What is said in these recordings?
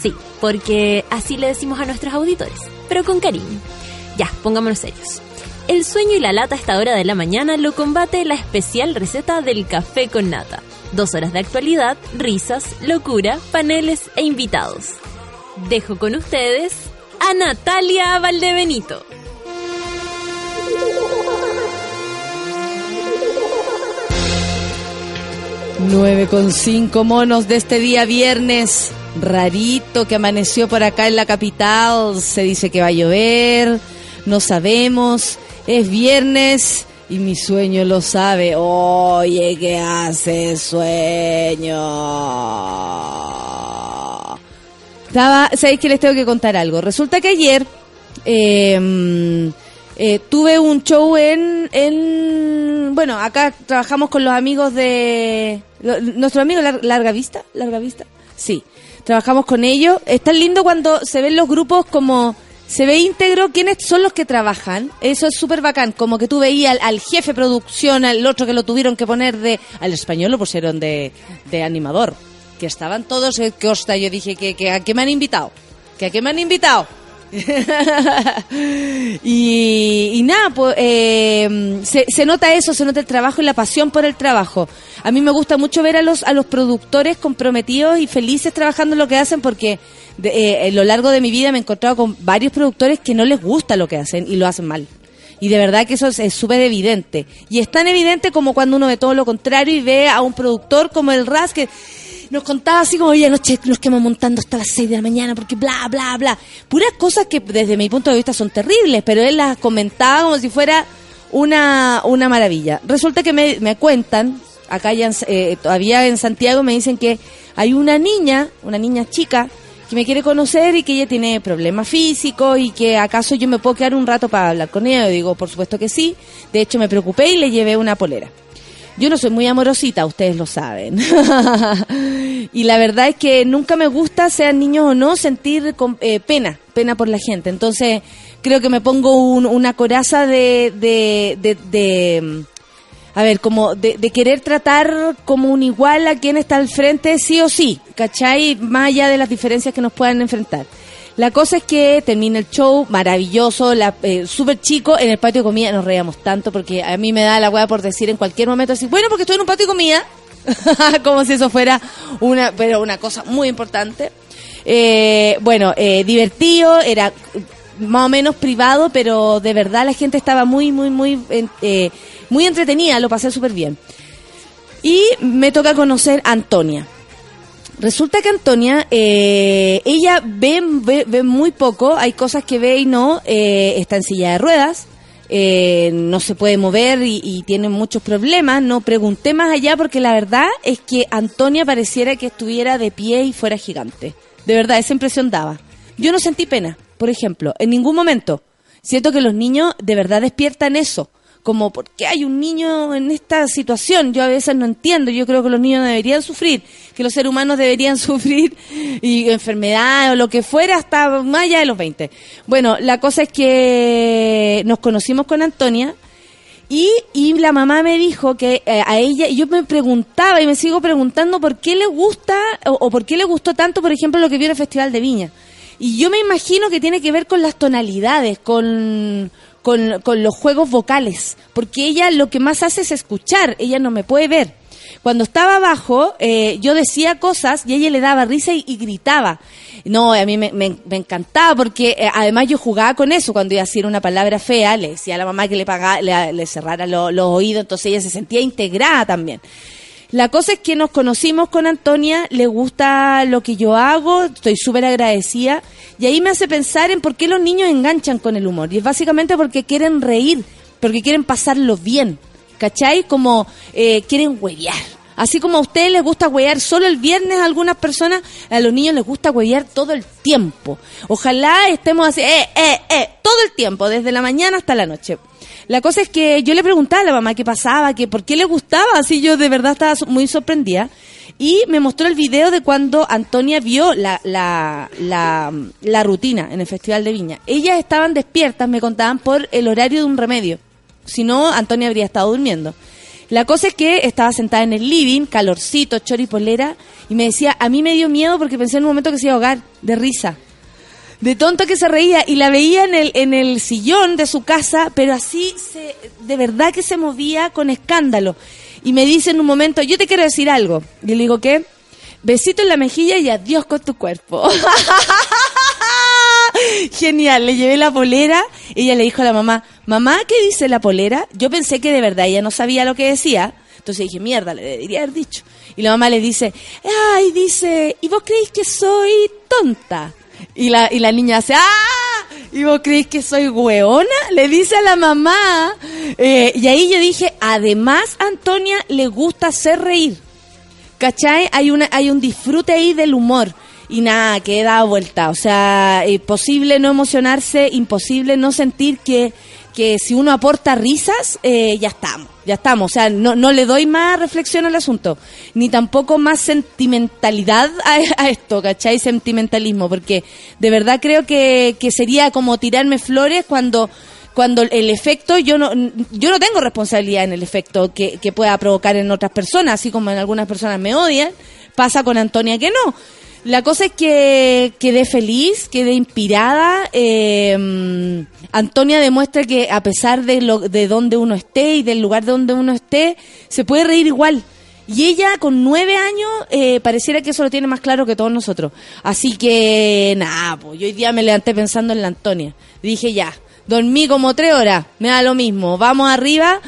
Sí, porque así le decimos a nuestros auditores, pero con cariño. Ya, pongámonos serios. El sueño y la lata a esta hora de la mañana lo combate la especial receta del café con nata. Dos horas de actualidad, risas, locura, paneles e invitados. Dejo con ustedes a Natalia Valdebenito. 9 con 5 monos de este día viernes rarito que amaneció por acá en la capital. Se dice que va a llover, no sabemos. Es viernes y mi sueño lo sabe. Oye, ¿qué hace sueño? Estaba, ¿sabéis que les tengo que contar algo? Resulta que ayer eh, eh, tuve un show en, en, bueno, acá trabajamos con los amigos de, nuestro amigo Lar- Larga Vista, Larga Vista, sí, trabajamos con ellos. Es tan lindo cuando se ven los grupos como, se ve íntegro quiénes son los que trabajan. Eso es súper bacán, como que tú veías al, jefe producción, al otro que lo tuvieron que poner de, al español lo pusieron de, de animador. Que estaban todos, eh, que hostia, yo dije que, que a qué me han invitado, que a qué me han invitado. y, y nada, pues eh, se, se nota eso, se nota el trabajo y la pasión por el trabajo. A mí me gusta mucho ver a los a los productores comprometidos y felices trabajando en lo que hacen porque de- eh, a lo largo de mi vida me he encontrado con varios productores que no les gusta lo que hacen y lo hacen mal. Y de verdad que eso es súper evidente. Y es tan evidente como cuando uno ve todo lo contrario y ve a un productor como el Raz que nos contaba así como, oye, anoche nos quedamos montando hasta las 6 de la mañana porque bla, bla, bla. Puras cosas que desde mi punto de vista son terribles, pero él las comentaba como si fuera una, una maravilla. Resulta que me, me cuentan, acá ya eh, todavía en Santiago me dicen que hay una niña, una niña chica, que me quiere conocer y que ella tiene problemas físicos y que acaso yo me puedo quedar un rato para hablar con ella. Yo digo, por supuesto que sí. De hecho, me preocupé y le llevé una polera. Yo no soy muy amorosita, ustedes lo saben. y la verdad es que nunca me gusta, sean niños o no, sentir eh, pena, pena por la gente. Entonces, creo que me pongo un- una coraza de, de, de, de, a ver, como de, de querer tratar como un igual a quien está al frente, sí o sí, ¿cachai? Más allá de las diferencias que nos puedan enfrentar. La cosa es que termina el show, maravilloso, la, eh, súper chico, en el patio de comida nos reíamos tanto porque a mí me da la hueá por decir en cualquier momento así, bueno, porque estoy en un patio de comida, como si eso fuera una, pero una cosa muy importante. Eh, bueno, eh, divertido, era más o menos privado, pero de verdad la gente estaba muy, muy, muy, eh, muy entretenida, lo pasé súper bien. Y me toca conocer a Antonia. Resulta que Antonia, eh, ella ve, ve, ve muy poco, hay cosas que ve y no, eh, está en silla de ruedas, eh, no se puede mover y, y tiene muchos problemas, no pregunté más allá porque la verdad es que Antonia pareciera que estuviera de pie y fuera gigante. De verdad, esa impresión daba. Yo no sentí pena, por ejemplo, en ningún momento. Siento que los niños de verdad despiertan eso. Como, ¿por qué hay un niño en esta situación? Yo a veces no entiendo. Yo creo que los niños deberían sufrir, que los seres humanos deberían sufrir y enfermedad o lo que fuera hasta más allá de los 20. Bueno, la cosa es que nos conocimos con Antonia y, y la mamá me dijo que eh, a ella, yo me preguntaba y me sigo preguntando por qué le gusta o, o por qué le gustó tanto, por ejemplo, lo que vio en el Festival de Viña. Y yo me imagino que tiene que ver con las tonalidades, con, con, con los juegos vocales, porque ella lo que más hace es escuchar, ella no me puede ver. Cuando estaba abajo, eh, yo decía cosas y ella le daba risa y, gritaba. No, a mí me, me- encantaba porque eh, además yo jugaba con eso. Cuando iba a decir una palabra fea, le decía a la mamá que le, pagaba, le, cerrara lo- los oídos, entonces ella se sentía integrada también. La cosa es que nos conocimos con Antonia, le gusta lo que yo hago, estoy súper agradecida y ahí me hace pensar en por qué los niños enganchan con el humor. Y es básicamente porque quieren reír, porque quieren pasarlo bien, ¿cachai? Como eh, quieren huevear. Así como a ustedes les gusta huevear solo el viernes a algunas personas, a los niños les gusta huevear todo el tiempo. Ojalá estemos así, eh, eh, eh, todo el tiempo, desde la mañana hasta la noche. La cosa es que yo le preguntaba a la mamá qué pasaba, que por qué le gustaba, así yo de verdad estaba muy sorprendida. Y me mostró el video de cuando Antonia vio la, la, la, rutina en el Festival de Viña. Ellas estaban despiertas, me contaban, por el horario de un remedio. Si no, Antonia habría estado durmiendo. La cosa es que estaba sentada en el living, calorcito, choripolera, y me decía, a mí me dio miedo porque pensé en un momento que se iba a ahogar, de risa. De tonto que se reía, y la veía en el, en el sillón de su casa, pero así, se, de verdad que se movía con escándalo. Y me dice en un momento, yo te quiero decir algo. Y le digo, ¿qué? Besito en la mejilla y adiós con tu cuerpo. Genial, le llevé la polera. Ella le dijo a la mamá, mamá, ¿qué dice la polera? Yo pensé que de verdad ella no sabía lo que decía. Entonces dije, mierda, le debería haber dicho. Y la mamá le dice, ay, dice, ¿y vos creéis que soy tonta? Y la, y la niña hace, ¡ah! ¿Y vos creéis que soy hueona? Le dice a la mamá. Eh, y ahí yo dije, además, Antonia le gusta hacer reír. ¿Cachai? Hay, una, hay un disfrute ahí del humor y nada, que he dado vuelta. O sea, imposible no emocionarse, imposible no sentir que, que si uno aporta risas, eh, ya estamos, ya estamos. O sea, no, no le doy más reflexión al asunto, ni tampoco más sentimentalidad a, esto, ¿cachai? Sentimentalismo, porque de verdad creo que, que sería como tirarme flores cuando cuando el efecto, yo no, yo no tengo responsabilidad en el efecto que, que pueda provocar en otras personas, así como en algunas personas me odian, pasa con Antonia que no. La cosa es que quedé feliz, quedé inspirada. Eh, Antonia demuestra que a pesar de, lo, de donde uno esté y del lugar donde uno esté, se puede reír igual. Y ella con nueve años eh, pareciera que eso lo tiene más claro que todos nosotros. Así que nada, pues yo hoy día me levanté pensando en la Antonia. Dije ya, dormí como tres horas, me da lo mismo, vamos arriba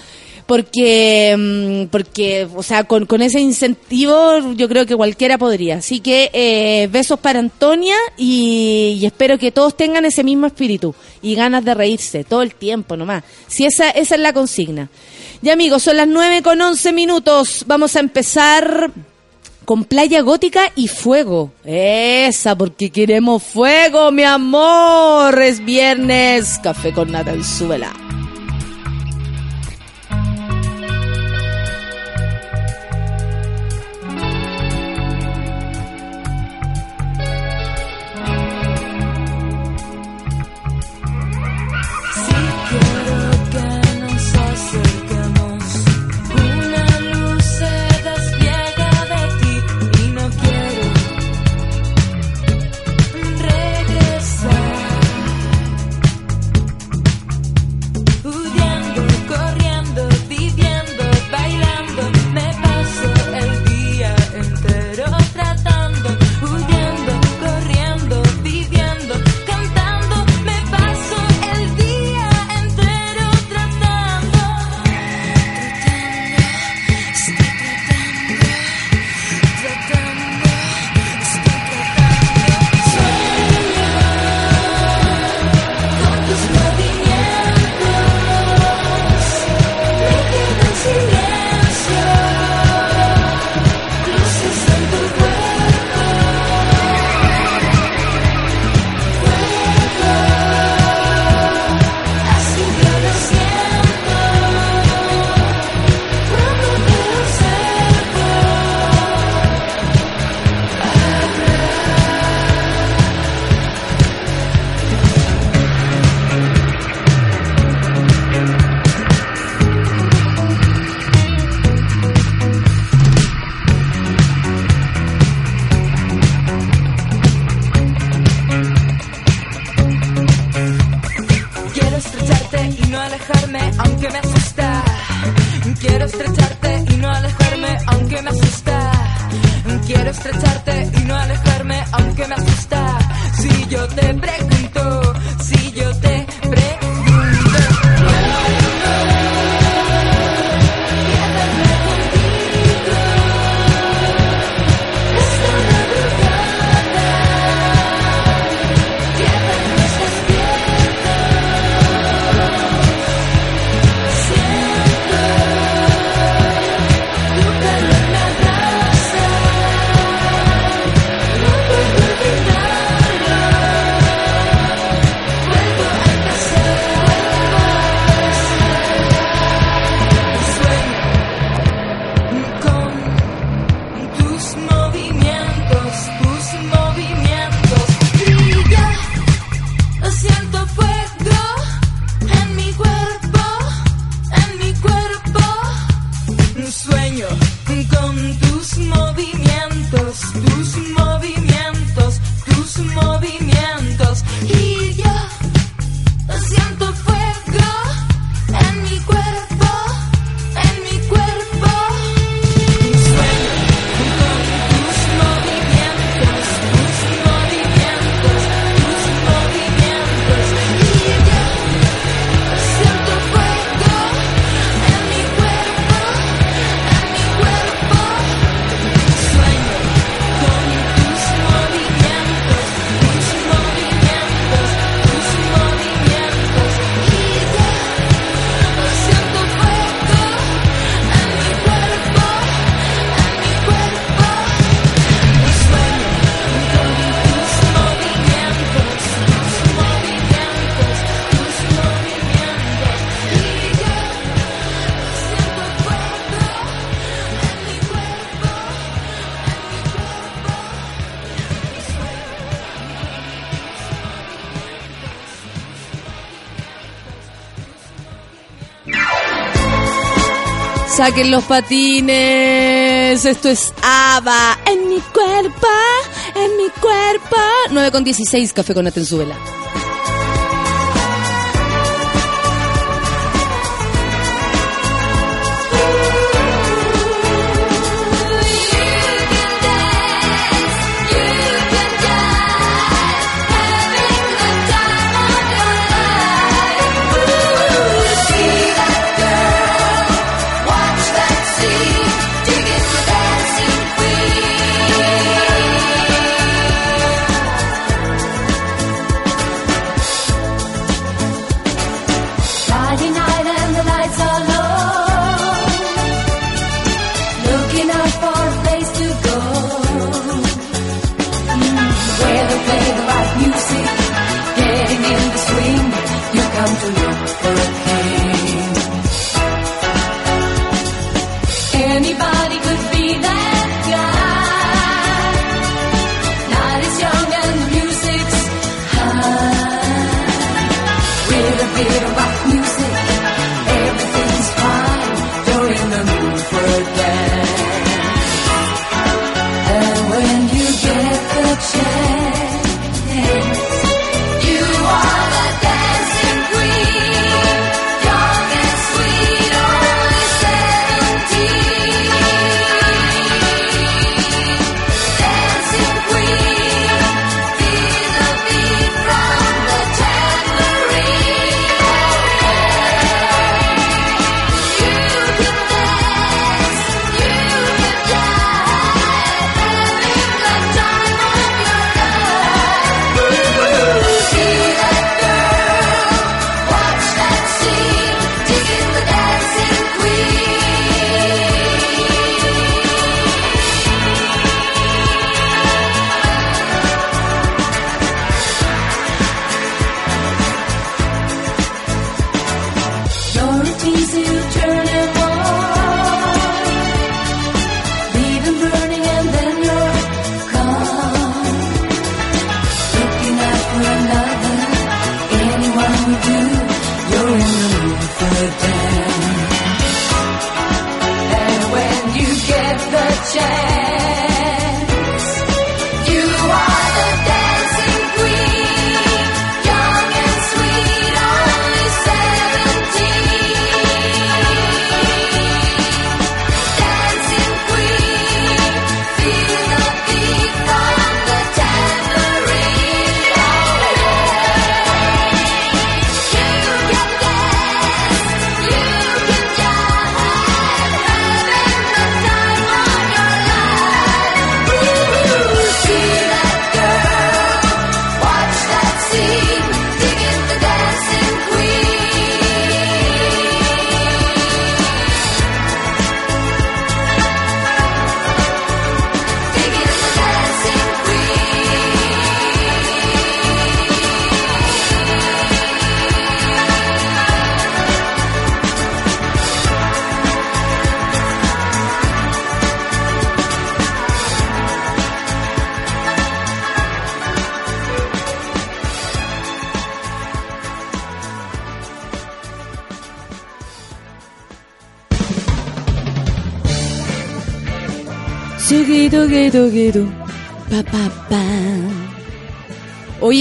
porque, mm, porque o sea, con, con, ese incentivo yo creo que cualquiera podría. Así que eh, besos para Antonia y, espero que todos tengan ese mismo espíritu y ganas de reírse todo el tiempo nomás. Si esa, esa es la consigna. Ya amigos, son las 9 con 11 minutos. Vamos a empezar con Playa Gótica y Fuego. Esa, porque queremos fuego, mi amor. Es viernes. Café con nata y súbela. Saquen los patines. Esto es ABBA. En mi cuerpo, en mi cuerpo. 9 con 16, café con Atenzuela. Friday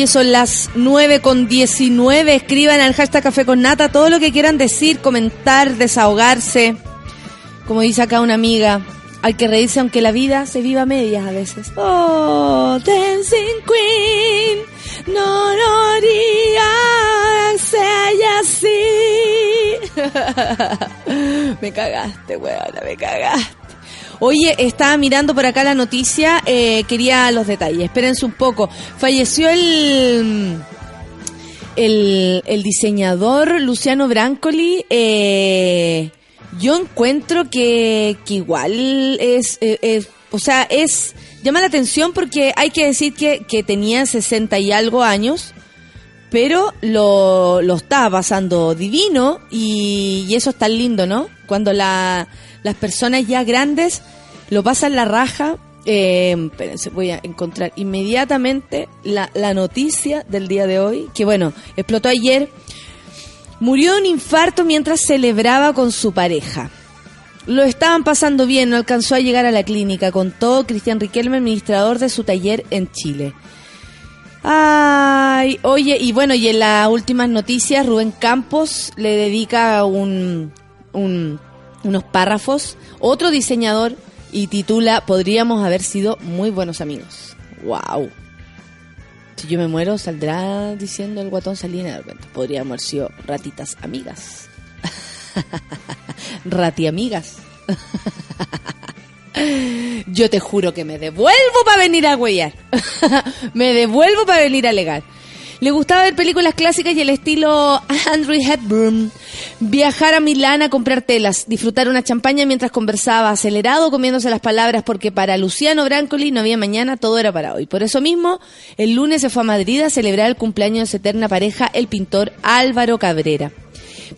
son las 9 con 19. Escriban al hashtag Café con Nata todo lo que quieran decir, comentar, desahogarse. Como dice acá una amiga, hay que reírse aunque la vida se viva a medias a veces. Oh, Dancing Queen, no lo haría, sea así. me cagaste, weona, me cagaste. Oye, estaba mirando por acá la noticia, eh, quería los detalles. Espérense un poco. Falleció el, el, el diseñador Luciano Brancoli. Eh, yo encuentro que, que igual es, eh, es- o sea, es, llama la atención porque hay que decir que, que tenía 60 y algo años pero lo, lo estaba pasando divino y, y eso es tan lindo, ¿no? Cuando la, las personas ya grandes lo pasan la raja. Eh, espérense, voy a encontrar inmediatamente la, la noticia del día de hoy, que bueno, explotó ayer. Murió de un infarto mientras celebraba con su pareja. Lo estaban pasando bien, no alcanzó a llegar a la clínica, contó Cristian Riquelme, administrador de su taller en Chile. Ay, oye, y bueno, y en las últimas noticias, Rubén Campos le dedica un, un- unos párrafos, otro diseñador, y titula Podríamos haber sido muy buenos amigos. ¡Wow! Si yo me muero, saldrá diciendo el guatón Salina. Podríamos haber sido ratitas amigas. Rati amigas. Yo te juro que me devuelvo para venir a huellar. me devuelvo para venir a alegar. Le gustaba ver películas clásicas y el estilo Andrew Hepburn. Viajar a Milán a comprar telas, disfrutar una champaña mientras conversaba, acelerado comiéndose las palabras porque para Luciano Brancoli no había mañana, todo era para hoy. Por eso mismo, el lunes se fue a Madrid a celebrar el cumpleaños de su eterna pareja, el pintor Álvaro Cabrera.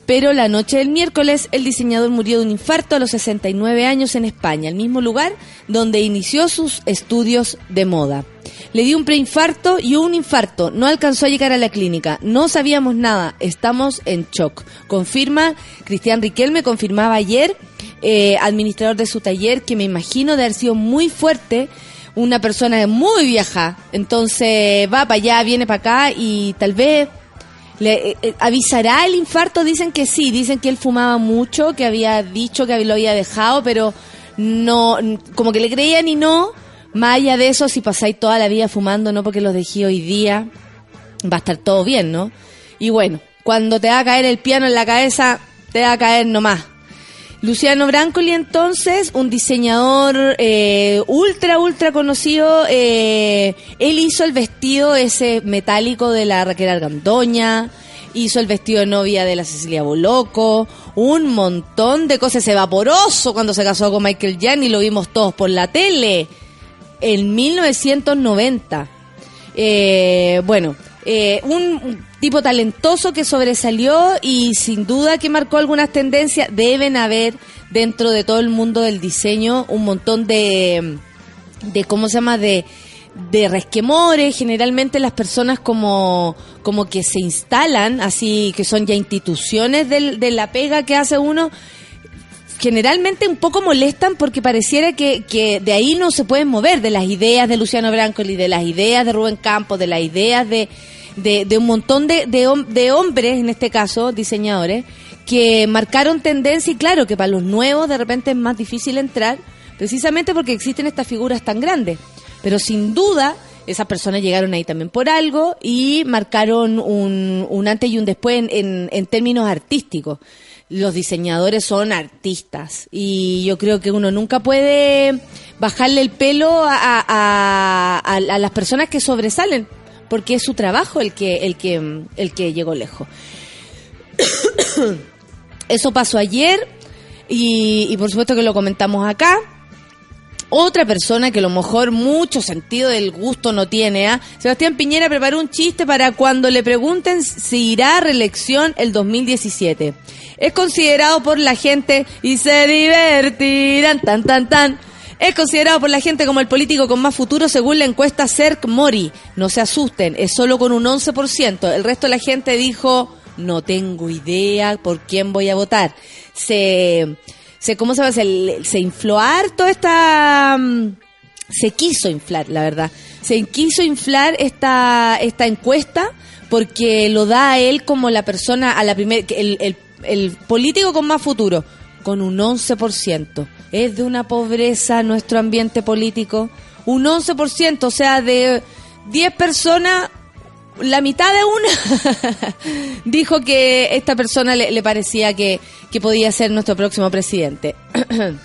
Pero la noche del miércoles, el diseñador murió de un infarto a los 69 años en España, el mismo lugar donde inició sus estudios de moda. Le dio un preinfarto y un infarto. No alcanzó a llegar a la clínica. No sabíamos nada. Estamos en shock. Confirma Cristian Riquelme, confirmaba ayer, eh, administrador de su taller, que me imagino de haber sido muy fuerte una persona muy vieja. Entonces va para allá, viene para acá y tal vez le, eh, eh, ¿Avisará el infarto? Dicen que sí, dicen que él fumaba mucho, que había dicho que lo había dejado, pero no, como que le creían y no. Más allá de eso, si pasáis toda la vida fumando, no porque los dejé hoy día, va a estar todo bien, ¿no? Y bueno, cuando te va a caer el piano en la cabeza, te va a caer nomás. Luciano Brancoli, entonces, un diseñador eh, ultra, ultra conocido. eh, él hizo el vestido ese metálico de la Raquel Argandoña, hizo el vestido de novia de la Cecilia Boloco, un montón de cosas. Ese vaporoso cuando se casó con Michael Jan y lo vimos todos por la tele en 1990. Eh, bueno, eh, un tipo talentoso que sobresalió y sin duda que marcó algunas tendencias. Deben haber dentro de todo el mundo del diseño un montón de, de ¿cómo se llama? De, de resquemores. Generalmente las personas como, como que se instalan, así que son ya instituciones del- de la pega que hace uno generalmente un poco molestan porque pareciera que, que de ahí no se pueden mover, de las ideas de Luciano Brancoli, de las ideas de Rubén Campos, de las ideas de, de, de un montón de, de, hom- de hombres, en este caso, diseñadores, que marcaron tendencia y claro que para los nuevos de repente es más difícil entrar, precisamente porque existen estas figuras tan grandes. Pero sin duda, esas personas llegaron ahí también por algo y marcaron un, un antes y un después en, en- en términos artísticos. Los diseñadores son artistas y yo creo que uno nunca puede bajarle el pelo a- a- a- a las personas que sobresalen porque es su trabajo el que el que el que llegó lejos. Eso pasó ayer y, y por supuesto que lo comentamos acá. Otra persona que a lo mejor mucho sentido del gusto no tiene, ¿ah? Sebastián Piñera preparó un chiste para cuando le pregunten si irá a reelección el 2017. Es considerado por la gente y se divertirán, tan, tan, tan. Es considerado por la gente como el político con más futuro según la encuesta CERC Mori. No se asusten, es solo con un 11%. El resto de la gente dijo, no tengo idea por quién voy a votar. Se, se ¿cómo se llama? Se, se infló harto esta... mm, Se quiso inflar, la verdad. Se quiso inflar esta, esta encuesta porque lo da a él como la persona, a la primer, el, el, el político con más futuro, con un 11%. Es de una pobreza nuestro ambiente político. Un 11%, o sea, de 10 personas, la mitad de una dijo que esta persona le, parecía que, que podía ser nuestro próximo presidente.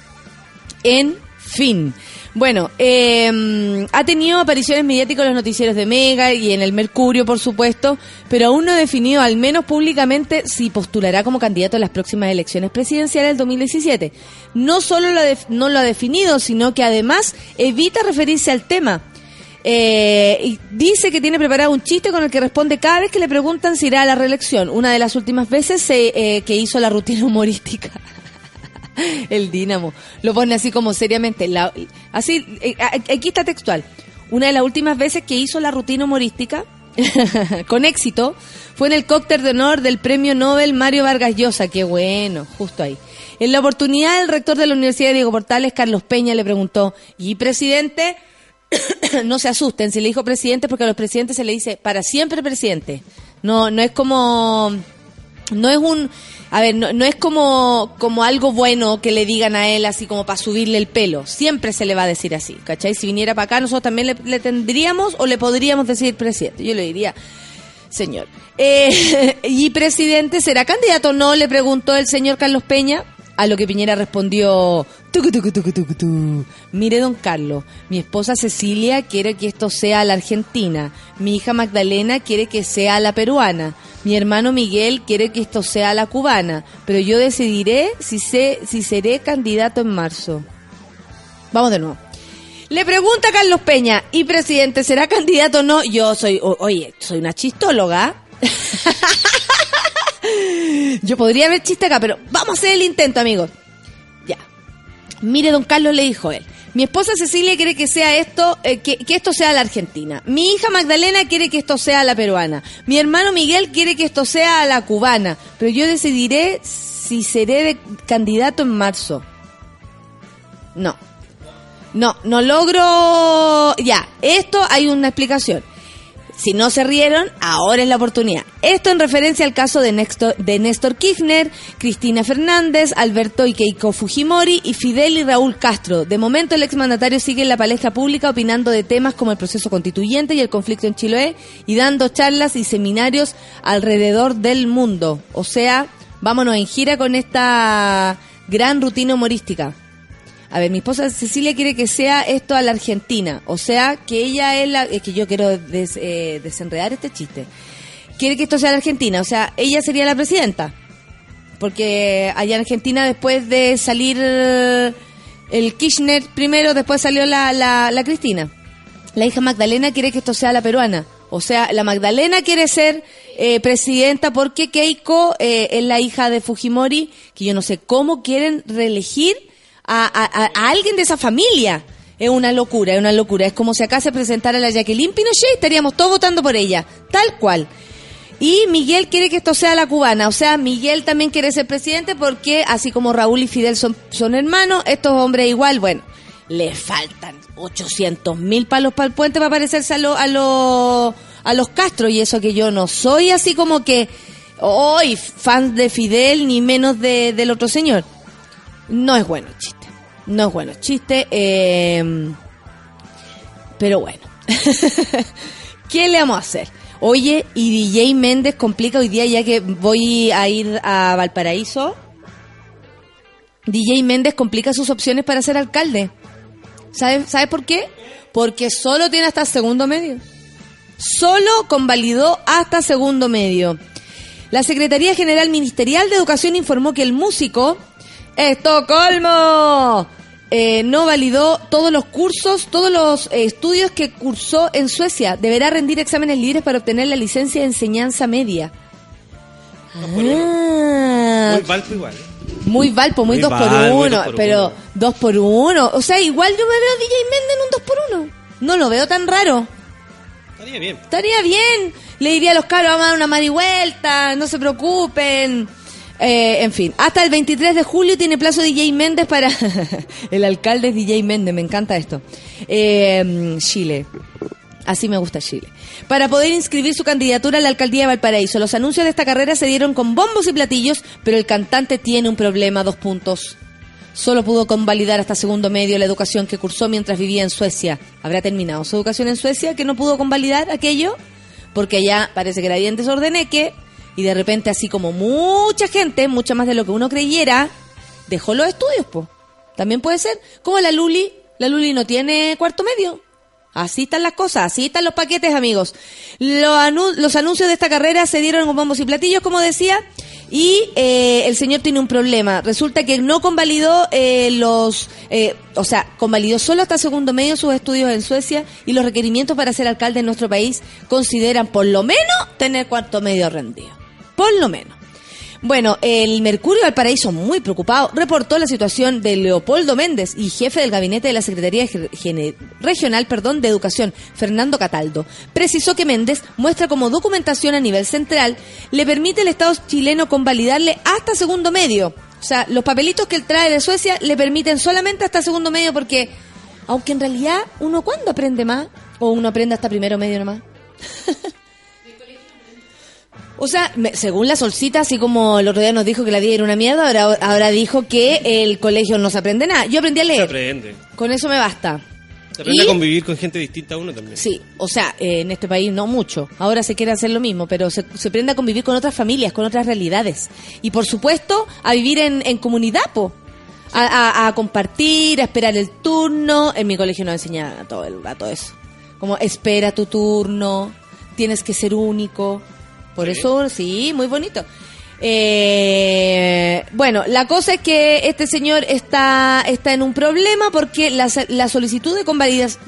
en fin. Bueno, eh, ha tenido apariciones mediáticas en los noticieros de Mega y en el Mercurio, por supuesto, pero aún no ha definido, al menos públicamente, si postulará como candidato a las próximas elecciones presidenciales del 2017. No solo lo no lo ha definido, sino que además evita referirse al tema. Eh, y dice que tiene preparado un chiste con el que responde cada vez que le preguntan si irá a la reelección. Una de las últimas veces eh, que hizo la rutina humorística. El Dínamo. Lo pone así como seriamente. La- así, eh, aquí está textual. Una de las últimas veces que hizo la rutina humorística, con éxito, fue en el cóctel de honor del premio Nobel Mario Vargas Llosa. Qué bueno, justo ahí. En la oportunidad, el rector de la Universidad de Diego Portales, Carlos Peña, le preguntó, ¿y presidente? no se asusten, si le dijo presidente, porque a los presidentes se le dice para siempre presidente. No, no es como, no es un, a ver, no, no es como, como algo bueno que le digan a él así como para subirle el pelo. Siempre se le va a decir así, ¿cachai? Si viniera para acá, nosotros también le, le tendríamos o le podríamos decir presidente. Yo le diría, señor. Eh, ¿Y presidente será candidato no? Le preguntó el señor Carlos Peña. A lo que Piñera respondió, tucu, tucu, tucu, tucu, tu. mire don Carlos, mi esposa Cecilia quiere que esto sea la argentina, mi hija Magdalena quiere que sea la peruana, mi hermano Miguel quiere que esto sea la cubana, pero yo decidiré si, sé, si seré candidato en marzo. Vamos de nuevo. Le pregunta Carlos Peña, ¿y presidente será candidato o no? Yo soy, oye, soy una chistóloga. Yo podría ver chiste acá, pero vamos a hacer el intento, amigos. Ya. Mire, don Carlos le dijo él. Mi esposa Cecilia quiere que sea esto, eh, que, esto sea la Argentina. Mi hija Magdalena quiere que esto sea la peruana. Mi hermano Miguel quiere que esto sea la cubana. Pero yo decidiré si seré de candidato en marzo. No. No, no logro. Ya, esto hay una explicación. Si no se rieron, ahora es la oportunidad. Esto en referencia al caso de Néstor, de Néstor Kirchner, Cristina Fernández, Alberto y Keiko Fujimori y Fidel y Raúl Castro. De momento el exmandatario sigue en la palestra pública opinando de temas como el proceso constituyente y el conflicto en Chiloé y dando charlas y seminarios alrededor del mundo. O sea, vámonos en gira con esta gran rutina humorística. A ver, mi esposa Cecilia quiere que sea esto a la Argentina. O sea, que ella es la... Es que yo quiero des- eh, desenredar este chiste. Quiere que esto sea la Argentina. O sea, ella sería la presidenta. Porque allá en Argentina, después de salir el Kirchner primero, después salió la, la, la Cristina. La hija Magdalena quiere que esto sea la peruana. O sea, la Magdalena quiere ser eh, presidenta porque Keiko eh, es la hija de Fujimori, que yo no sé cómo quieren reelegir a, a- alguien de esa familia. Es una locura, es una locura. Es como si acá se presentara la Jacqueline Pinochet y estaríamos todos votando por ella. Tal cual. Y Miguel quiere que esto sea la cubana. O sea, Miguel también quiere ser presidente porque, así como Raúl y Fidel son, son hermanos, estos hombres igual, bueno, le faltan 800 mil palos para el puente para parecerse a, lo- a, lo- a los Castro. Y eso que yo no soy así como que, hoy, fan de Fidel, ni menos de, del otro señor. No es bueno chiste. No es bueno chiste. eh, pero bueno. ¿Qué le vamos a hacer? Oye, y DJ Méndez complica hoy día ya que voy a ir a Valparaíso. DJ Méndez complica sus opciones para ser alcalde. ¿Sabes sabe por qué? Porque solo tiene hasta segundo medio. Solo convalidó hasta segundo medio. La Secretaría General Ministerial de Educación informó que el músico Estocolmo eh, no validó todos los cursos, todos los eh, estudios que cursó en Suecia. Deberá rendir exámenes libres para obtener la licencia de enseñanza media. Ah, Muy Valpo igual. ¿eh? muy Valpo, muy Muy dos por muy uno, dos por pero uno. dos por uno. O sea, igual yo me veo a DJ Méndez en un dos por uno. No lo veo tan raro. Estaría bien. Estaría bien. Le diría a los cabros, vamos a dar una marihuelta, no se preocupen. Eh, en fin, hasta el 23 de julio tiene plazo DJ Méndez para... el alcalde es DJ Méndez, me encanta esto. Eh, Chile. Así me gusta Chile. Para poder inscribir su candidatura a la alcaldía de Valparaíso. Los anuncios de esta carrera se dieron con bombos y platillos, pero el cantante tiene un problema, dos puntos. Solo pudo convalidar hasta segundo medio la educación que cursó mientras vivía en Suecia. ¿Habrá terminado su educación en Suecia que no pudo convalidar aquello? Porque allá parece que era bien desordeneque y de repente así como mucha gente, mucha más de lo que uno creyera, dejó los estudios, po. También puede ser. Como la Luli, la Luli no tiene cuarto medio. Así están las cosas, así están los paquetes, amigos. Lo anu- los anuncios de esta carrera se dieron con bombos y platillos, como decía, y eh, el señor tiene un problema. Resulta que no convalidó eh, los, eh, o sea, convalidó solo hasta segundo medio sus estudios en Suecia y los requerimientos para ser alcalde en nuestro país consideran por lo menos tener cuarto medio rendido. Por lo menos. Bueno, el Mercurio Valparaíso, muy preocupado, reportó la situación de Leopoldo Méndez y jefe del gabinete de la Secretaría Regional perdón, de Educación, Fernando Cataldo. Precisó que Méndez muestra como documentación a nivel central le permite al Estado chileno convalidarle hasta segundo medio. O sea, los papelitos que él trae de Suecia le permiten solamente hasta segundo medio porque, aunque en realidad uno cuando aprende más, o uno aprende hasta primero medio nomás. O sea, me- según la solcita, así como el otro día nos dijo que la vida era una mierda, ahora, ahora dijo que el colegio no se aprende nada. Yo aprendí a Se leer. aprende. Con eso me basta. Se aprende Y- a convivir con gente distinta a uno también. Sí, o sea, eh, en este país no mucho. Ahora se quiere hacer lo mismo, pero se, se aprende a convivir con otras familias, con otras realidades. Y por supuesto, a vivir en, en comunidad, po. A, a- a compartir, a esperar el turno. En mi colegio nos enseñaban todo el rato eso. Como espera tu turno, tienes que ser único. Por Sí. eso, sí, muy bonito. Eh, bueno, la cosa es que este señor está, está en un problema porque la, la solicitud de convalidas,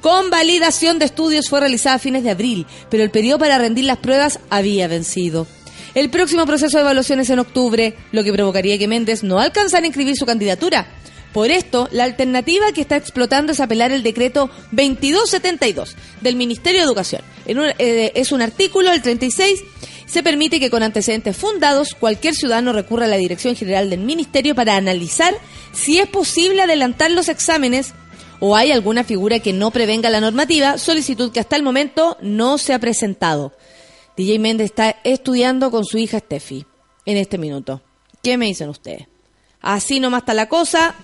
convalidación de estudios fue realizada a fines de abril, pero el periodo para rendir las pruebas había vencido. El próximo proceso de evaluación es en octubre, lo que provocaría que Méndez no alcanzara a inscribir su candidatura. Por esto, la alternativa que está explotando es apelar el decreto 2272 del Ministerio de Educación. Eh, es un artículo, el 36, se permite que con antecedentes fundados cualquier ciudadano recurra a la Dirección General del Ministerio para analizar si es posible adelantar los exámenes o hay alguna figura que no prevenga la normativa, solicitud que hasta el momento no se ha presentado. DJ Méndez está estudiando con su hija Steffi en este minuto. ¿Qué me dicen ustedes? Así nomás está la cosa.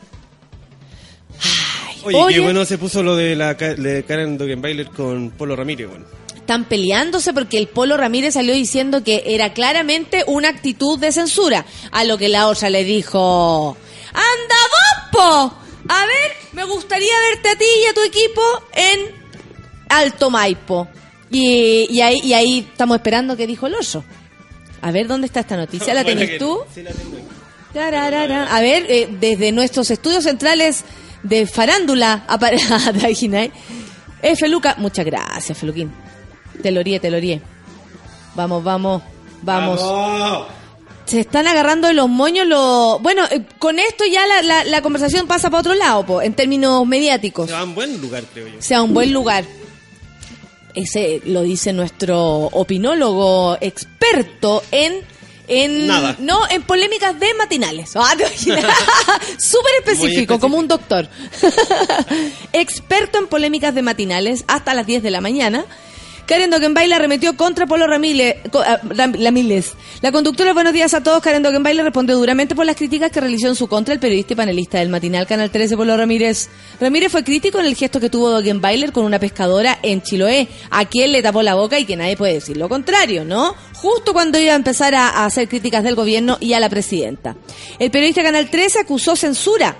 Oye, oye, qué bueno se puso lo de la de Karen Dogenbailer con Polo Ramírez, bueno. están peleándose porque el Polo Ramírez salió diciendo que era claramente una actitud de censura. A lo que la otra le dijo, ¡Anda vos, po! A ver, me gustaría verte a ti y a tu equipo en Alto Maipo. Y, y ahí, y ahí estamos esperando que dijo el oso. A ver, ¿dónde está esta noticia? ¿La tenés tú? Sí, la tengo. A ver, eh, desde nuestros estudios centrales de farándula apare- de Aguinay. Eh, Feluca, muchas gracias, Feluquín. Te lo orié, te lo orié. Vamos, vamos, vamos. ¡Vamos! Se están agarrando de los moños los... Bueno, eh, con esto ya la, la- la conversación pasa para otro lado, po, en términos mediáticos. Se va a un buen lugar, creo yo. Sea un buen lugar. Ese lo dice nuestro opinólogo experto en... En, Nada. No, en polémicas de matinales. Ah, ¿te imaginas? Súper específico, específico. como un doctor. Experto en polémicas de matinales hasta las 10 de la mañana. Karen Dogenbailer arremetió contra Polo Ramírez, ah, Ram- Ramírez. La conductora Buenos Días a Todos, Karen Dogenbailer, respondió duramente por las críticas que realizó en su contra el periodista y panelista del matinal Canal 13, Polo Ramírez. Ramírez fue crítico en el gesto que tuvo Dogenbailer con una pescadora en Chiloé, a quien le tapó la boca y que nadie puede decir lo contrario, ¿no? Justo cuando iba a empezar a hacer críticas del gobierno y a la presidenta. El periodista Canal 13 acusó censura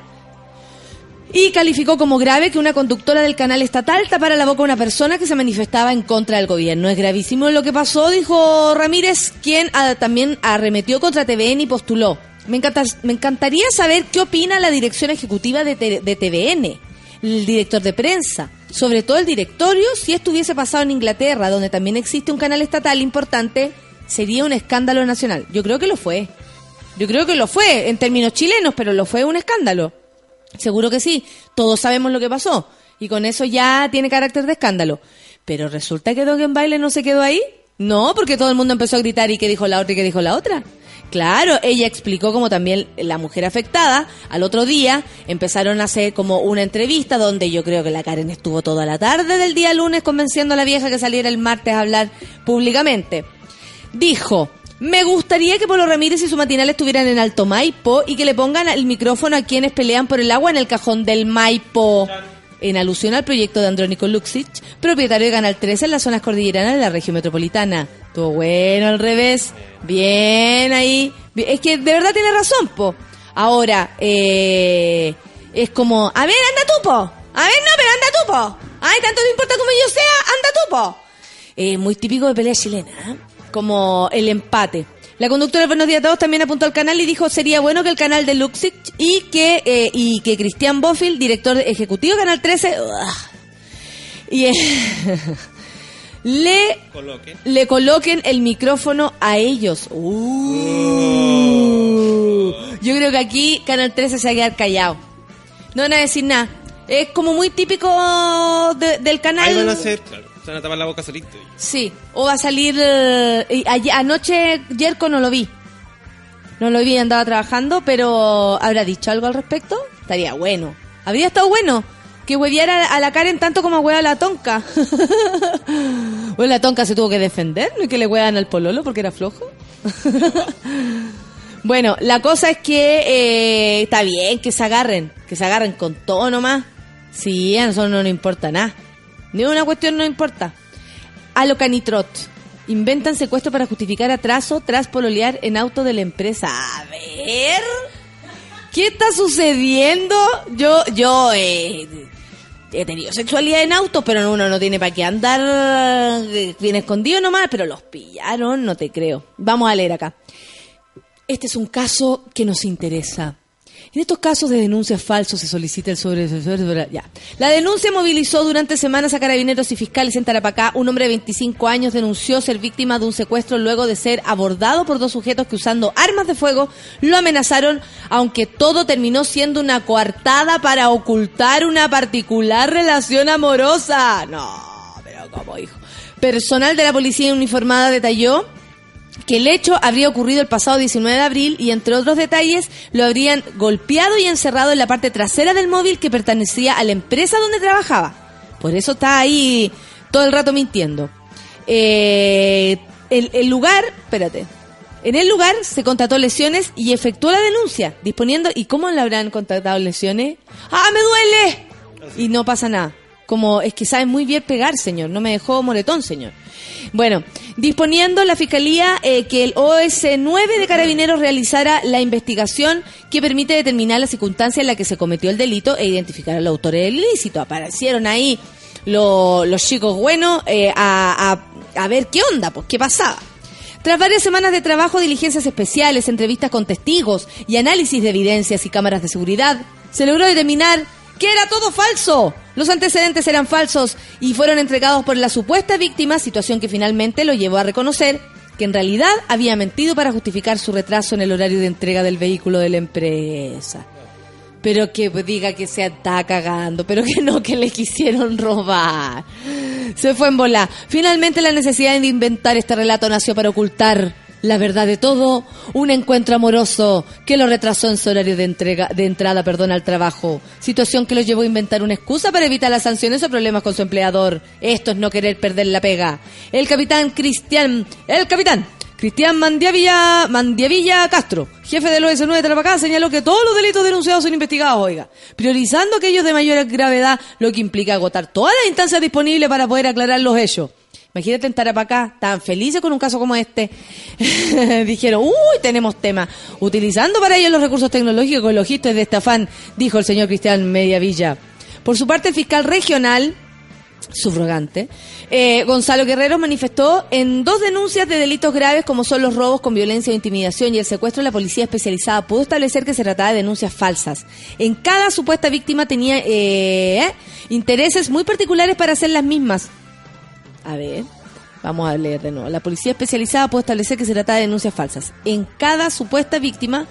y calificó como grave que una conductora del canal estatal tapara la boca a una persona que se manifestaba en contra del gobierno. Es gravísimo lo que pasó, dijo Ramírez, quien ah, también arremetió contra TVN y postuló. Me, encanta- me encantaría saber qué opina la dirección ejecutiva de, de TVN, el director de prensa, sobre todo el directorio, si esto hubiese pasado en Inglaterra, donde también existe un canal estatal importante, sería un escándalo nacional. Yo creo que lo fue. Yo creo que lo fue, en términos chilenos, pero lo fue un escándalo. Seguro que sí, todos sabemos lo que pasó y con eso ya tiene carácter de escándalo. Pero resulta que Baile no se quedó ahí. No, porque todo el mundo empezó a gritar y qué dijo la otra y qué dijo la otra. Claro, ella explicó como también la mujer afectada, al otro día empezaron a hacer como una entrevista donde yo creo que la Karen estuvo toda la tarde del día lunes convenciendo a la vieja que saliera el martes a hablar públicamente. Dijo, me gustaría que Polo Ramírez y su matinal estuvieran en Alto Maipo y que le pongan el micrófono a quienes pelean por el agua en el cajón del Maipo. En alusión al proyecto de Andrónico Luxic, propietario de Canal 13 en las zonas cordilleranas de la región metropolitana. Estuvo bueno al revés. Bien ahí. Es que de verdad tiene razón, po. Ahora, eh, es como, a ver, anda tú, po. A ver, no, pero anda tú, po. Ay, tanto te importa como yo sea, anda tú, po. Eh, muy típico de pelea chilena, ¿eh? Como el empate. La conductora de Buenos Días a Todos también apuntó al canal y dijo sería bueno que el canal de Luxic y que eh, y que Cristian Bofill, director ejecutivo de Canal 13, ugh, y eh, le, Coloquen. le coloquen el micrófono a ellos. Uh. Yo creo que aquí Canal 13 se va a quedar callado. No van a decir nada. Es como muy típico de- del canal. Ahí van a hacer, claro. Se van a tapar la boca. Sí, o va a salir... eh, ayer- anoche Jerko no lo vi. No lo vi, andaba trabajando, pero ¿habrá dicho algo al respecto? Estaría bueno. Habría estado bueno que hueviara a la Karen tanto como hueva a la tonca. bueno, la tonca se tuvo que defender, no y que le huevan al pololo porque era flojo. bueno, la cosa es que eh, está bien que se agarren, que se agarren con todo nomás. Sí, a nosotros no nos importa nada. Ni una cuestión no importa. A lo canitrot. Inventan secuestro para justificar atraso tras pololear en auto de la empresa. A ver. ¿Qué está sucediendo? Yo, yo eh, he tenido sexualidad en auto, pero uno no tiene para qué andar eh, bien escondido nomás, pero los pillaron, no te creo. Vamos a leer acá. Este es un caso que nos interesa. En estos casos de denuncias falsos se solicita el sobre... Ya. La denuncia movilizó durante semanas a carabineros y fiscales en Tarapacá. Un hombre de 25 años denunció ser víctima de un secuestro luego de ser abordado por dos sujetos que usando armas de fuego lo amenazaron, aunque todo terminó siendo una coartada para ocultar una particular relación amorosa. No, pero como hijo. Personal de la policía uniformada detalló que el hecho habría ocurrido el pasado 19 de abril y entre otros detalles lo habrían golpeado y encerrado en la parte trasera del móvil que pertenecía a la empresa donde trabajaba. Por eso está ahí todo el rato mintiendo. Eh, el, el lugar, espérate, en el lugar se contrató lesiones y efectuó la denuncia, disponiendo, ¿y cómo le habrán contratado lesiones? ¡Ah, me duele! Y no pasa nada. Como es que sabe muy bien pegar, señor. No me dejó moretón, señor. Bueno, disponiendo la Fiscalía eh, que el OS9 de Carabineros realizara la investigación que permite determinar la circunstancia en la que se cometió el delito e identificar al autor del ilícito. Aparecieron ahí lo- los chicos buenos eh, a, a- a ver qué onda, pues qué pasaba. Tras varias semanas de trabajo, diligencias especiales, entrevistas con testigos y análisis de evidencias y cámaras de seguridad, se logró determinar que era todo falso. Los antecedentes eran falsos y fueron entregados por la supuesta víctima, situación que finalmente lo llevó a reconocer que en realidad había mentido para justificar su retraso en el horario de entrega del vehículo de la empresa. Pero que diga que se está cagando, pero que no, que le quisieron robar. Se fue en bola. Finalmente la necesidad de inventar este relato nació para ocultar la verdad de todo, un encuentro amoroso que lo retrasó en su horario de entrega, de entrada, perdón, al trabajo. Situación que lo llevó a inventar una excusa para evitar las sanciones o problemas con su empleador. Esto es no querer perder la pega. El capitán Cristian, el capitán Cristian Mandiavilla, Mandiavilla Castro, jefe del OS9 de Tarapacá, señaló que todos los delitos denunciados son investigados, oiga, priorizando aquellos de mayor gravedad, lo que implica agotar todas las instancias disponibles para poder aclarar los hechos. Imagínate en Tarapacá, tan felices con un caso como este. Dijeron, uy, tenemos tema. Utilizando para ello los recursos tecnológicos y logísticos de este afán, dijo el señor Cristian Mediavilla. Por su parte, el fiscal regional, subrogante, eh, Gonzalo Guerrero manifestó en dos denuncias de delitos graves como son los robos con violencia o intimidación y el secuestro, la policía especializada pudo establecer que se trataba de denuncias falsas. En cada supuesta víctima tenía eh, intereses muy particulares para hacer las mismas. A ver, vamos a leer de nuevo. La policía especializada puede establecer que se trata de denuncias falsas. En cada supuesta víctima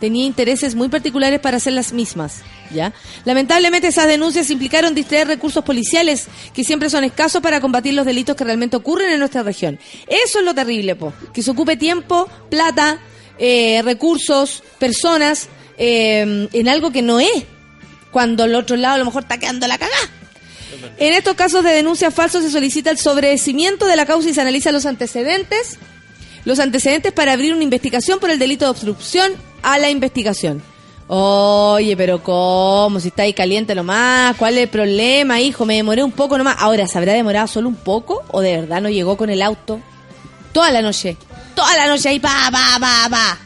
tenía intereses muy particulares para hacer las mismas. ¿ya? Lamentablemente esas denuncias implicaron distraer recursos policiales que siempre son escasos para combatir los delitos que realmente ocurren en nuestra región. Eso es lo terrible, po. que se ocupe tiempo, plata, eh, recursos, personas eh, en algo que no es, cuando el otro lado a lo mejor está quedando la cagada. En estos casos de denuncias falsas se solicita el sobreseimiento de la causa y se analiza los antecedentes, los antecedentes para abrir una investigación por el delito de obstrucción a la investigación. Oye, pero ¿cómo? Si está ahí caliente nomás, ¿cuál es el problema, hijo? Me demoré un poco nomás. Ahora, ¿se habrá demorado solo un poco o de verdad no llegó con el auto? Toda la noche, toda la noche ahí, pa, pa, pa, pa.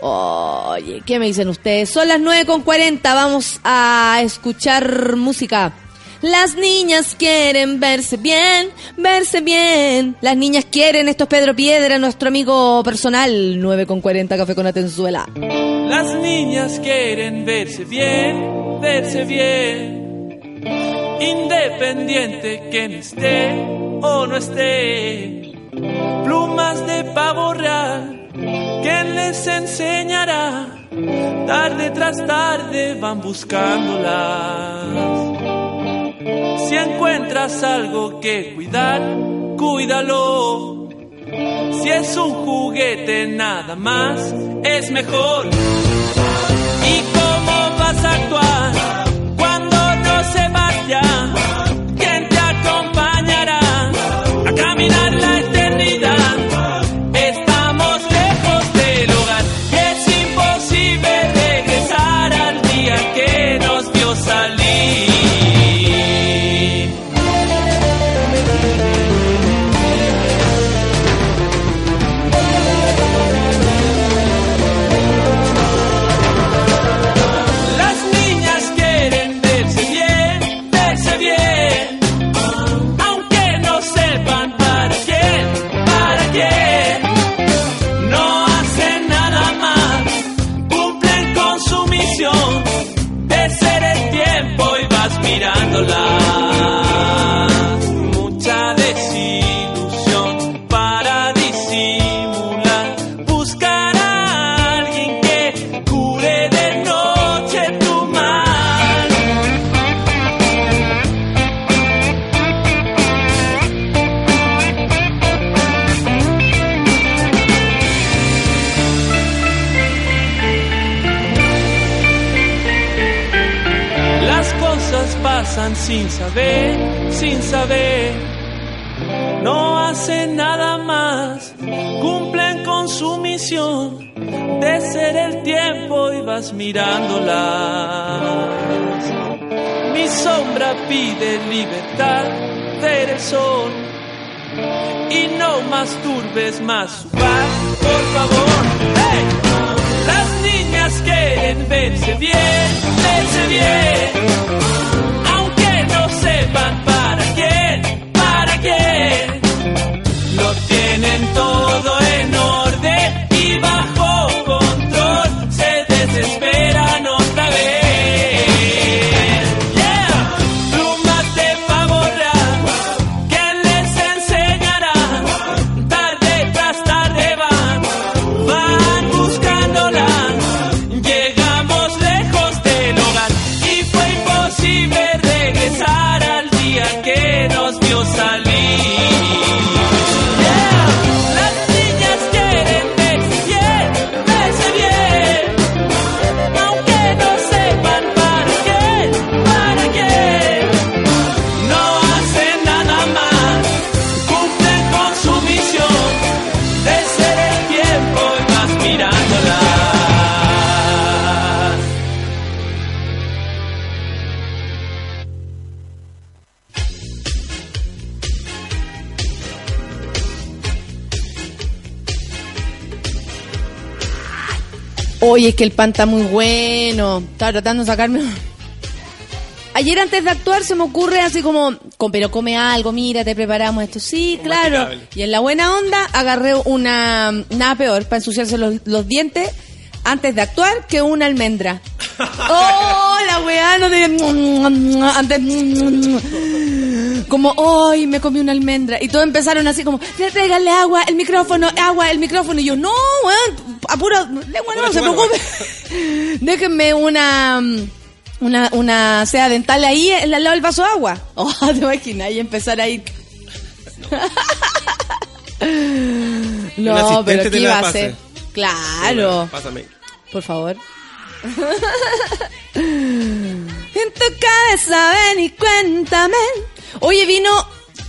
Oye, ¿qué me dicen ustedes? Son las 9 con 40, vamos a escuchar música. Las niñas quieren verse bien, verse bien. Las niñas quieren, esto es Pedro Piedra, nuestro amigo personal. 9 con 40, café con Atenzuela. Las niñas quieren verse bien, verse bien. Independiente quien esté, o no esté. Plumas de pavo real, ¿quién les enseñará? Tarde tras tarde van buscándolas. Si encuentras algo que cuidar, cuídalo. Si es un juguete nada más, es mejor. ¿Y cómo vas a actuar cuando no sepas ya quién te acompañará a caminar No hacen nada más, cumplen con su misión de ser el tiempo y vas mirándolas. Mi sombra pide libertad, ver el sol y no masturbes más su paz, por favor. Las niñas quieren verse bien, verse bien, sepan para quién, para quién. Lo tienen todo en orden Oye, es que el pan está muy bueno. Estaba tratando de sacarme. Ayer antes de actuar se me ocurre así como, "Com- pero come algo, mira, te preparamos esto. Sí, claro. Y en la buena onda agarré una, nada peor, para ensuciarse los, los dientes antes de actuar que una almendra. ¡Oh, la weá! No te... Antes... Como, ¡ay, me comí una almendra! Y todos empezaron así como, ¡Trégale agua, el micrófono, agua, el micrófono! Y yo, ¡no, weón! Apuro, lengua, no, se preocupe. Déjenme una... Una, una seda dental ahí al lado del vaso de agua. Oh, te imaginas, y empezar ahí. No, asistente pero ¿qué iba a hacer? Claro. Pásame. Por favor. en tu cabeza, ven y cuéntame. Oye, vino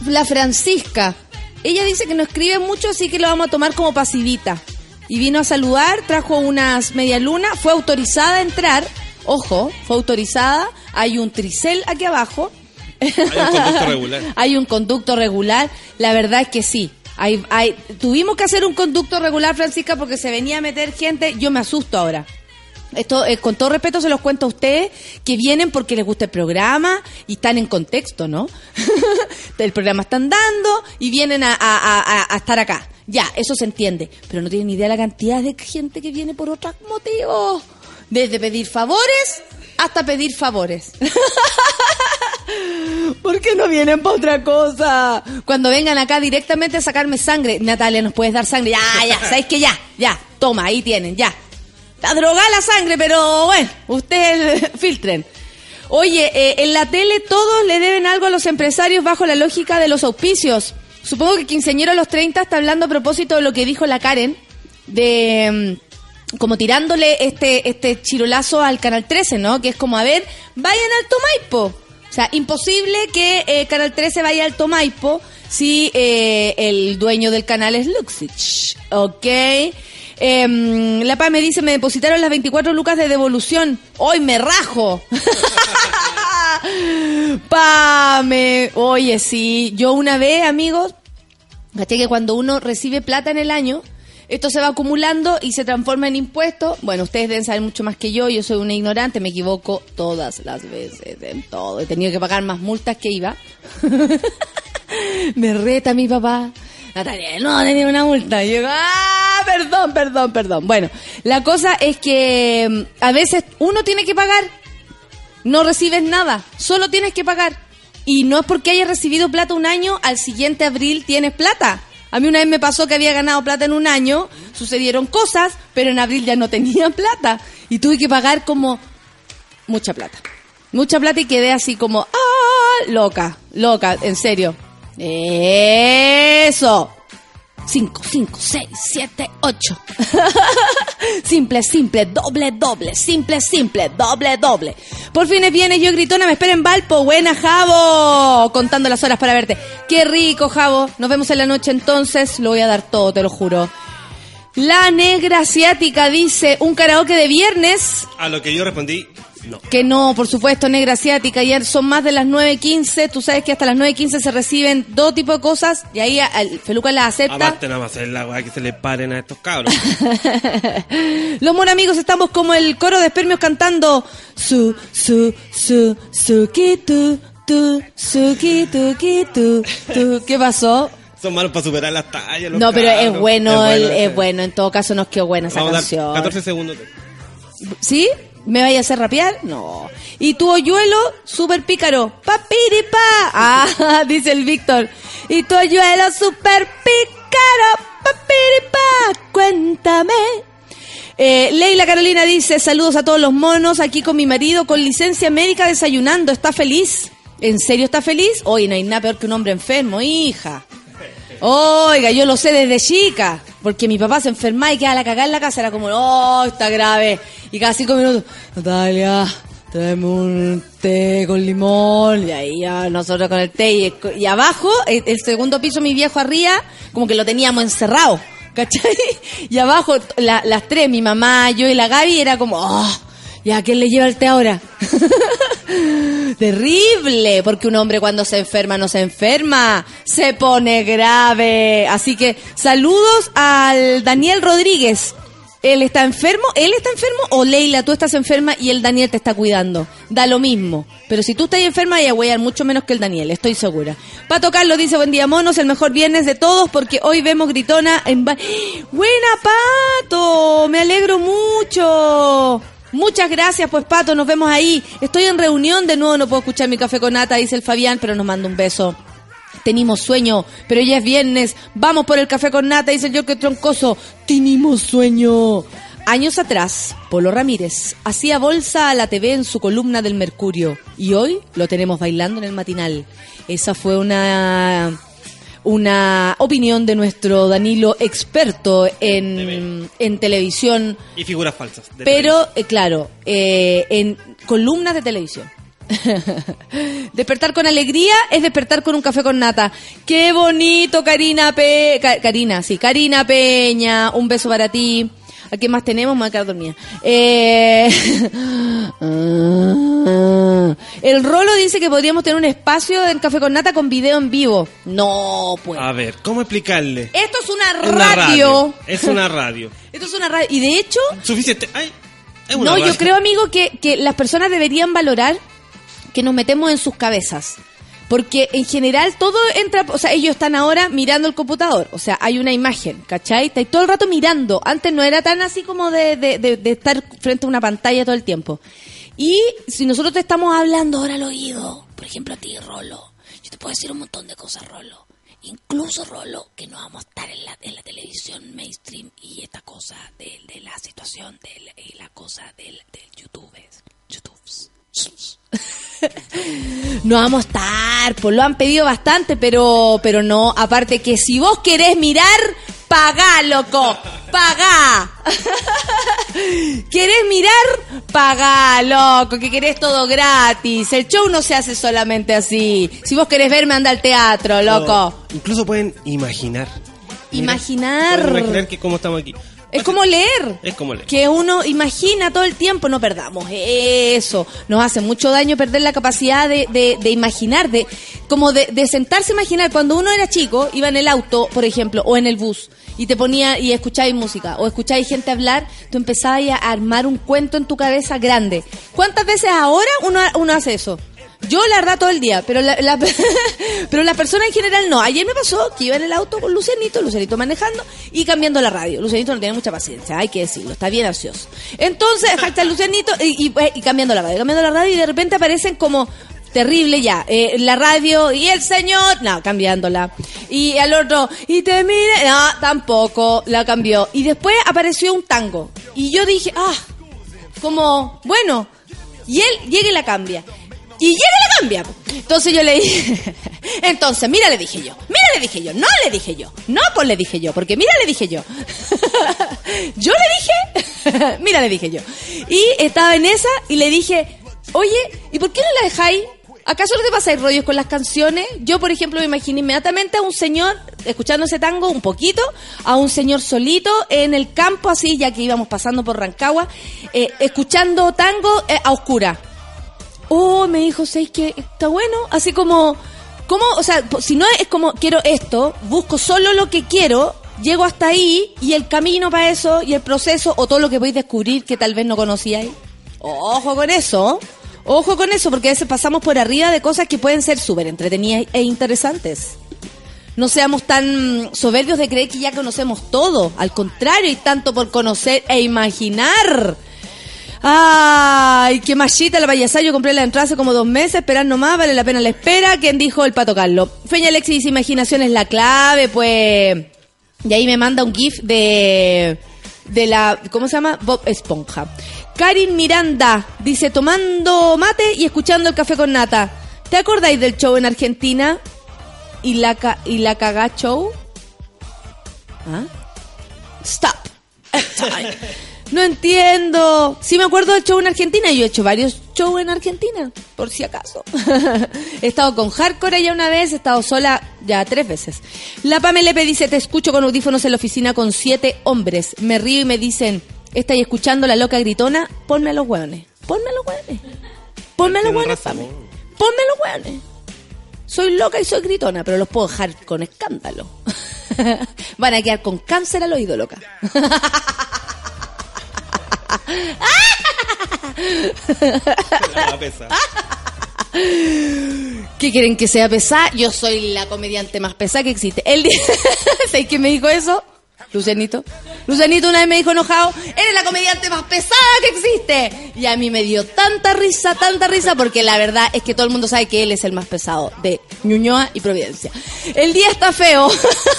la Francisca. Ella dice que no escribe mucho, así que lo vamos a tomar como pasivita. Y vino a saludar, trajo unas medialunas, fue autorizada a entrar. Ojo, fue autorizada. Hay un tricel aquí abajo. Hay un conducto regular. Hay un conducto regular. La verdad es que sí. Hay, hay, tuvimos que hacer un conducto regular, Francisca, porque se venía a meter gente. Yo me asusto ahora. Esto, eh, con todo respeto, se los cuento a ustedes que vienen porque les gusta el programa y están en contexto, ¿no? el programa están dando y vienen a, a- a- a estar acá. Ya, eso se entiende. Pero no tienen idea la cantidad de gente que viene por otros motivos. Desde pedir favores hasta pedir favores. ¿Por qué no vienen para otra cosa? Cuando vengan acá directamente a sacarme sangre. Natalia, ¿nos puedes dar sangre? Ya, ya, ¿sabéis que ya? Ya, toma, ahí tienen, ya. Está drogada la sangre, pero bueno, ustedes filtren. Oye, eh, en la tele todos le deben algo a los empresarios bajo la lógica de los auspicios. Supongo que Quinceañero a los 30 está hablando a propósito de lo que dijo la Karen, de mm, como tirándole este, este chirolazo al Canal 13, ¿no? Que es como, a ver, vayan al Tomaipo. O sea, imposible que eh, Canal 13 vaya al Tomaipo si eh, el dueño del canal es Luxich. ¿Ok? Em, la PA me dice, me depositaron las 24 lucas de devolución. Hoy me rajo. Pame. Oye, sí. Yo una vez, amigos, caché que cuando uno recibe plata en el año, esto se va acumulando y se transforma en impuestos. Bueno, ustedes deben saber mucho más que yo. Yo soy una ignorante, me equivoco todas las veces, en todo. He tenido que pagar más multas que iba. me reta mi papá. Natalia, no, tenía una multa. Y yo, ah, perdón, perdón, perdón. Bueno, la cosa es que mm, a veces uno tiene que pagar no recibes nada, solo tienes que pagar. Y no es porque hayas recibido plata un año, al siguiente abril tienes plata. A mí una vez me pasó que había ganado plata en un año, sucedieron cosas, pero en abril ya no tenía plata. Y tuve que pagar como mucha plata. Mucha plata y quedé así como, ah, loca, loca, en serio. Eso. 5, 5, 6, 7, 8. simple, simple, doble, doble, simple, simple, doble, doble. Por fin es viernes, yo gritona, me esperen Valpo. Buena, Javo. Contando las horas para verte. Qué rico, Javo. Nos vemos en la noche entonces. Lo voy a dar todo, te lo juro. La negra asiática dice, un karaoke de viernes. A lo que yo respondí, no. Que no, por supuesto, negra asiática. Ayer son más de las 9.15. Tú sabes que hasta las 9.15 se reciben todo tipo de cosas. Y ahí al Feluca las acepta. Aparte nada más hacer la weá que se le paren a estos cabros. Los mon amigos estamos como el coro de espermios cantando su, su, su, su, ki, tu, tu, su, ki, tu, ki, tu, tu. ¿Qué pasó? Son malos para superar las tallas. los No, pero es bueno, el- es sí. bueno. En todo caso nos quedó buena esa Vamos a dar canción. 14 segundos. ¿Sí? ¿Me vaya a hacer rapear? No. Y tu hoyuelo, súper pícaro. Papiripa. Ah, dice el Víctor. Y tu hoyuelo, súper pícaro. Papiripa. Cuéntame. Eh, Leila Carolina dice, saludos a todos los monos, aquí con mi marido, con licencia médica desayunando, ¿está feliz? ¿En serio está feliz? Hoy no hay nada peor que un hombre enfermo, hija. Oiga, yo lo sé desde chica, porque mi papá se enfermaba y quedaba la cagada en la casa, era como, oh, está grave. Y cada cinco minutos, Natalia, tráeme un té con limón. Y ahí ya nosotros con el té. Y, abajo, el, el segundo piso, mi viejo arriba, como que lo teníamos encerrado, ¿cachai? Y abajo, la- las tres, mi mamá, yo y la Gaby, era como, oh, ¿ya quién le lleva el té ahora? Terrible, porque un hombre cuando se enferma no se enferma, se pone grave. Así que saludos al Daniel Rodríguez. Él está enfermo, él está enfermo o Leila, tú estás enferma y el Daniel te está cuidando. Da lo mismo. Pero si tú estás enferma, hay a huear mucho menos que el Daniel, estoy segura. Pato Carlos dice, buen día monos, el mejor viernes de todos porque hoy vemos gritona en... Buena Pato, me alegro mucho. Muchas gracias, pues Pato, nos vemos ahí. Estoy en reunión, de nuevo no puedo escuchar mi café con nata, dice el Fabián, pero nos manda un beso. Tenemos sueño, pero ya es viernes. Vamos por el café con nata, dice el York Troncoso. Tenemos sueño. Años atrás, Polo Ramírez hacía bolsa a la TV en su columna del Mercurio y hoy lo tenemos bailando en el matinal. Esa fue una una opinión de nuestro Danilo experto en, en televisión Y figuras falsas. pero, eh, claro, eh, en columnas de televisión. despertar con alegría es despertar con un café con nata. Qué bonito, Karina Pe... Karina, sí, Karina Peña. Un beso para ti. ¿A qué más tenemos? Me voy a quedar dormida. Eh... El Rolo dice que podríamos tener un espacio en Café con Nata con video en vivo. No, pues. A ver, ¿cómo explicarle? Esto es una radio. Es una radio. Esto es una radio. Y de hecho, Suficiente. Ay, es una no, radio. yo creo, amigo, que, que las personas deberían valorar que nos metemos en sus cabezas. Porque en general todo entra, o sea, ellos están ahora mirando el computador, o sea, hay una imagen, ¿cachai? Está todo el rato mirando. Antes no era tan así como de, de, de- de estar frente a una pantalla todo el tiempo. Y si nosotros te estamos hablando ahora al oído, por ejemplo a ti, Rolo, yo te puedo decir un montón de cosas, Rolo. Incluso, Rolo, que no vamos a estar en la, en la televisión mainstream y esta cosa de, de la situación del, y la cosa del, del YouTube. YouTube. No vamos a estar, pues lo han pedido bastante, pero, pero no. Aparte que si vos querés mirar, pagá, loco, pagá. ¿Querés mirar? Pagá, loco, que querés todo gratis. El show no se hace solamente así. Si vos querés verme, anda al teatro, loco. O incluso pueden imaginar. Imaginar. Pueden imaginar que cómo estamos aquí. Es como leer. Es como leer. Que uno imagina todo el tiempo, no perdamos eso. Nos hace mucho daño perder la capacidad de, de- de imaginar, de como de, de sentarse a imaginar. Cuando uno era chico, iba en el auto, por ejemplo, o en el bus, y te ponía y escuchabais música, o escuchabais gente hablar, tú empezabas a armar un cuento en tu cabeza grande. ¿Cuántas veces ahora uno, uno hace eso? Yo la verdad todo el día, pero la, la- pero las personas en general no. Ayer me pasó que iba en el auto con Lucianito, Lucianito manejando y cambiando la radio. Lucianito no tiene mucha paciencia, hay que decirlo, está bien ansioso. Entonces, hashtag Lucianito y, y- y cambiando la radio, cambiando la radio y de repente aparecen como terrible ya, eh, la radio y el señor, no, cambiándola. Y al otro, y te mire, no, tampoco, la cambió. Y después apareció un tango. Y yo dije, ah, como, bueno, y él llega y la cambia. Y llega la cambia. Entonces yo le dije, entonces, mira, le dije yo, mira, le dije yo, no le dije yo, no, pues le dije yo, porque mira, le dije yo. yo le dije, mira, le dije yo. Y estaba en esa y le dije, oye, ¿y por qué no la dejáis? ¿Acaso no te pasáis rollos con las canciones? Yo, por ejemplo, me imaginé inmediatamente a un señor, escuchando ese tango un poquito, a un señor solito en el campo, así, ya que íbamos pasando por Rancagua, eh, escuchando tango eh, a oscura. Oh, me dijo, ¿sabes que Está bueno, así como, ¿cómo? O sea, si no es como, quiero esto, busco solo lo que quiero, llego hasta ahí, y el camino para eso, y el proceso, o todo lo que podéis descubrir que tal vez no conocíais. Ojo con eso, ojo con eso, porque a veces pasamos por arriba de cosas que pueden ser súper entretenidas e interesantes. No seamos tan soberbios de creer que ya conocemos todo. Al contrario, hay tanto por conocer e imaginar. Ay, qué machita la payasada. Yo compré la entrada hace como dos meses. Esperar nomás, vale la pena la espera. ¿Quién dijo el pato Carlos? Feña Alexis dice: Imaginación es la clave, pues. Y ahí me manda un GIF de. De la. ¿Cómo se llama? Bob Esponja. Karin Miranda dice: Tomando mate y escuchando el café con nata. ¿Te acordáis del show en Argentina? ¿Y la, ca- y la cagá show? ¿Ah? Stop. Time. No entiendo. Sí me acuerdo del show en Argentina. Yo he hecho varios shows en Argentina, por si acaso. he estado con Hardcore allá una vez, he estado sola ya tres veces. La Pamelepe dice, te escucho con audífonos en la oficina con siete hombres. Me río y me dicen, ¿estáis escuchando la loca gritona? Ponme a los hueones. Ponme a los hueones. Ponme a los hueones. Pame. Ponme a los hueones. Soy loca y soy gritona, pero los puedo dejar con escándalo. Van a quedar con cáncer al oído, loca. ¿Qué quieren que sea pesada? Yo soy la comediante más pesada que existe. El día... ¿Sabes quién me dijo eso? Lucianito. Lucianito una vez me dijo enojado, eres la comediante más pesada que existe. Y a mí me dio tanta risa, tanta risa, porque la verdad es que todo el mundo sabe que él es el más pesado de Ñuñoa y Providencia. El día está feo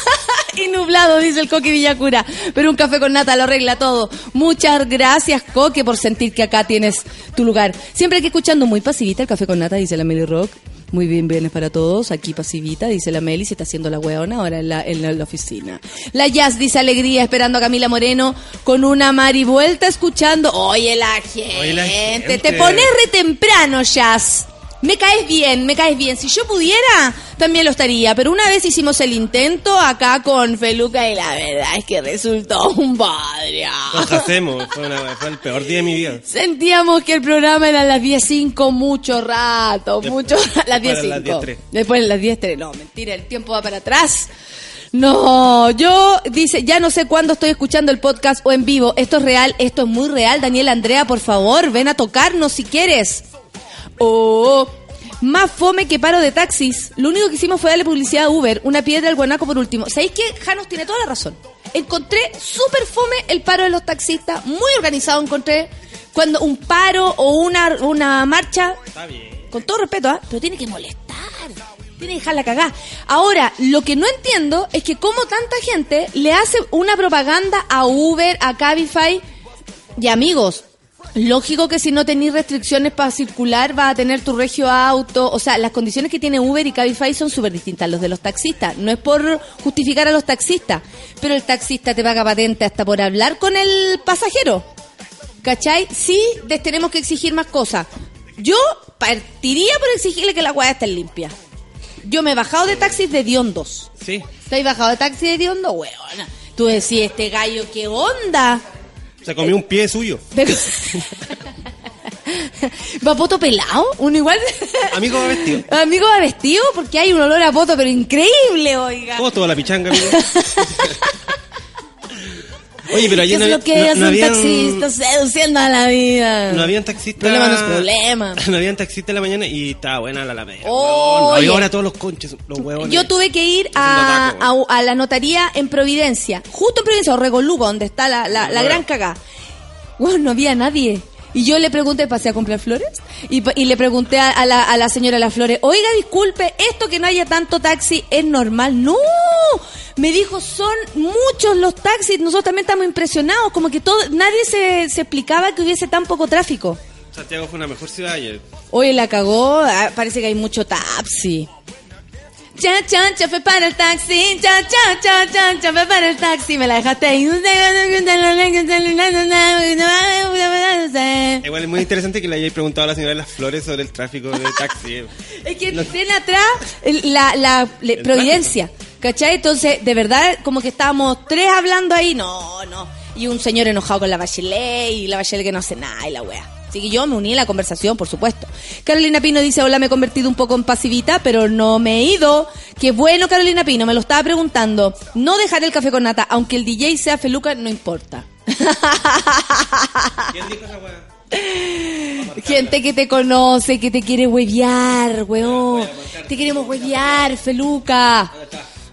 y nublado, dice el Coque Villacura, pero un café con nata lo arregla todo. Muchas gracias, Coque, por sentir que acá tienes tu lugar. Siempre que escuchando muy pasivita el café con nata, dice la Meli Rock. Muy bien, bienes para todos. Aquí pasivita, dice la Meli, se está haciendo la weona ahora en la, en la, en la oficina. La Jazz dice alegría, esperando a Camila Moreno con una marivuelta escuchando. Oye, la gente. Oye, la gente. Te pones re temprano, Jazz. Me caes bien, me caes bien. Si yo pudiera, también lo estaría. Pero una vez hicimos el intento acá con Feluca y la verdad es que resultó un padre. Nos hacemos. Fue, una- fue el peor día de mi vida. Sentíamos que el programa era a las 10.05 mucho rato, Después- mucho las después de las 10.05. 10:03. Después de las 10.03. No, mentira, el tiempo va para atrás. No, yo dice, ya no sé cuándo estoy escuchando el podcast o en vivo. Esto es real, esto es muy real. Daniel Andrea, por favor, ven a tocarnos si quieres. Oh, más fome que paro de taxis. Lo único que hicimos fue darle publicidad a Uber, una piedra al guanaco por último. ¿Sabéis que Janos tiene toda la razón? Encontré súper fome el paro de los taxistas, muy organizado encontré. Cuando un paro o una, una marcha, Está bien. con todo respeto, ¿ah? pero tiene que molestar. Tiene que dejarla cagar. Ahora, lo que no entiendo es que como tanta gente le hace una propaganda a Uber, a Cabify y amigos. Lógico que si no tenéis restricciones para circular vas a tener tu regio auto. O sea, las condiciones que tiene Uber y Cabify son súper distintas a los de los taxistas. No es por justificar a los taxistas, pero el taxista te paga patente hasta por hablar con el pasajero. ¿Cachai? Sí, les tenemos que exigir más cosas. Yo partiría por exigirle que la weá esté limpia. Yo me he bajado de taxis de Diondos. Sí. ¿Te has bajado de taxi de Diondo? Weona. Tú decís, este gallo, ¿qué onda? Se comió un pie suyo. ¿Va poto pelado? Uno igual. Amigo va vestido. Amigo va vestido porque hay un olor a poto, pero increíble, oiga. ¿Cómo estuvo la pichanga, amigo? Oye, pero ¿Qué ayer es no, lo que había- hace no, un habían, taxista seduciendo a la vida? no habían taxistas. Problema no es problema. No habían taxistas en la mañana y estaba buena la alameda. Oye. No, había ahora todos los conches, los huevos. Yo tuve que ir a, a- a la notaría en Providencia, justo en Providencia, o Regolugo, donde está la, la, la gran cagá. Bueno, no había nadie. Y yo le pregunté, pasé a comprar flores, y, y le pregunté a, a la, a la señora de las flores, oiga, disculpe, esto que no haya tanto taxi es normal. No, me dijo, son muchos los taxis, nosotros también estamos impresionados, como que todo, nadie se, se explicaba que hubiese tan poco tráfico. Santiago fue una mejor ciudad ayer. Oye, la cagó, ah, parece que hay mucho taxi. Cha, cha, cha, fue para el taxi, cha, cha, cha, cha, cha, fue para el taxi, me la dejaste ahí. Igual es muy interesante que le hayáis preguntado a la señora de las flores sobre el tráfico de taxi. Es que tiene atrás la, la El providencia, ¿cachai? Entonces, de verdad, como que estábamos tres hablando ahí, no, no. Y un señor enojado con la Bachelet y la Bachelet que no hace nada y la wea. Así que yo me uní a la conversación, por supuesto. Carolina Pino dice, hola, me he convertido un poco en pasivita, pero no me he ido. Qué bueno, Carolina Pino, me lo estaba preguntando. No dejaré el café con nata, aunque el DJ sea feluca, no importa. ¿Quién dijo esa weá? Gente que te conoce, que te quiere huevear, weón. Te queremos huevear, feluca.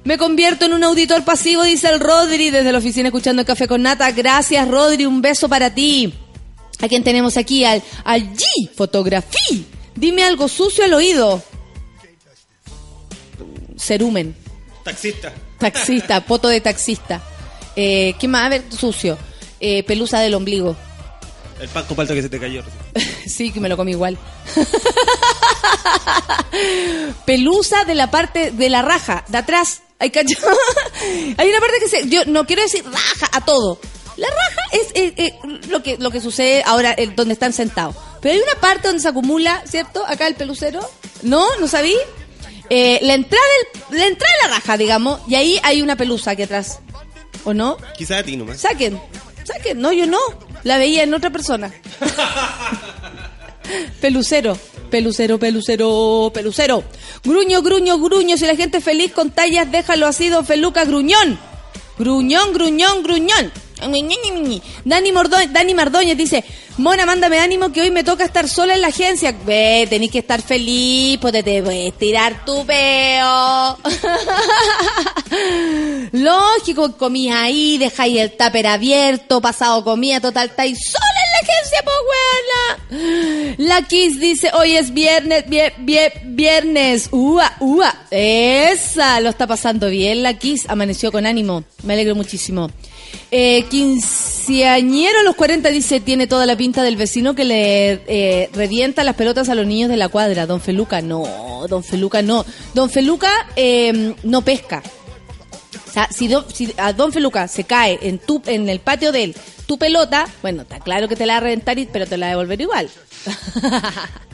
Me convierto en un auditor pasivo, dice el Rodri desde la oficina escuchando el café con nata. Gracias, Rodri, un beso para ti. ¿A quién tenemos aquí? Al, al G, fotografía. Dime algo sucio al oído. Cerumen, Taxista. taxista, poto de taxista. Eh, ¿Qué más? A ver, sucio. Eh, pelusa del ombligo. El Paco Palto que se te cayó. Sí, que me lo comí igual. Pelusa de la parte de la raja, de atrás. Hay, Hay una parte que se. Yo no quiero decir raja a todo. La raja es lo que lo que sucede ahora eh, donde están sentados. Pero hay una parte donde se acumula, ¿cierto? Acá el pelucero. ¿No? ¿No sabí? Eh, la entrada del, la entrada de la raja, digamos, y ahí hay una pelusa aquí atrás. ¿O no? Quizá a ti nomás. Saquen, saquen. No, yo no. La veía en otra persona. Pelucero, pelucero, pelucero, pelucero. Gruño, gruño, gruño. Si la gente es feliz con tallas, déjalo así, don Feluca, gruñón. Gruñón, gruñón, gruñón. Dani, Mordo- Mardoñez dice, Mona, mándame ánimo que hoy me toca estar sola en la agencia. Ve, tenés que estar feliz, pues te puedes tirar tu peo. Lógico, comí ahí, dejáis el tupper abierto, pasado comida, total, estáis sola en la agencia, pues. La Kiss dice, hoy es viernes, vie- vie- viernes, ua, ua. Esa, lo está pasando bien la Kiss, amaneció con ánimo, me alegro muchísimo. Eh, quinceañero a los 40 dice, tiene toda la pinta del vecino que le eh, revienta las pelotas a los niños de la cuadra. Don Feluca, no, don Feluca no. Don Feluca eh, no pesca. O sea, si, si a Don Feluca se cae en tu en el patio de él tu pelota, bueno, está claro que te la va a reventar, pero te la va a devolver igual.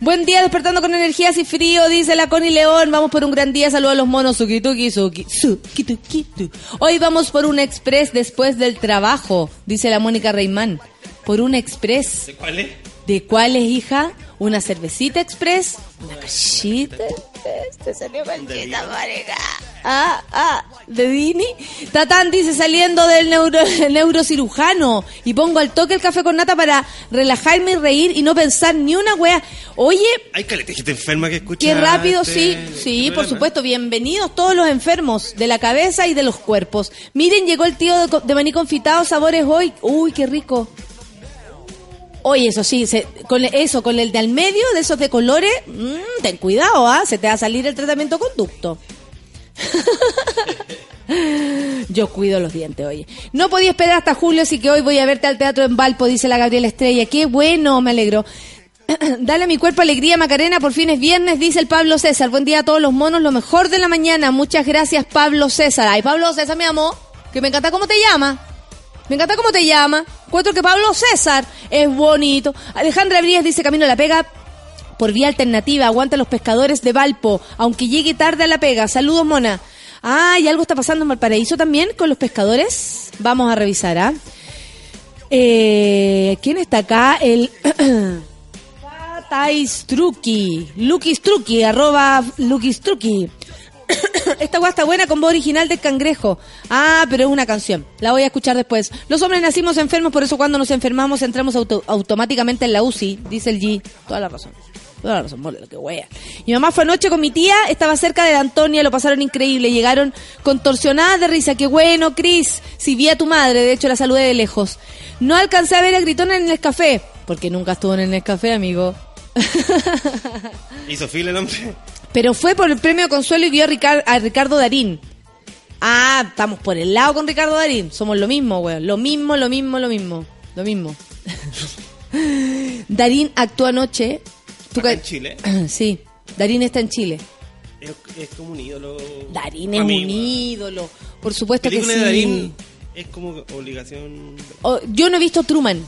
Buen día, despertando con energías y frío, dice la Connie León. Vamos por un gran día, saludos a los monos. Suki, tuki, suki, suki, tuki, tu. Hoy vamos por un express después del trabajo, dice la Mónica Reimán. Por un express. ¿De cuál es? ¿De cuál es, hija? ¿Una cervecita express? ¿Una cachita express? Te salió cachita, marica. Ah, ah, ¿de Dini? Tatán dice saliendo del neuro, neurocirujano y pongo al toque el café con nata para relajarme y reír y no pensar ni una wea. Oye, Hay caleta gente enferma que escucha. Qué rápido, este- sí, sí, por supuesto. Bienvenidos todos los enfermos de la cabeza y de los cuerpos. Miren, llegó el tío de, de maní confitado, sabores hoy. Uy, qué rico. Oye, eso sí, se- con eso, con el de al medio, de esos de colores, mm, ten cuidado, ¿ah? Se te va a salir el tratamiento conducto. Yo cuido los dientes, oye. No podía esperar hasta julio, así que hoy voy a verte al teatro en Valpo, dice la Gabriela Estrella. Qué bueno, me alegro. Dale a mi cuerpo alegría, Macarena, por fin es viernes, dice el Pablo César. Buen día a todos los monos, lo mejor de la mañana. Muchas gracias, Pablo César. Ay, Pablo César, mi amor, que me encanta cómo te llama. Me encanta cómo te llama. Encuentro que Pablo César es bonito. Alejandra Brías dice Camino a la Pega. Por vía alternativa, aguanta los pescadores de Valpo, aunque llegue tarde a la pega. Saludos, Mona. Ah, y algo está pasando en Valparaíso también con los pescadores. Vamos a revisar, ¿ah? Eh, ¿Quién está acá? El Taistruki. Lukistruki, arroba Lukistruki. Esta guay está buena con voz original del cangrejo. Ah, pero es una canción. La voy a escuchar después. Los hombres nacimos enfermos, por eso cuando nos enfermamos entramos auto- automáticamente en la UCI, dice el G. Toda la razón. Toda la razón, que wea. Mi mamá fue anoche con mi tía, estaba cerca de la Antonia, lo pasaron increíble. Llegaron contorsionadas de risa. Qué bueno, Cris. Si vi a tu madre, de hecho la saludé de lejos. No alcancé a ver a Gritona en el café, porque nunca estuvo en el café, amigo. Hizo fila el hombre. Pero fue por el premio Consuelo y vio a, Ricar- a Ricardo Darín. Ah, estamos por el lado con Ricardo Darín. Somos lo mismo, weón. Lo mismo, lo mismo, lo mismo. Lo mismo. Darín actuó anoche. ¿Tú Acá en Chile. Sí, Darín está en Chile. Es, es como un ídolo. Darín es mí, un ídolo. Por supuesto que sí. de Darín es como obligación. Oh, yo no he visto Truman.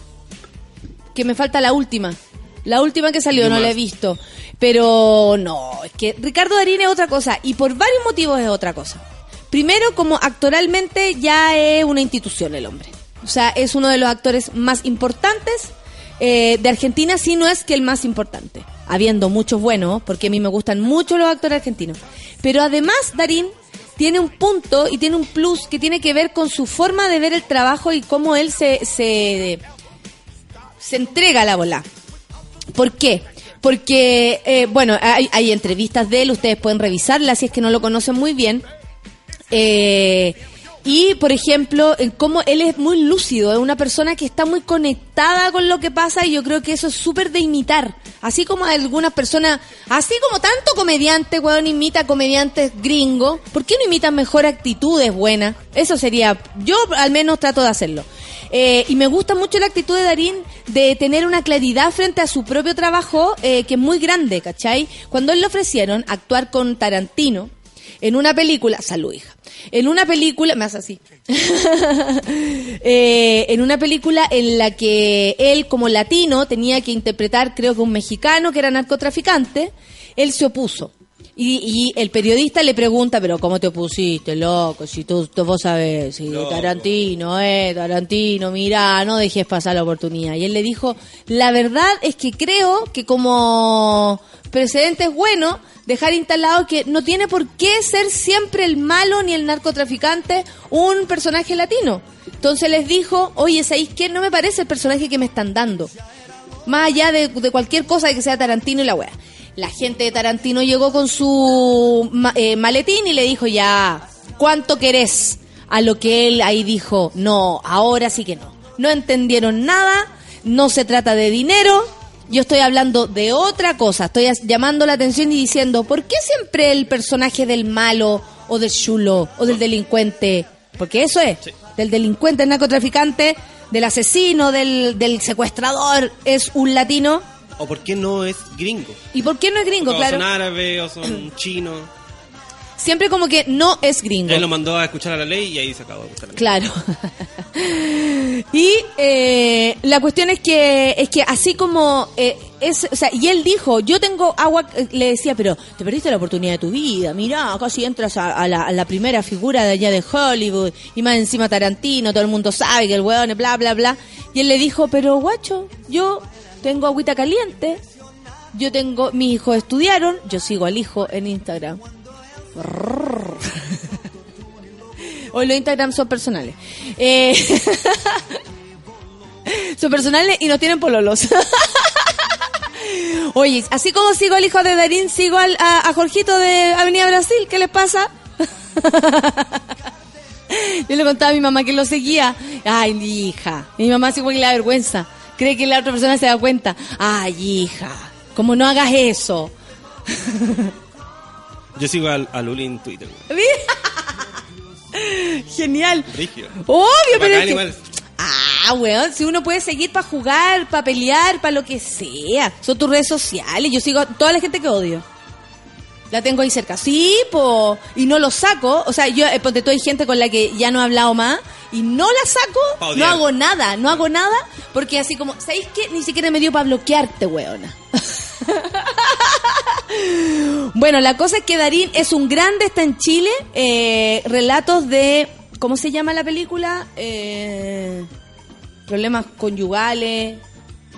Que me falta la última. La última que salió, no la he visto. Pero no, es que Ricardo Darín es otra cosa. Y por varios motivos es otra cosa. Primero, como actoralmente ya es una institución el hombre. O sea, es uno de los actores más importantes eh, de Argentina, si no es que el más importante. Habiendo muchos buenos, porque a mí me gustan mucho los actores argentinos. Pero además, Darín tiene un punto y tiene un plus que tiene que ver con su forma de ver el trabajo y cómo él se, se, se entrega a la bola. ¿Por qué? Porque, eh, bueno, hay, hay entrevistas de él, ustedes pueden revisarlas si es que no lo conocen muy bien. Eh, y, por ejemplo, en cómo él es muy lúcido, es una persona que está muy conectada con lo que pasa y yo creo que eso es súper de imitar. Así como algunas personas, así como tanto comediante, weón, imita comediantes gringos, ¿por qué no imitan mejor actitudes buenas? Eso sería, yo al menos trato de hacerlo. Eh, y me gusta mucho la actitud de Darín de tener una claridad frente a su propio trabajo eh, que es muy grande, ¿cachai? Cuando él le ofrecieron actuar con Tarantino en una película, salud hija, en una película, me hace así, Eh, en una película en la que él como latino tenía que interpretar creo que un mexicano que era narcotraficante, él se opuso. Y, y el periodista le pregunta, pero ¿cómo te opusiste, loco? Si tú, tú vos sabés, si. Tarantino, eh, Tarantino, mira, no dejes pasar la oportunidad. Y él le dijo, la verdad es que creo que como precedente es bueno dejar instalado que no tiene por qué ser siempre el malo ni el narcotraficante un personaje latino. Entonces les dijo, oye, ¿sabéis qué? No me parece el personaje que me están dando. Más allá de, de cualquier cosa que sea Tarantino y la wea. La gente de Tarantino llegó con su eh, maletín y le dijo ya, ¿cuánto querés? A lo que él ahí dijo, no, ahora sí que no. No entendieron nada, no se trata de dinero, yo estoy hablando de otra cosa, estoy llamando la atención y diciendo, ¿por qué siempre el personaje del malo o del chulo o del delincuente? Porque eso es, del delincuente, el narcotraficante, del asesino, del, del secuestrador, es un latino. ¿O por qué no es gringo? ¿Y por qué no es gringo? o Claro. son árabes o son chinos. Siempre como que no es gringo. Él lo mandó a escuchar a la ley y ahí se acabó de. Claro. y eh, la cuestión es que es que así como eh, es, o sea, y él dijo, yo tengo agua, eh, le decía, pero te perdiste la oportunidad de tu vida, mirá, casi entras a, a la, a la primera figura de allá de Hollywood, y más encima Tarantino, todo el mundo sabe que el weón es bla, bla, bla. Y él le dijo, pero guacho, yo tengo agüita caliente, yo tengo, mis hijos estudiaron, yo sigo al hijo en Instagram. Hoy los Instagram son personales. Eh, son personales y no tienen pololos. Oye, así como sigo al hijo de Darín, sigo al- a, Jorgito de Avenida Brasil. ¿Qué les pasa? Yo le contaba a mi mamá que lo seguía. Ay, mi hija. Mi mamá que le da vergüenza. Cree que la otra persona se da cuenta. Ay, hija, como no hagas eso. Yo sigo a Luli en Twitter. Genial. Brigio. Obvio, pero es que-. Ah, weón, si uno puede seguir para jugar, para pelear, para lo que sea. Son tus redes sociales. Yo sigo a toda la gente que odio. La tengo ahí cerca. Sí, po. Y no lo saco. O sea, yo, eh, ponte tú, hay gente con la que ya no he hablado más. Y no la saco. No hago nada. No hago nada. Porque así como, ¿sabéis qué? Ni siquiera me dio para bloquearte, weona. bueno, la cosa es que Darín es un grande, está en Chile. Eh, relatos de. ¿Cómo se llama la película? Eh, problemas conyugales.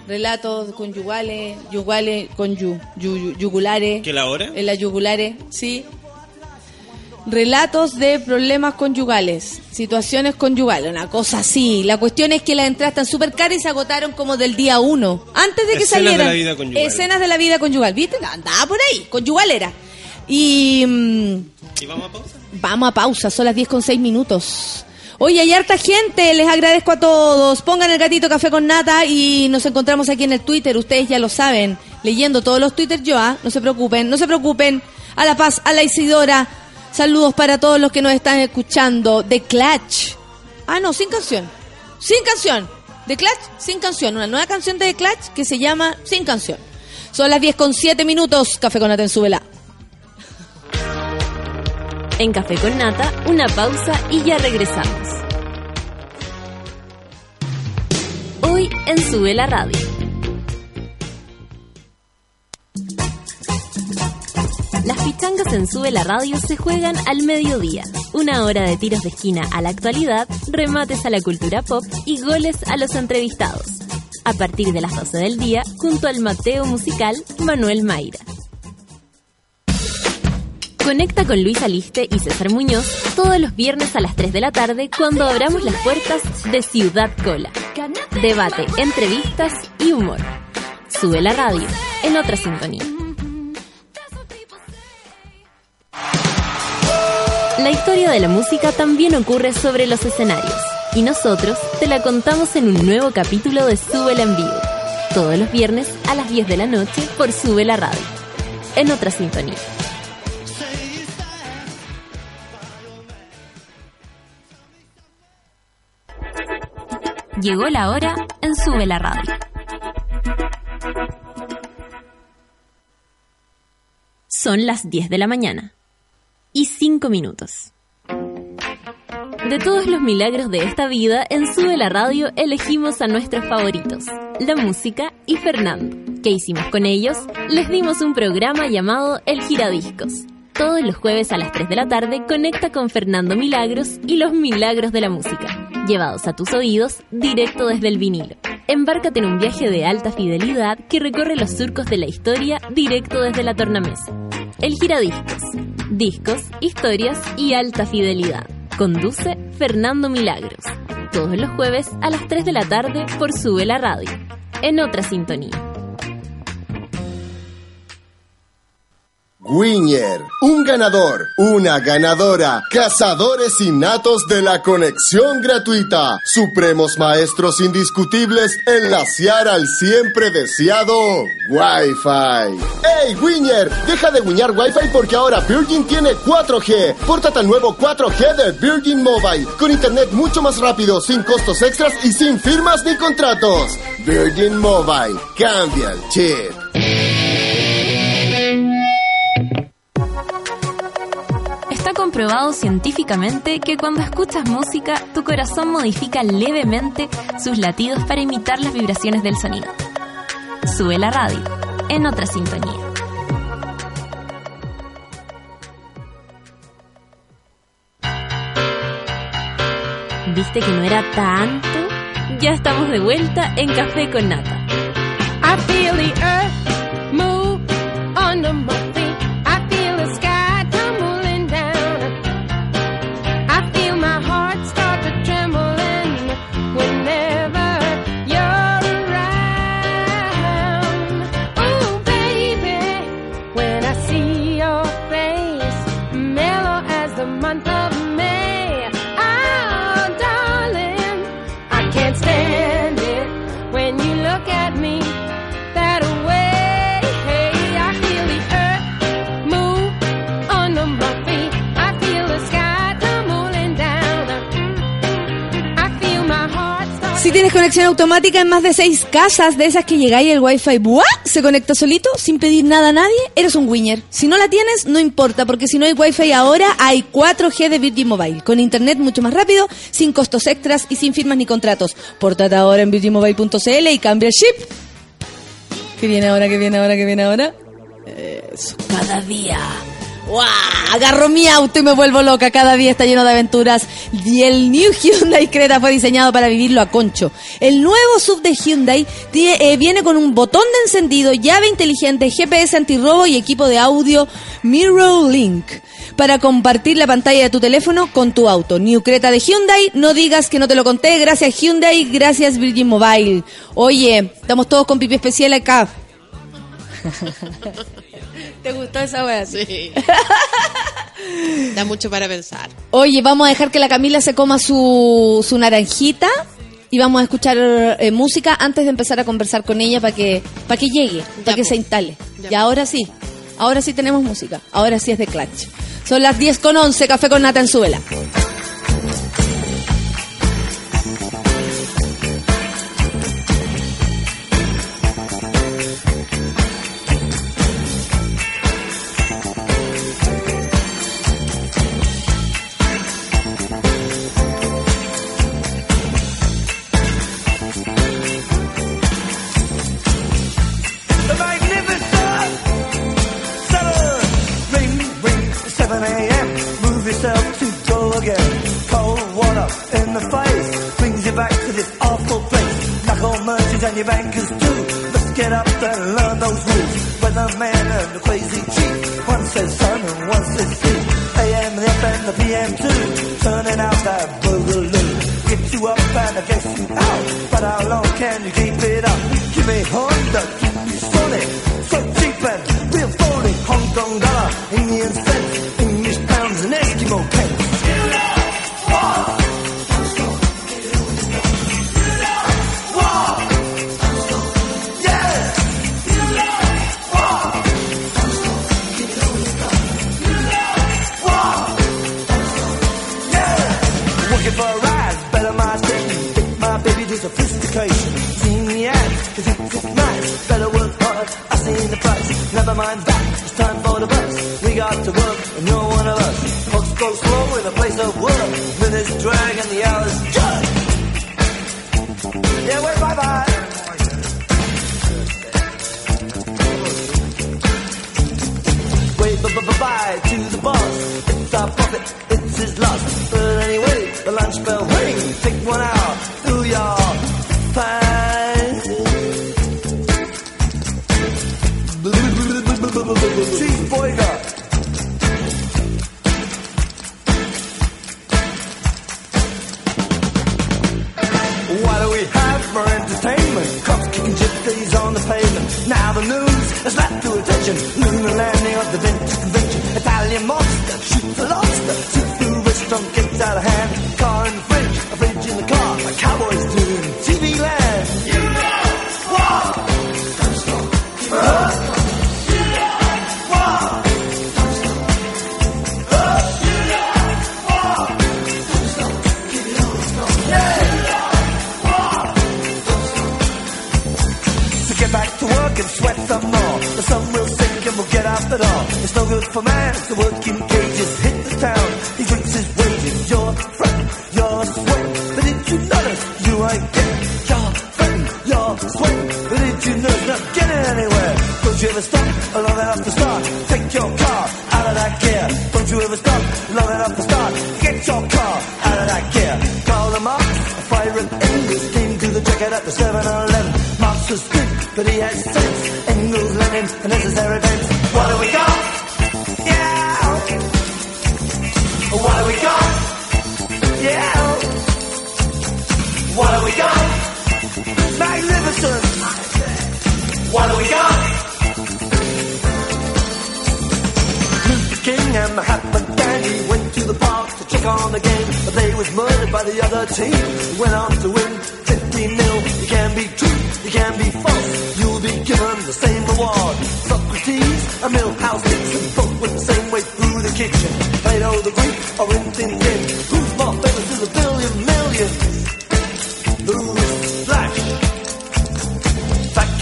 Relatos conyugales. Yugales. Conyu, yu- yu- yugulares. ¿Qué la hora? En las yugulares, sí. Relatos de problemas conyugales, situaciones conyugales, una cosa así. La cuestión es que las entradas están súper caras y se agotaron como del día uno, antes de que Escenas de salieran. la vida conyugal. Escenas de la vida conyugal, ¿viste? Andaba por ahí, conyugal era. Y mm, ¿Y vamos a pausa? vamos a pausa, son las 10 con 6 minutos. Oye, hay harta gente, les agradezco a todos. Pongan el gatito café con nata y nos encontramos aquí en el Twitter, ustedes ya lo saben, leyendo todos los Twitter yo, ¿ah? no se preocupen, no se preocupen. A La Paz, a la Isidora, saludos para todos los que nos están escuchando. The Clutch. Ah, no, sin canción. Sin canción. The Clutch, sin canción. Una nueva canción de The Clutch que se llama Sin canción. Son las 10 con 7 minutos. Café con nata en súbela. En Café con Nata, una pausa y ya regresamos. Hoy en Sube la Radio. Las pichangas en Sube la Radio se juegan al mediodía. Una hora de tiros de esquina a la actualidad, remates a la cultura pop y goles a los entrevistados. A partir de las 12 del día, junto al Mateo musical Manuel Mayra. Conecta con Luis Aliste y César Muñoz todos los viernes a las 3 de la tarde cuando abramos las puertas de Ciudad Cola. Debate, entrevistas y humor. Sube la radio en otra sintonía. La historia de la música también ocurre sobre los escenarios y nosotros te la contamos en un nuevo capítulo de Súbela en vivo, todos los viernes a las 10 de la noche por Sube la Radio, en otra sintonía. Llegó la hora en Sube la Radio. Son las 10 de la mañana y 5 minutos. De todos los milagros de esta vida, en Sube la Radio elegimos a nuestros favoritos, la música y Fernando. ¿Qué hicimos con ellos? Les dimos un programa llamado El Giradiscos. Todos los jueves a las 3 de la tarde conecta con Fernando Milagros y los milagros de la música, llevados a tus oídos directo desde el vinilo. Embárcate en un viaje de alta fidelidad que recorre los surcos de la historia directo desde la tornamesa. El Giradiscos. Discos, historias y alta fidelidad. Conduce Fernando Milagros. Todos los jueves a las 3 de la tarde por Sube la Radio. En otra sintonía. Winner, un ganador, una ganadora, cazadores innatos de la conexión gratuita, supremos maestros indiscutibles en laciar al siempre deseado Wi-Fi. ¡Hey, Winner! Deja de guiñar Wi-Fi porque ahora Virgin tiene 4G. Pórtate al nuevo 4G de Virgin Mobile, con internet mucho más rápido, sin costos extras y sin firmas ni contratos. Virgin Mobile, cambia el chip. Comprobado científicamente que cuando escuchas música, tu corazón modifica levemente sus latidos para imitar las vibraciones del sonido. Sube la radio, en otra sintonía. ¿Viste que no era tanto? Ya estamos de vuelta en Café con Nata. I feel the earth move under my tienes conexión automática en más de seis casas, de esas que llegáis el wifi ¡buah! se conecta solito, sin pedir nada a nadie, eres un winner. Si no la tienes, no importa, porque si no hay wifi ahora, hay 4G de Virgin Mobile, con internet mucho más rápido, sin costos extras y sin firmas ni contratos. Portate ahora en virginmobile.cl y cambia el chip. ¿Qué viene ahora? ¿Qué viene ahora? ¿Qué viene ahora? Eso, cada día. ¡Wow! Agarro mi auto y me vuelvo loca. Cada día está lleno de aventuras. Y el New Hyundai Creta fue diseñado para vivirlo a concho. El nuevo sub de Hyundai eh, viene con un botón de encendido, llave inteligente, GPS antirrobo y equipo de audio Mirror Link para compartir la pantalla de tu teléfono con tu auto. New Creta de Hyundai, no digas que no te lo conté. Gracias Hyundai, gracias Virgin Mobile. Oye, estamos todos con pipi especial acá. ¿Te gustó esa wea? Sí. da mucho para pensar. Oye, vamos a dejar que la Camila se coma su, su naranjita y vamos a escuchar eh, música antes de empezar a conversar con ella para que, que llegue, para que se instale. Ya y ahora sí, ahora sí tenemos música, ahora sí es de Clutch. Son las 10 con 11, café con nata en suela.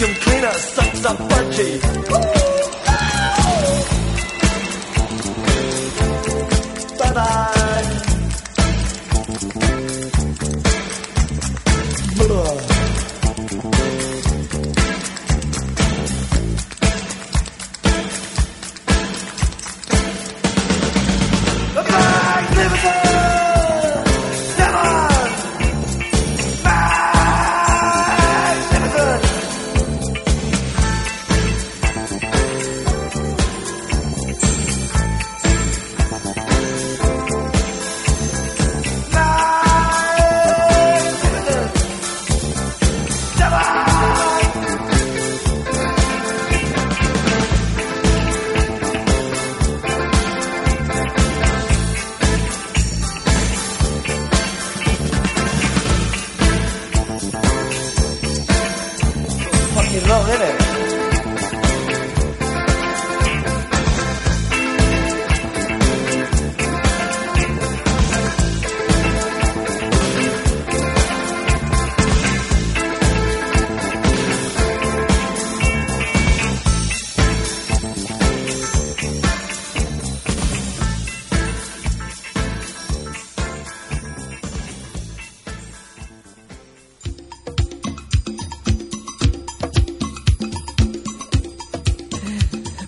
vacuum cleaner sucks up budgie.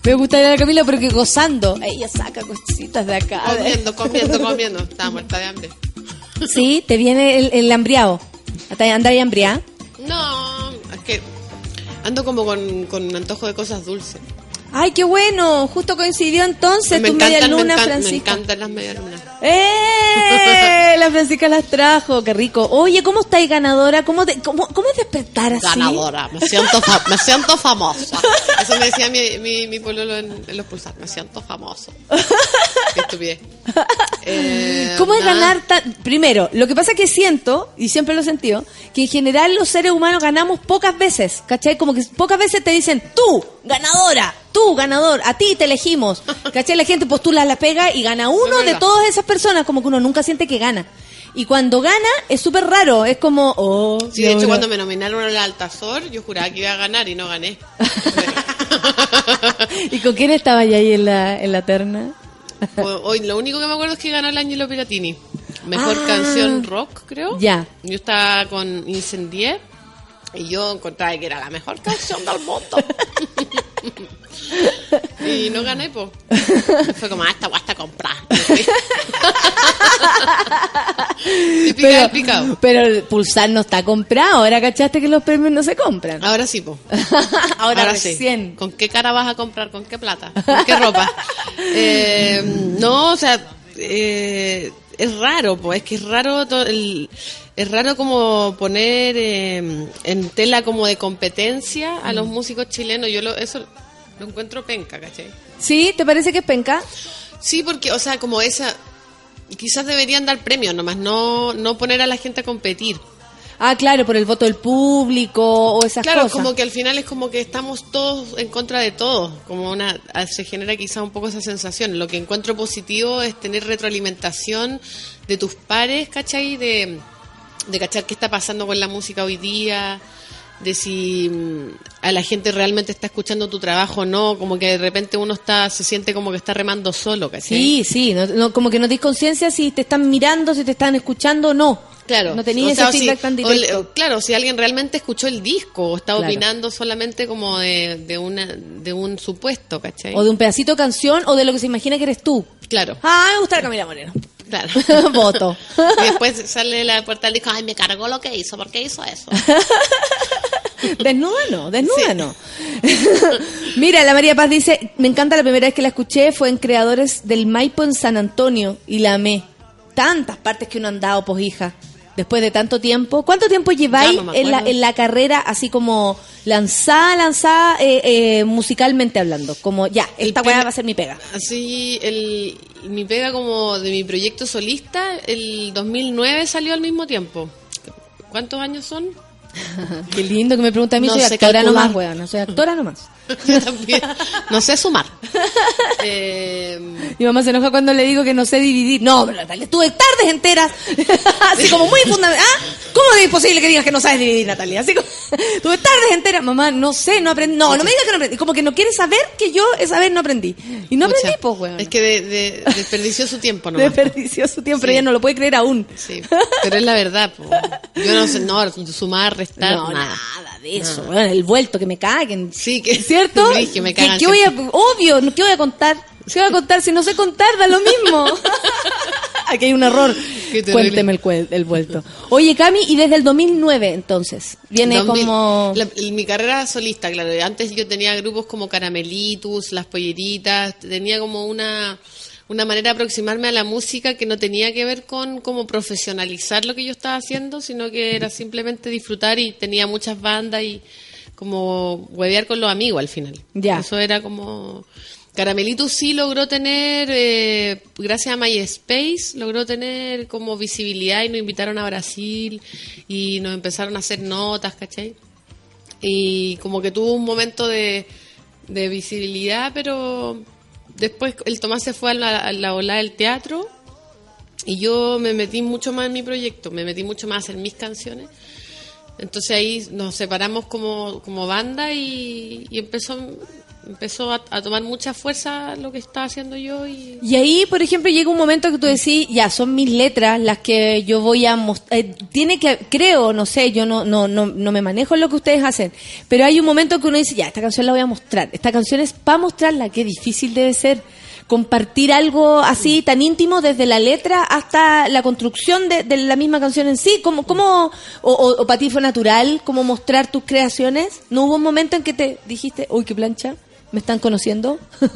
Me gusta ir a la Camila porque gozando. Ella saca cositas de acá. Comiendo, comiendo, comiendo. Estaba muerta de hambre. Sí, te viene el, el hambriado. ¿Andas ahí hambriada? No, es que ando como con, con antojo de cosas dulces. Ay, qué bueno. Justo coincidió entonces me tu media encantan, me, luna, encan- me encantan las medialunas. ¡Eh! La Francisca las trajo, qué rico. Oye, ¿cómo estáis ganadora? ¿Cómo, te- cómo, cómo es despertar así? Ganadora, me siento, me siento famosa. Eso me decía mi, mi, mi pololo en, en los pulsar, me siento famoso. Qué estupidez. Eh, ¿Cómo es ganar tan... Primero, lo que pasa es que siento, y siempre lo he sentido, que en general los seres humanos ganamos pocas veces, ¿cachai? Como que pocas veces te dicen, tú, ganadora, tú, ganador, a ti te elegimos, ¿cachai? La gente postula la pega y gana uno de todas esas personas, como que uno nunca siente que gana. Y cuando gana, es súper raro, es como, oh... Sí, de hecho, ahora- cuando me nominaron al Altazor, yo juraba que iba a ganar y no gané. ¿Y con quién estaba ahí en la, en la terna? Pues, Hoy lo único que me acuerdo es que ganó el Angelo Piratini. Mejor Ah. canción rock, creo. Ya. Yo estaba con Incendié y yo encontraba que era la mejor canción del mundo. y no gané, pues. Fue como, ah, esta guasta. Típica del picado. pero el pulsar no está comprado, ahora cachaste que los premios no se compran. Ahora sí, pues. ahora, sí. recién. ¿Con qué cara vas a comprar? ¿Con qué plata? ¿Con qué ropa? Eh, no, o sea, eh, es raro, pues, es que es raro to- el- es raro como poner eh, en tela como de competencia a Mm. los músicos chilenos. Yo lo, eso lo encuentro penca, ¿cachai? ¿Sí? ¿Te parece que es penca? Sí, porque, o sea, como esa, quizás deberían dar premios nomás, no, no poner a la gente a competir. Ah, claro, por el voto del público o esas Claro, cosas. como que al final es como que estamos todos en contra de todos, como una se genera quizá un poco esa sensación. Lo que encuentro positivo es tener retroalimentación de tus pares, ¿cachai? De, de cachar qué está pasando con la música hoy día, de si mm, a la gente realmente está escuchando tu trabajo o no, como que de repente uno está se siente como que está remando solo, ¿cachai? Sí, sí, no, no- como que no tienes conciencia si te están mirando, si te están escuchando o no. Claro. No tenías O sea, ese feedback si- tan directo. o claro, si alguien realmente escuchó el disco o está Claro. opinando solamente como de, de, una, de un supuesto, ¿cachai? O de un pedacito de canción o de lo que se imagina que eres tú. Claro, Ah, me gusta la Camila Moreno. claro. Voto. y después sale la puerta del disco, ay, me cargó lo que hizo, ¿por qué hizo eso? Desnuda no, desnuda no. Mira, la María Paz dice, me encanta la primera vez que la escuché fue en Creadores del Maipo en San Antonio y la amé. Tantas partes que uno han dado, pues hija, después de tanto tiempo. ¿Cuánto tiempo lleváis no en, la, acuerdo. en la carrera así como lanzada, lanzada eh, eh, musicalmente hablando? Como ya, El esta weá va a ser mi pega. Así, el, mi pega como de mi proyecto solista, el 2009 salió al mismo tiempo. ¿Cuántos años son? Qué lindo que me pregunta a mí, No soy actora calcular. nomás, weona, soy actora nomás. Yo también. No sé sumar. Eh, Mi mamá se enoja cuando le digo que no sé dividir. No, pero Natalia, estuve tardes enteras. Así como muy fundamental. ¿Ah? ¿Cómo es posible que digas que no sabes dividir, Natalia? Así como, tuve tardes enteras. Mamá, no sé, no aprendí. No, no me digas que no aprendí. Como que no quiere saber que yo esa vez no aprendí. Y no aprendí, pues, weón. Es que de, de- desperdició su tiempo, ¿no? Desperdició su tiempo, pero ella no lo puede creer aún. Sí, pero es la verdad. Yo no sé, no, sumar, restar, No, nada. nada de eso. weón, el vuelto, que me caguen. Sí, que ¿Cierto? Sí, que me cagan ¿Qué, qué voy a, obvio, ¿qué voy a contar? ¿Qué voy a contar si no sé contar? Da lo mismo. Aquí hay un error. Cuénteme el, vuelto. Oye, Cami, y desde el 2009, entonces, viene 2000, como... la- mi carrera solista, claro. Antes yo tenía grupos como Caramelitus, Las Polleritas, tenía como una, una manera de aproximarme a la música que no tenía que ver con como profesionalizar lo que yo estaba haciendo, sino que era simplemente disfrutar y tenía muchas bandas y como huevear con los amigos al final. Ya. Eso era como... Caramelitus sí logró tener, eh, gracias a MySpace, logró tener como visibilidad y nos invitaron a Brasil y nos empezaron a hacer notas, ¿cachai? Y como que tuvo un momento de, de visibilidad, pero después el Tomás se fue a la, a la ola del teatro y yo me metí mucho más en mi proyecto, me metí mucho más en mis canciones. Entonces ahí nos separamos como, como banda y, y empezó, empezó a, tomar mucha fuerza lo que estaba haciendo yo y Y ahí, por ejemplo, llega un momento que tú decís, ya, son mis letras las que yo voy a mostrar. tiene que, creo, no sé, yo no, no, no, me manejo en lo que ustedes hacen, pero hay un momento que uno dice, ya, esta canción la voy a mostrar. Esta canción es para mostrarla, qué difícil debe ser compartir algo así tan íntimo desde la letra hasta la construcción de, la misma canción en sí. ¿Cómo, cómo o, o, o para ti fue natural cómo mostrar tus creaciones? ¿No hubo un momento en que te dijiste, uy, qué plancha, me están conociendo?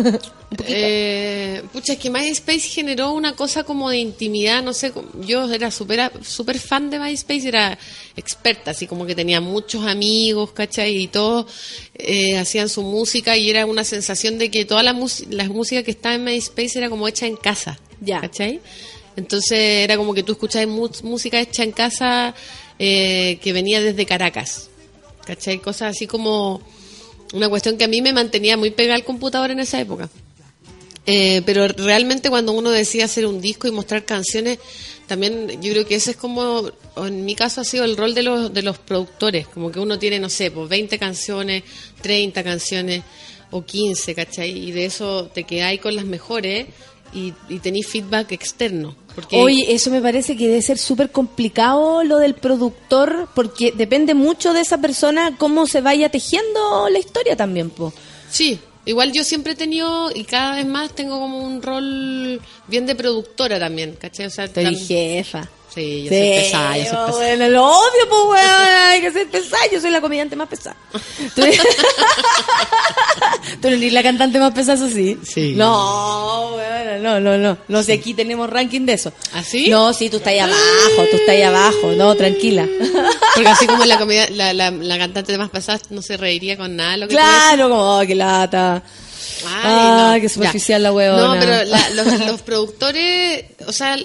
Eh, pucha, es que MySpace generó una cosa como de intimidad, no sé, yo era súper super fan de MySpace, era experta, así como que tenía muchos amigos, ¿cachai? Y todos eh, hacían su música y era una sensación de que toda la, la música que estaba en MySpace era como hecha en casa, Ya. ¿cachai? Entonces era como que tú escuchabas música hecha en casa eh, que venía desde Caracas, ¿cachai? Cosas así como una cuestión que a mí me mantenía muy pegada al computador en esa época. Eh, pero realmente cuando uno decide hacer un disco y mostrar canciones, también yo creo que ese es como, en mi caso ha sido el rol de los, de los productores, como que uno tiene, no sé, pues 20 canciones, 30 canciones o 15, ¿cachai? Y de eso te quedáis con las mejores y, y tenéis feedback externo. Porque Oye, eso me parece que debe ser súper complicado lo del productor, porque depende mucho de esa persona cómo se vaya tejiendo la historia también, po. Sí, igual yo siempre he tenido y cada vez más tengo como un rol bien de productora también, ¿cachai? O sea, Estoy tam- jefa. Sí, yo soy pesada, yo soy pesada. Bueno, lo obvio, pues, weón, hay que ser pesada. Yo soy la comediante más pesada. Tú, no eres la cantante más pesada, sí. Sí. No, no, no, no. No sé, aquí tenemos ranking de eso. ¿Ah, sí? No, sí, tú estás ahí abajo, tú estás ahí abajo. No, tranquila. Porque así como la, comedia, la, la, la cantante más pesada no se reiría con nada lo que Claro, como, oh, qué lata. Ay, Ay, no. qué superficial Ya. la huevona. No, pero la- los, los productores, o sea,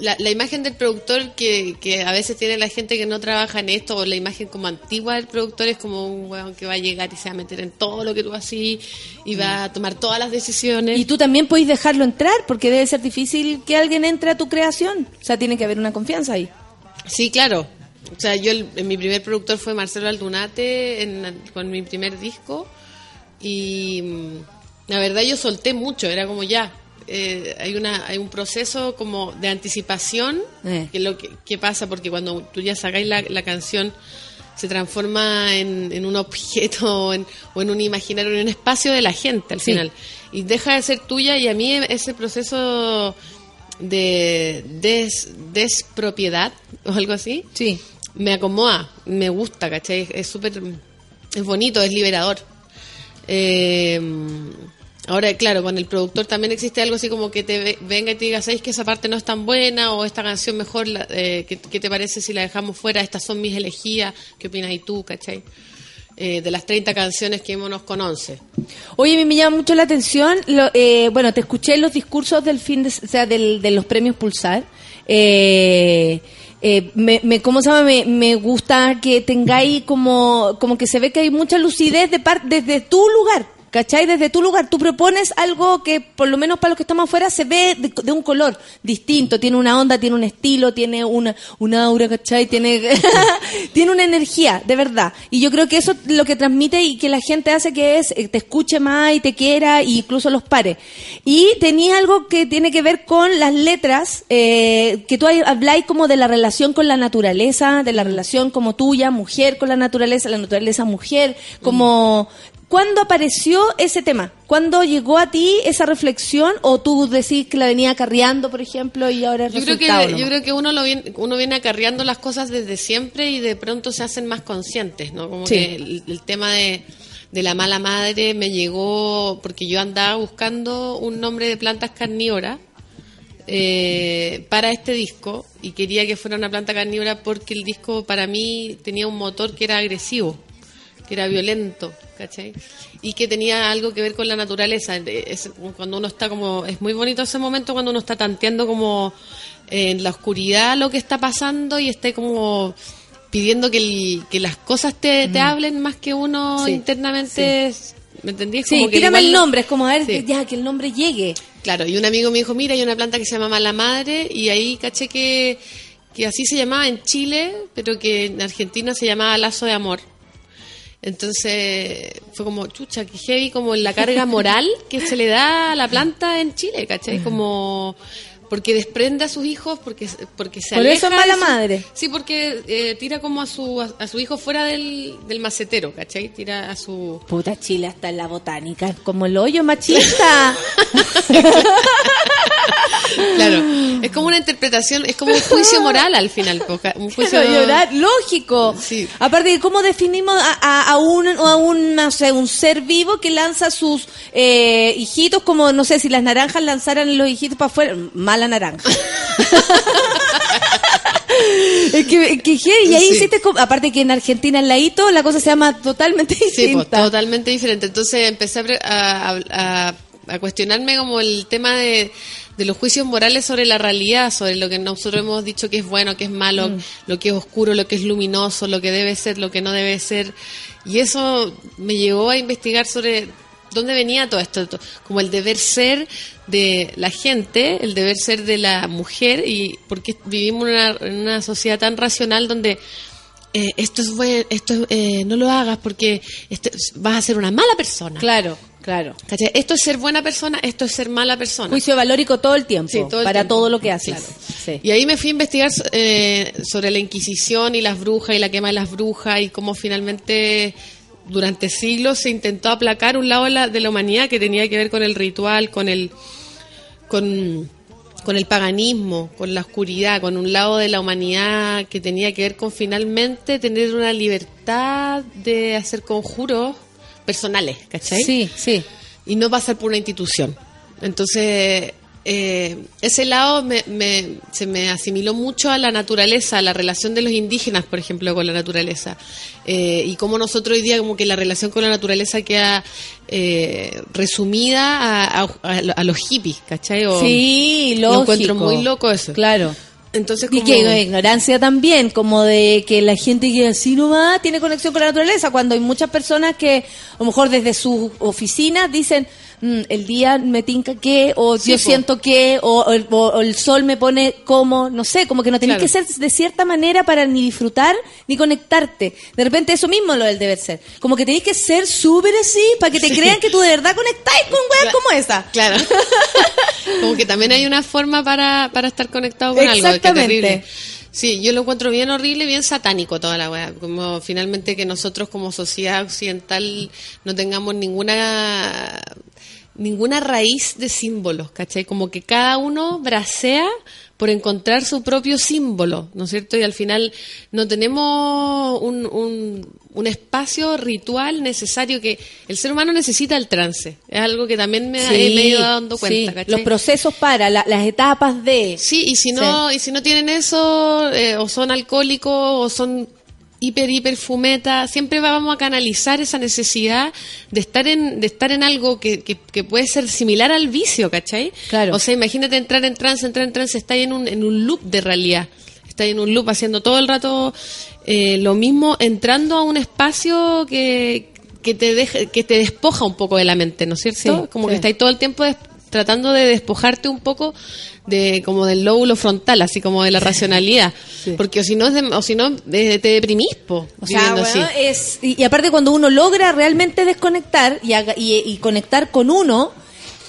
la, la imagen del productor que, que a veces tiene la gente que no trabaja en esto, o la imagen como antigua del productor es como un huevón que va a llegar y se va a meter en todo lo que tú así y va a tomar todas las decisiones. Y tú también podéis dejarlo entrar, porque debe ser difícil que alguien entre a tu creación. O sea, tiene que haber una confianza ahí. Sí, claro. O sea, yo, el- mi primer productor fue Marcelo Aldunate en- con mi primer disco. Y mm, la verdad yo solté mucho, era como ya. Eh, hay una hay un proceso como de anticipación Eh. que es lo que, que pasa porque cuando tú ya sacáis la, la canción se transforma en, en un objeto o en, o en un imaginario, en un espacio de la gente al Sí. final. Y deja de ser tuya y a mí ese proceso de des, despropiedad o algo así, Sí. me acomoda, me gusta, ¿cachai? Es súper, es bonito, es liberador. Eh, ahora, claro, con el productor también existe algo así como que te ve- venga y te diga, ¿sabes que esa parte no es tan buena? O esta canción mejor, eh, ¿qué, te parece si la dejamos fuera? Estas son mis elegías, ¿qué opinas y tú, cachai? Eh, de las 30 canciones que hemos con 11. Oye, a mí me llama mucho la atención, lo- eh, bueno, te escuché los discursos del fin de, o sea, del- de los premios Pulsar, eh, eh, me, me, ¿cómo se llama? Me, me gusta que tengáis como, como que se ve que hay mucha lucidez de par- desde tu lugar. ¿Cachai? Desde tu lugar, tú propones algo que, por lo menos para los que estamos afuera, se ve de, de un color distinto, tiene una onda, tiene un estilo, tiene una, una aura, ¿cachai? Tiene, tiene una energía, de verdad. Y yo creo que eso es lo que transmite y que la gente hace que es, eh, te escuche más y te quiera, e incluso los pares. Y tenía algo que tiene que ver con las letras, eh, que tú habláis como de la relación con la naturaleza, de la relación como tuya, mujer con la naturaleza, la naturaleza mujer, como... ¿Cuándo apareció ese tema? ¿Cuándo llegó a ti esa reflexión? ¿O tú decís que la venía acarreando, por ejemplo, y ahora es Yo creo que yo creo que uno lo viene, uno viene acarreando las cosas desde siempre y de pronto se hacen más conscientes, ¿no? Como Sí. que el, el tema de, de la mala madre me llegó porque yo andaba buscando un nombre de plantas carnívoras eh, para este disco y quería que fuera una planta carnívora porque el disco para mí tenía un motor que era agresivo, que era violento, ¿cachai? Y que tenía algo que ver con la naturaleza. De- es- cuando uno está como, es muy bonito ese momento cuando uno está tanteando como en la oscuridad lo que está pasando y está como pidiendo que, el- que las cosas te, te hablen más que uno Sí, internamente. ¿Me entendí? Es Sí, como que tírame el igual- nombre, es como a ver, Sí. ya, que el nombre llegue. Claro, y un amigo me dijo, mira, hay una planta que se llama mala madre y ahí caché que, que así se llamaba en Chile, pero que en Argentina se llamaba lazo de amor. Entonces fue como, chucha, que heavy como la carga moral que se le da a la planta en Chile, ¿cachai? Como porque desprende a sus hijos, porque, porque se Por eso es aleja mala su- madre. Sí, porque eh, tira como a su, a, su hijo fuera del, del macetero, ¿cachai? Tira a su... Puta Chile hasta en la botánica, como el hoyo machista. Claro, es como una interpretación, es como un juicio moral al final, un juicio... Claro, llorar, lógico. Sí. Aparte de cómo definimos a, a- a un, a un, no sé, un ser vivo que lanza sus eh, hijitos, como, no sé, si las naranjas lanzaran los hijitos para afuera, mala naranja. es que, es que heavy, y ahí Sí. hiciste, aparte que en Argentina, en la hito, la cosa se llama totalmente Sí, pues, distinta. totalmente diferente. Entonces empecé a, pre- a, a- a cuestionarme como el tema de, de los juicios morales sobre la realidad, sobre lo que nosotros hemos dicho que es bueno, que es malo, Mm. lo que es oscuro, lo que es luminoso, lo que debe ser, lo que no debe ser. Y eso me llevó a investigar sobre dónde venía todo esto, to- como el deber ser de la gente, el deber ser de la mujer, y porque vivimos en una, en una sociedad tan racional donde eh, esto es bueno, esto es, eh, no lo hagas porque esto, vas a ser una mala persona. Claro, claro. ¿Cachai? Esto es ser buena persona, esto es ser mala persona. Juicio valórico todo el tiempo, Sí, todo el para tiempo. todo lo que haces. Claro. Sí. Y ahí me fui a investigar eh, sobre la Inquisición y las brujas y la quema de las brujas y cómo finalmente durante siglos se intentó aplacar un lado de la, de la humanidad que tenía que ver con el ritual, con el con, con el paganismo, con la oscuridad, con un lado de la humanidad que tenía que ver con finalmente tener una libertad de hacer conjuros personales, ¿cachai? Sí, sí. y no pasar por una institución. Entonces, eh, ese lado me, me- se me asimiló mucho a la naturaleza, a la relación de los indígenas, por ejemplo, con la naturaleza. Eh, y cómo nosotros hoy día, como que la relación con la naturaleza queda eh, resumida a, a- a- a los hippies, ¿cachai? O- Sí, lo lógico. encuentro muy loco eso. Claro. Entonces, Y como... que ignorancia también, como de que la gente que así nomás tiene conexión con la naturaleza, cuando hay muchas personas que a lo mejor desde sus oficinas dicen, "Mm, el día me tinca que, o Sí, yo po. siento que, o, o el- o- o el sol me pone como, no sé, como que no tenés Claro. que ser de cierta manera para ni disfrutar ni conectarte. De repente eso mismo lo del deber ser. Como que tenés que ser súper así para que te crean que tú de verdad conectáis con weas como esa. Claro. Como que también hay una forma para, para estar conectado con algo. que Exactamente. terrible. Sí, yo lo encuentro bien horrible, bien satánico toda la weá. Como finalmente que nosotros como sociedad occidental no tengamos ninguna ninguna raíz de símbolos, ¿cachai? Como que cada uno bracea por encontrar su propio símbolo, ¿no es cierto? Y al final no tenemos un, un, un espacio ritual necesario que el ser humano necesita el trance. Es algo que también me, Sí, he me he ido dando cuenta, sí. ¿cachai? Los procesos para, la- las etapas de... Sí, y si no, y si no tienen eso, eh, o son alcohólicos, o son hiper, hiper fumeta, siempre vamos a canalizar esa necesidad de estar en, de estar en algo que, que, que puede ser similar al vicio, ¿cachai? Claro. O sea, imagínate entrar en trance, entrar en trance, estás en un, en un loop de realidad. Estás en un loop haciendo todo el rato eh, lo mismo, entrando a un espacio que, que te deja, que te despoja un poco de la mente, ¿no es cierto? Sí, como sí. que estáis todo el tiempo tratando de despojarte un poco de como del lóbulo frontal, así como de la racionalidad, Sí. porque o si no es de- o si no eh, te deprimís, po, O sea, así. es, y, y aparte cuando uno logra realmente desconectar y, haga- y, y conectar con uno,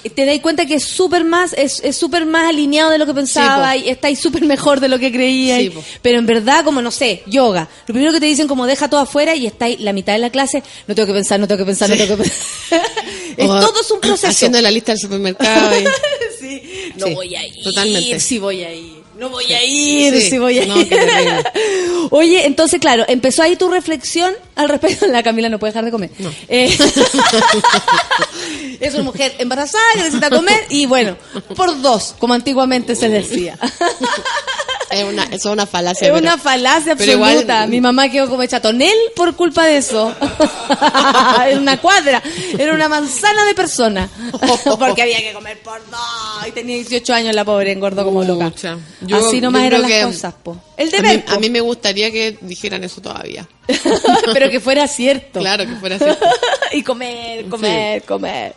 te das cuenta que es súper más, es es súper más alineado de lo que pensaba Sí, y estáis súper mejor de lo que creía. Sí, pero en verdad, como no sé, yoga. Lo primero que te dicen como deja todo afuera y estáis la mitad de la clase, no tengo que pensar, no tengo que pensar, no tengo que pensar. es, O todo es un proceso. Haciendo la lista del supermercado. y- Sí. No voy a ir. totalmente. Sí voy a ir. No voy a ir, Sí, sí, voy a no, ir. Oye, entonces, claro, empezó ahí tu reflexión al respecto. La Camila no puede dejar de comer. Eh, es una mujer embarazada que necesita comer y bueno, por dos, como antiguamente se decía. Es una, es una falacia. Es pero- una falacia igual- absoluta. Mi mamá quedó como hecha tonel por culpa de eso. era una cuadra, era una manzana de persona. Porque había que comer por dos. Y tenía 18 años la pobre, engordó como loca. Yo- Así nomás eran las cosas, po. El a, mí, deber, a mí me gustaría que dijeran eso todavía. pero que fuera cierto. Claro que fuera así. y comer, comer, comer.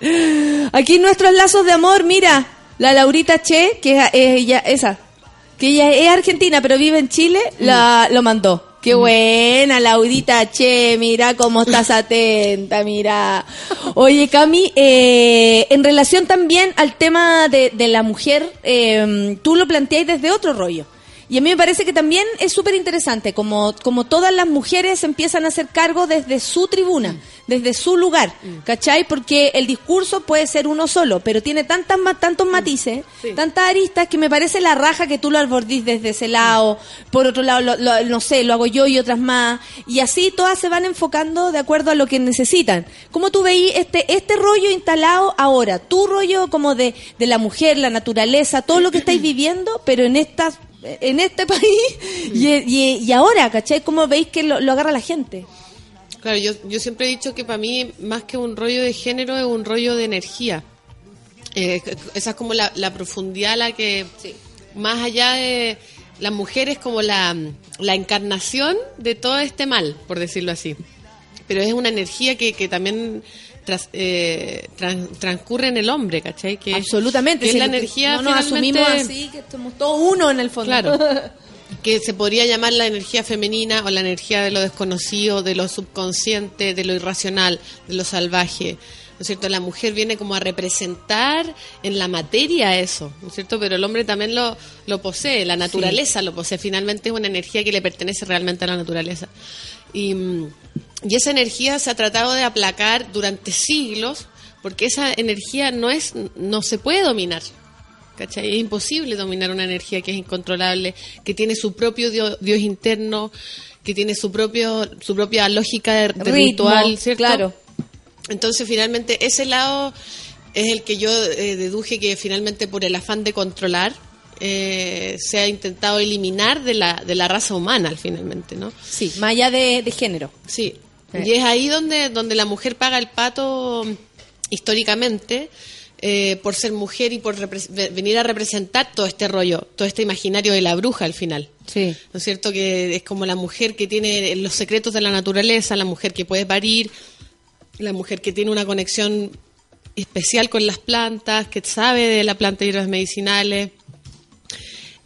Aquí nuestros lazos de amor, mira, la Laurita Che, que es ella, esa, que ella es argentina pero vive en Chile, la, lo mandó. Qué buena, Laurita Che, mira cómo estás atenta, mira. Oye, Cami, eh, en relación también al tema de, de la mujer, eh, tú lo planteáis desde otro rollo. Y a mí me parece que también es súper interesante, como, como todas las mujeres empiezan a hacer cargo desde su tribuna, desde su lugar, ¿cachai? Porque el discurso puede ser uno solo, pero tiene tantas, tantos matices, tantas aristas, que me parece la raja que tú lo albordís desde ese lado, por otro lado, lo- lo- no sé, lo hago yo y otras más, y así todas se van enfocando de acuerdo a lo que necesitan. ¿Cómo tú veís este, este rollo instalado ahora? Tu rollo como de, de la mujer, la naturaleza, todo lo que estáis viviendo, pero en estas en este país y, y, y ahora, ¿cachai? ¿Cómo veis que lo, lo agarra la gente? Claro, yo, yo siempre he dicho que para mí, más que un rollo de género, es un rollo de energía. Eh, esa es como la, la profundidad a la que, más allá de la mujer, es como la, la encarnación de todo este mal, por decirlo así. Pero es una energía que, que también tras- eh, tran- transcurre en el hombre, ¿cachai? Que, Absolutamente. que es la energía no nos asumimos así, que somos todos uno en el fondo. Claro. que se podría llamar la energía femenina o la energía de lo desconocido, de lo subconsciente, de lo irracional, de lo salvaje. ¿No es cierto? La mujer viene como a representar en la materia eso, ¿no es cierto? Pero el hombre también lo, lo posee, la naturaleza lo posee. Finalmente es una energía que le pertenece realmente a la naturaleza. Y, y esa energía se ha tratado de aplacar durante siglos porque esa energía no es no se puede dominar. ¿Cachai? Es imposible dominar una energía que es incontrolable, que tiene su propio dio- Dios, interno, que tiene su propio su propia lógica de, de Ritmo, ritual, ¿cierto? claro. Entonces, finalmente, ese lado es el que yo eh, deduje que finalmente por el afán de controlar eh, se ha intentado eliminar de la, de la raza humana, finalmente, ¿no? Sí, más allá de, de género. Sí. Y es ahí donde, donde la mujer paga el pato históricamente eh, por ser mujer y por venir a representar todo este rollo, todo este imaginario de la bruja al final. Sí. ¿No es cierto? Que es como la mujer que tiene los secretos de la naturaleza, la mujer que puede parir, la mujer que tiene una conexión especial con las plantas, que sabe de la planta y hierbas medicinales.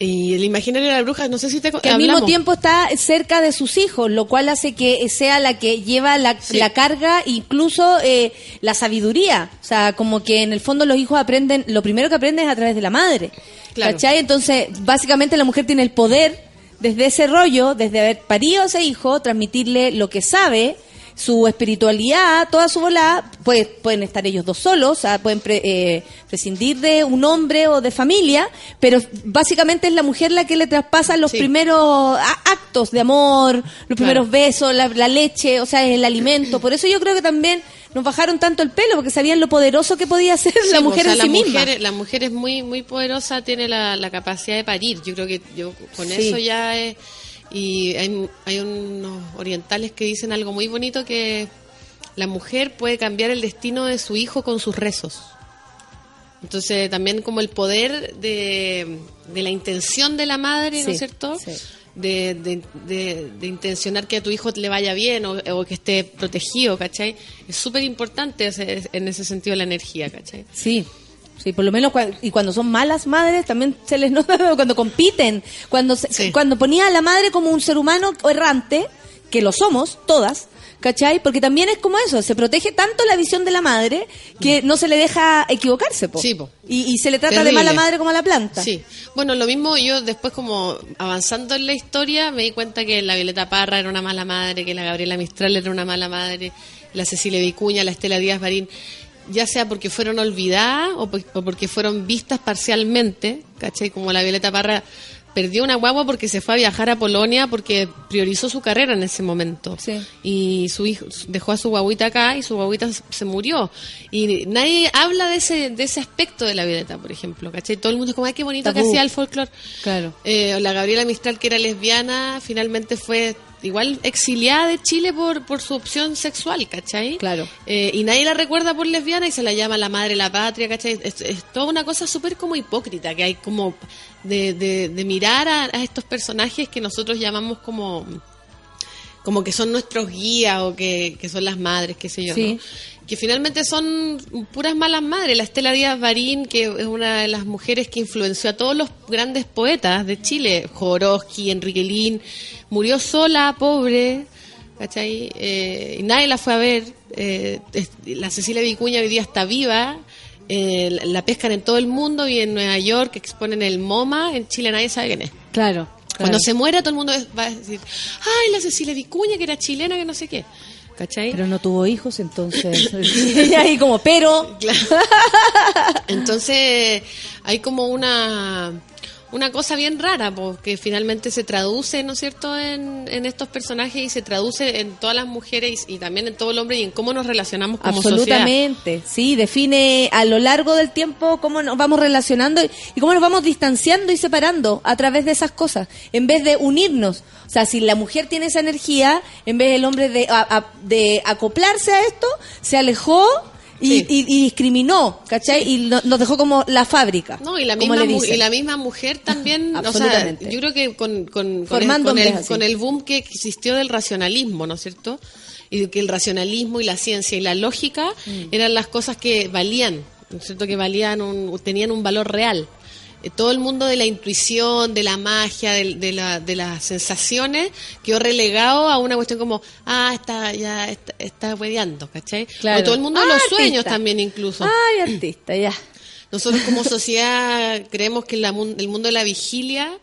Y el imaginario de la bruja, no sé si te Que al mismo tiempo está cerca de sus hijos, lo cual hace que sea la que lleva la, Sí. la carga, incluso eh, la sabiduría. O sea, como que en el fondo los hijos aprenden, lo primero que aprenden es a través de la madre. Claro. ¿Cachai? Entonces, básicamente la mujer tiene el poder desde ese rollo, desde haber parido a ese hijo, transmitirle lo que sabe, su espiritualidad, toda su volada, pues, pueden estar ellos dos solos, o sea, pueden pre- eh, prescindir de un hombre o de familia, pero básicamente es la mujer la que le traspasa los Sí. primeros actos de amor, los Claro. primeros besos, la, la leche, o sea, el alimento. Por eso yo creo que también nos bajaron tanto el pelo, porque sabían lo poderoso que podía ser la Sí, mujer o sea, en la sí misma. mujer, La mujer es muy muy poderosa, tiene la, la capacidad de parir. Yo creo que yo con Sí. eso ya es... Y hay, hay unos orientales que dicen algo muy bonito que la mujer puede cambiar el destino de su hijo con sus rezos. Entonces también como el poder de, de la intención de la madre, ¿no es cierto? sí. de, de, de- de intencionar que a tu hijo le vaya bien o, o que esté protegido, ¿cachai? Es súper importante en ese sentido la energía, ¿cachai? Sí. Sí, por lo menos cua- y cuando son malas madres también se les nota cuando compiten, cuando se- Sí. cuando ponía a la madre como un ser humano errante, que lo somos todas, ¿cachai? Porque también es como eso, se protege tanto la visión de la madre que no se le deja equivocarse, po. Sí, po. Y, y se le trata de Terrible. mala madre como a la planta. Sí, bueno, lo mismo yo después como avanzando en la historia me di cuenta que la Violeta Parra era una mala madre, que la Gabriela Mistral era una mala madre, la Cecilia Vicuña, la Estela Díaz Barín, ya sea porque fueron olvidadas o, por- o porque fueron vistas parcialmente, ¿cachai? Como la Violeta Parra perdió una guagua porque se fue a viajar a Polonia porque priorizó su carrera en ese momento. Sí. Y su hijo dejó a su guaguita acá y su guaguita se- murió. Y nadie habla de ese, de ese aspecto de la Violeta, por ejemplo, ¿cachai? Todo el mundo es como, ay, qué bonito que hacía el folclore. Claro. Eh, la Gabriela Mistral, que era lesbiana, finalmente fue igual exiliada de Chile por, por su opción sexual, ¿cachai? Claro. Eh, y nadie la recuerda por lesbiana y se la llama la madre de la patria, ¿cachai? Es, es toda una cosa súper como hipócrita que hay como de, de, de mirar a, a estos personajes que nosotros llamamos como como que son nuestros guías o que, que son las madres, qué sé yo, Sí. ¿no? que finalmente son puras malas madres. La Estela Díaz Barín, que es una de las mujeres que influenció a todos los grandes poetas de Chile, Jodorowsky, Enrique Lin, murió sola, pobre, ¿cachai? Eh, y nadie la fue a ver. Eh, la Cecilia Vicuña hoy día está viva. eh, la- la pescan en todo el mundo y en Nueva York exponen el MoMA, en Chile nadie sabe quién es. Claro. Cuando se muera todo el mundo va a decir, ay, la Cecilia Vicuña que era chilena, que no sé qué. ¿Cachai? Pero no tuvo hijos, entonces. y ahí como, pero. Claro. Entonces hay como una una cosa bien rara, porque finalmente se traduce, ¿no es cierto?, en, en estos personajes y se traduce en todas las mujeres y, también en todo el hombre y en cómo nos relacionamos como. Absolutamente, sí, define a lo largo del tiempo cómo nos vamos relacionando y- cómo nos vamos distanciando y separando a través de esas cosas, en vez de unirnos. O sea, si la mujer tiene esa energía, en vez del hombre de, a- de acoplarse a esto, se alejó y, Sí. y- y discriminó, ¿cachai? Y no- nos dejó como la fábrica. No, y la, misma, y la mujer también, o sea, yo creo que con, con, con, el, con, el, con boom que existió del racionalismo, ¿no es cierto? Y que el racionalismo y la ciencia y la lógica Mm. eran las cosas que valían, ¿no es cierto? Que valían un, tenían un valor real. Eh, Todo el mundo de la intuición, de la magia, de, de, la, de las sensaciones, quedó relegado a una cuestión como, ah, está ya está, está hueveando, ¿cachai? Claro. O todo el mundo de Ah, los sueños artista. también incluso. Ay, artista, ya. Nosotros como sociedad creemos que el mundo de la vigilia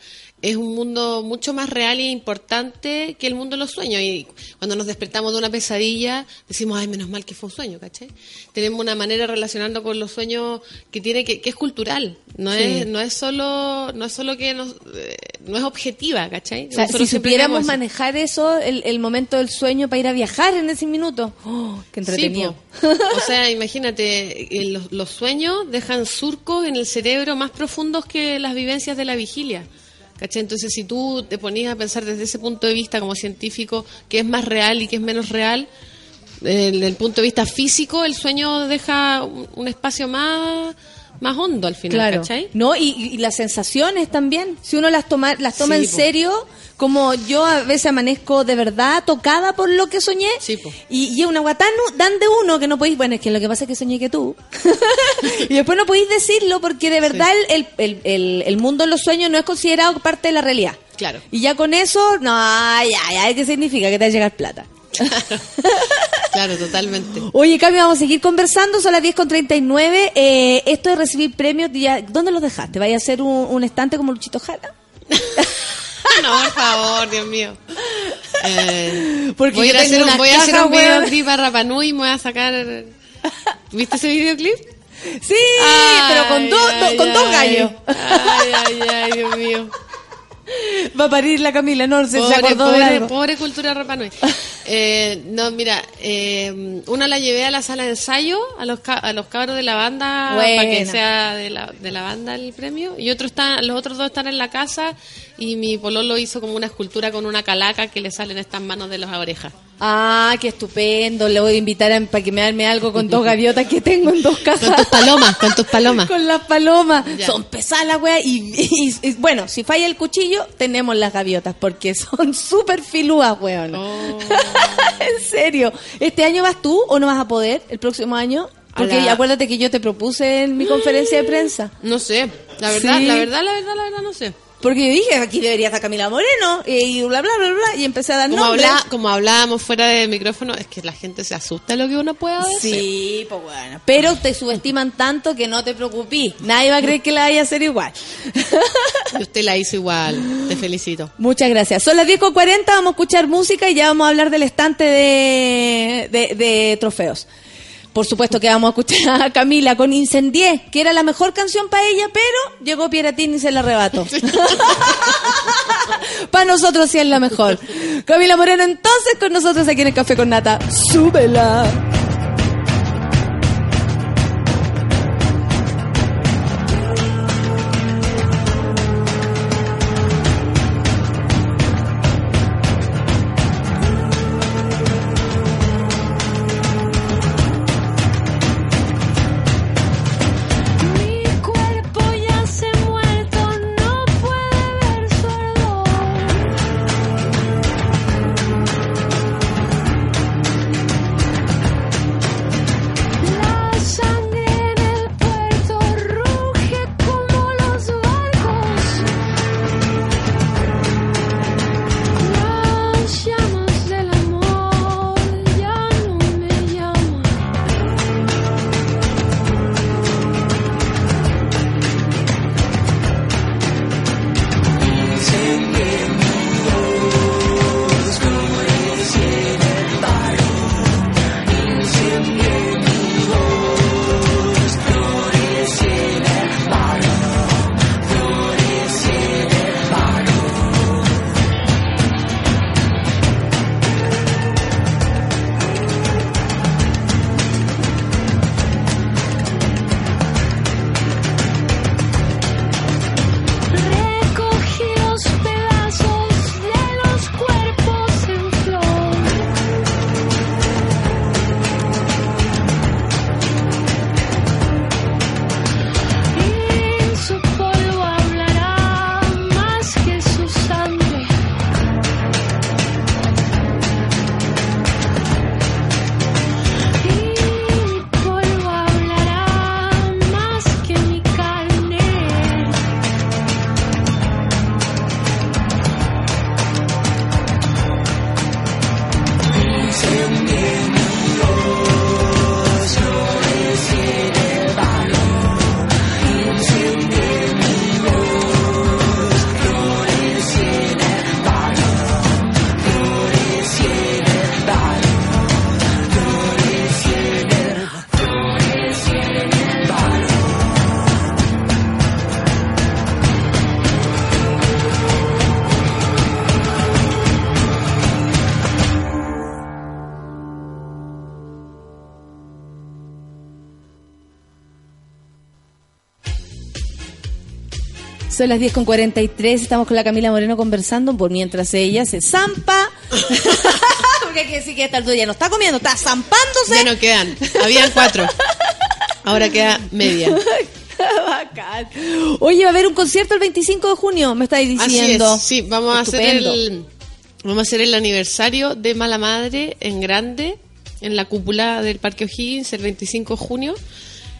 es un mundo mucho más real e importante que el mundo de los sueños. Y cuando nos despertamos de una pesadilla, decimos, ay, menos mal que fue un sueño, ¿cachai? Tenemos una manera de relacionarnos con los sueños que tiene que, que es cultural. No Sí. es, no es solo, no es solo que nos, eh, no es objetiva, ¿cachai? O sea, Nosotros si supiéramos eso. manejar eso, el, el momento del sueño para ir a viajar en ese minuto. Oh, qué entretenido. Sí, o sea, imagínate, eh, los, los sueños dejan surcos en el cerebro más profundos que las vivencias de la vigilia. ¿Cachai? Entonces, si tú te ponías a pensar desde ese punto de vista como científico, qué es más real y qué es menos real, desde el punto de vista físico, el sueño deja un espacio más, más hondo al final, Claro. ¿cachai? No, y, y las sensaciones también. Si uno las toma, las toma Sí, en po. serio, como yo a veces amanezco de verdad tocada por lo que soñé. Sí, y, es una guatán dan de uno que no podéis. Bueno, es que lo que pasa es que soñé que tú. y después no podéis decirlo porque de verdad el, el, el, el mundo en los sueños no es considerado parte de la realidad. Claro. Y ya con eso, no, ya, ya, ¿qué significa? Que te va a llegar plata. Claro, totalmente. Oye, Cami, vamos a seguir conversando, son las 10 con 39. Eh, esto de recibir premios, ya, ¿dónde los dejaste? ¿Vaya a hacer un, un estante como Luchito Jara? No, por favor, Dios mío. Eh, Porque voy, a hacer, un- voy a hacer un videoclip a Rapanui y me voy a sacar... ¿Viste ese videoclip? Sí, pero con, dos Ay, con dos gallos. Ay, ay, ay, Dios mío. Va a parir la Camila, no se Pobre, acordó de pobre, pobre cultura Rapa Nui. Eh, no, mira, eh, una la llevé a la sala de ensayo, a los, a los cabros de la banda, Buena. para que sea de la, de la banda el premio. Y otro está, los otros dos están en la casa y mi pololo hizo como una escultura con una calaca que le salen estas manos de las orejas. Ah, qué estupendo. Le voy a invitar a, para que me arme algo con dos gaviotas que tengo en dos cajas. Con tus palomas, con tus palomas. Con las palomas. Ya. Son pesadas las weas. Y, y- y- bueno, si falla el cuchillo, tenemos las gaviotas. Porque son súper filúas, weón. Oh. en serio. ¿Este año vas tú o no vas a poder? ¿El próximo año? Porque la- acuérdate que yo te propuse en mi conferencia de prensa. No sé, la verdad, Sí. la verdad, la verdad, la verdad, no sé. Porque yo dije, aquí debería estar Camila Moreno. Y bla, bla, bla, bla. Y empecé a dar Como, nombres. habla, como hablábamos fuera de micrófono, es que la gente se asusta de lo que uno pueda decir. Sí, pues bueno. Pero te subestiman tanto que no te preocupes. Nadie va a creer que la vaya a hacer igual. Y usted la hizo igual. Te felicito. Muchas gracias. Son las 10.40, vamos a escuchar música y ya vamos a hablar del estante de, de, de trofeos. Por supuesto que vamos a escuchar a Camila con Incendié, que era la mejor canción para ella, pero llegó Pieratín y se la arrebató. para nosotros sí es la mejor. Camila Moreno, entonces con nosotros aquí en el Café con Nata. Súbela. Son las 10 con 43, estamos con la Camila Moreno conversando por mientras ella se zampa. Porque hay que decir que esta altura ya no está comiendo, está zampándose. Ya no quedan. Habían cuatro. Ahora queda media. Bacán. Oye, va a haber un concierto el 25 de junio, me estáis Así diciendo. es. Sí, vamos a hacer el vamos a hacer el aniversario de Mala Madre en grande en la cúpula del Parque O'Higgins el 25 de junio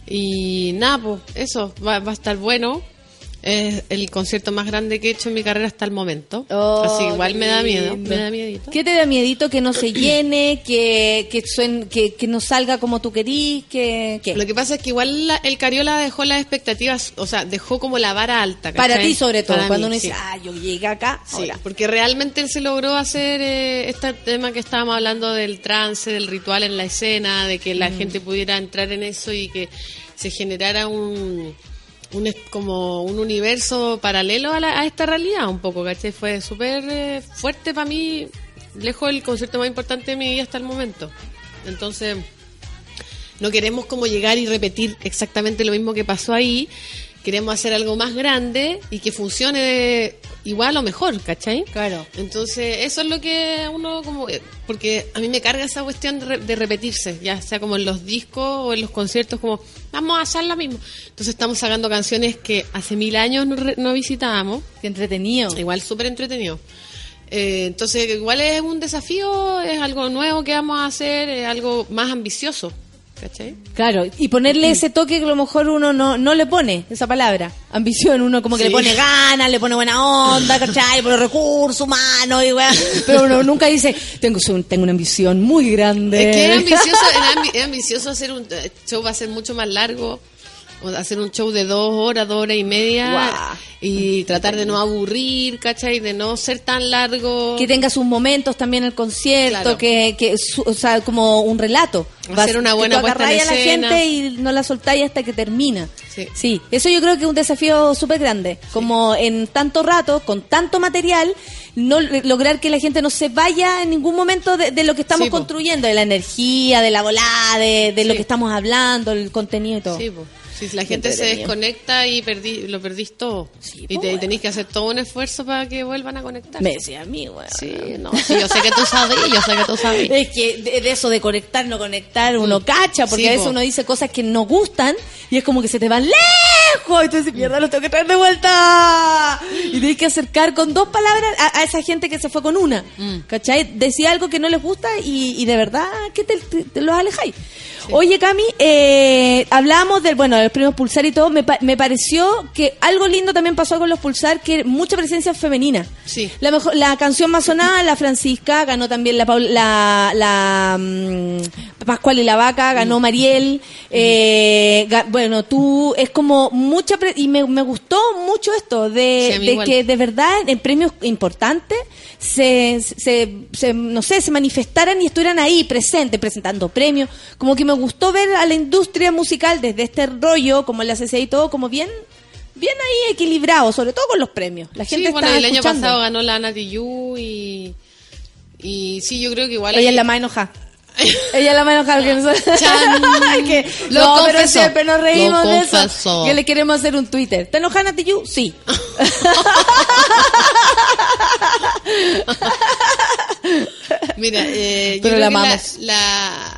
y nada, pues eso va, va a estar bueno. Es el concierto más grande que he hecho en mi carrera hasta el momento. Oh, Así que igual me da miedo, me da miedito. ¿Qué te da miedito que no se llene, que que, suen- que, que no salga como tú querís, que ¿qué? Lo que pasa es que igual la- el Cariola dejó las expectativas, o sea, dejó como la vara alta. Para ti sobre todo, Para cuando mí, uno dice, sí. ah, yo llegué acá, Sí, ahora. porque realmente él se logró hacer eh, este tema que estábamos hablando del trance, del ritual en la escena, de que la Mm. gente pudiera entrar en eso y que se generara un, un como un universo paralelo a, la- a esta realidad un poco, ¿cachai? Fue súper eh, fuerte para mí, lejos el concierto más importante de mi vida hasta el momento. Entonces, no queremos como llegar y repetir exactamente lo mismo que pasó ahí, queremos hacer algo más grande y que funcione igual o mejor, ¿cachai? Claro. Entonces, eso es lo que uno como... Porque a mí me carga esa cuestión de, re- de repetirse, ya sea como en los discos o en los conciertos, como, vamos a hacer lo mismo. Entonces estamos sacando canciones que hace mil años no, no visitábamos. Qué entretenido. Igual súper entretenido. Eh, entonces, igual es un desafío, es algo nuevo que vamos a hacer, es algo más ambicioso, ¿cachai? Claro, y ponerle ese toque que a lo mejor uno no, no le pone, esa palabra, ambición, uno como que Sí. le pone ganas, le pone buena onda, ¿cachai? Por los recursos humanos y weá. Pero uno nunca dice, tengo, tengo una ambición muy grande. Es que es ambicioso, es ambi- es ambicioso hacer un eh, show, va a ser mucho más largo. O hacer un show de dos horas, dos horas y media. Y tratar de no aburrir, ¿cachai? De no ser tan largo. Que tenga sus momentos también el concierto, Claro. que, que su- o sea, como un relato. Hacer una que buena tú puesta en a la gente y no la soltáis hasta que termina. Sí. eso yo creo que es un desafío súper grande. Como en tanto rato, con tanto material, no lograr que la gente no se vaya en ningún momento de, de lo que estamos Sí, po. construyendo, de la energía, de la volada, de, de lo Sí. que estamos hablando, el contenido y todo. Sí, po. Si la gente se desconecta y perdí, lo perdís todo. y te, y weón. tenéis que hacer todo un esfuerzo para que vuelvan a conectar. Me decía a mí, weón. Sí, no, sí, yo sé que tú sabes, yo sé que tú sabes. Es que de, de eso de conectar, no conectar, uno cacha, porque Sí, a veces po. uno dice cosas que no gustan y es como que se te van lejos. Y tú dices, mierda, los tengo que traer de vuelta. Y tienes que acercar con dos palabras a, a esa gente que se fue con una. ¿Cachai? Decía algo que no les gusta y, y de verdad que te, te- te los alejáis. Oye, Cami, eh, hablábamos del, bueno, los premios Pulsar y todo. Me, pa- me pareció que algo lindo también pasó con los Pulsar, que mucha presencia femenina. Sí. La, mejor, la canción más sonada, la Francisca, ganó también la, Paul- la, la mm, Pascual y la Vaca, ganó Mariel. eh, ga- bueno, tú, es como mucha. pre- y me, me gustó mucho esto, de, Sí, que de verdad en premios importantes se, se, se- no sé, se manifestaran y estuvieran ahí presentes, presentando premios. Como que me gustó ver a la industria musical desde este rollo, como la CCI y todo, como bien. Bien ahí equilibrado, sobre todo con los premios. La gente Sí, bueno, está el año escuchando. pasado ganó la Ana Tijoux y, y sí, yo creo que igual... Ella hay- es la más enojada. Ella es la más enojada. que nosotros- que, Lo no, pero confesó. siempre nos reímos de eso. Que le queremos hacer un Twitter. ¿Te enojas, Nati Yu? Sí. Mira, eh, yo Pero creo la que amamos. la,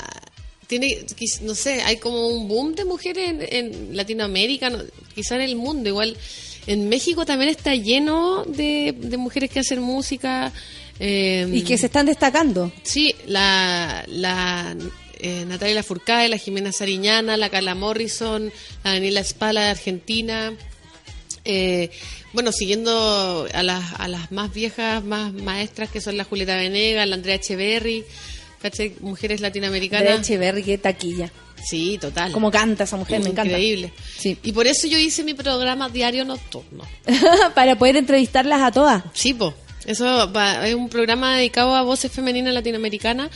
tiene, no sé, hay como un boom de mujeres en, en Latinoamérica, no, quizá en el mundo, igual en México también está lleno de, de mujeres que hacen música. eh, Y que se están destacando. Sí, la, la eh, Natalia Lafourcade, la Jimena Sariñana, la Carla Morrison, la Daniela Spala de Argentina. Eh, bueno, siguiendo a las, a las más viejas, más maestras, que son la Julieta Venegas, la Andrea Echeverry, ¿cachai? Mujeres latinoamericanas. Echeverry, qué taquilla. Sí, total. Como canta esa mujer, me encanta. Increíble. Sí. Y por eso yo hice mi programa diario nocturno. Para poder entrevistarlas a todas. Sí, po. Eso va- es un programa dedicado a voces femeninas latinoamericanas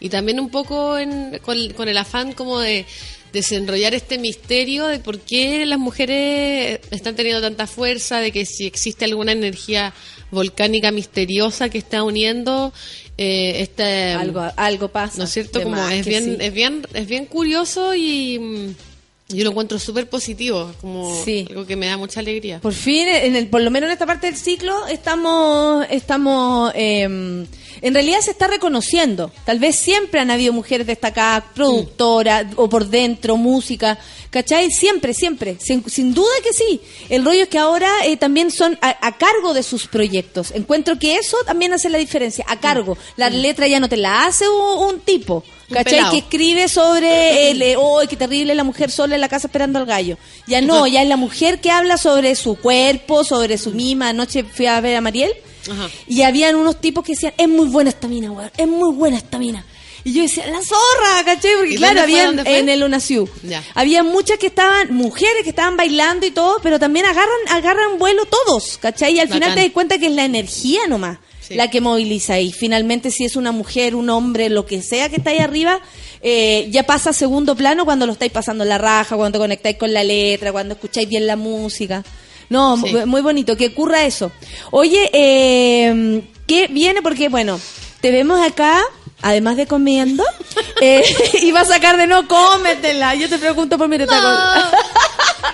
y también un poco en- con, con el afán como de desenrollar este misterio de por qué las mujeres están teniendo tanta fuerza, de que si existe alguna energía volcánica misteriosa que está uniendo eh, este Algo, algo pasa. ¿no es cierto? Como es bien, sí. es bien, es bien curioso y mm, yo lo encuentro súper positivo, como Sí. algo que me da mucha alegría. Por fin, en el, por lo menos en esta parte del ciclo, estamos, estamos, eh, en realidad se está reconociendo. Tal vez siempre han habido mujeres destacadas, productoras, o por dentro, música, ¿cachai? Siempre, siempre, sin, sin duda que sí. El rollo es que ahora eh, también son a, a cargo de sus proyectos. Encuentro que eso también hace la diferencia, a cargo. La letra ya no te la hace un, un tipo. ¿Cachai? Que escribe sobre el, eh, oh, qué terrible la mujer sola en la casa esperando al gallo. Ya no, ya es la mujer que habla sobre su cuerpo, sobre su mima. Anoche fui a ver a Mariel Ajá. y habían unos tipos que decían, es muy buena esta mina, weón, es muy buena esta mina. Y yo decía, la zorra, ¿cachai? Porque ¿Y claro, fue? en el UNASIU. Había muchas que estaban, mujeres que estaban bailando y todo, pero también agarran, agarran vuelo todos, ¿cachai? Y al final te das cuenta que es la energía nomás Sí. la que moviliza. Y finalmente, si es una mujer, un hombre, lo que sea que está ahí arriba, eh, ya pasa a segundo plano cuando lo estáis pasando en la raja, cuando te conectáis con la letra, cuando escucháis bien la música. No, Sí. muy bonito, que ocurra eso. Oye, eh, ¿qué viene? Porque, bueno, te vemos acá además de comiendo, eh, iba a sacar de no cómetela. Yo te pregunto por mi retaco.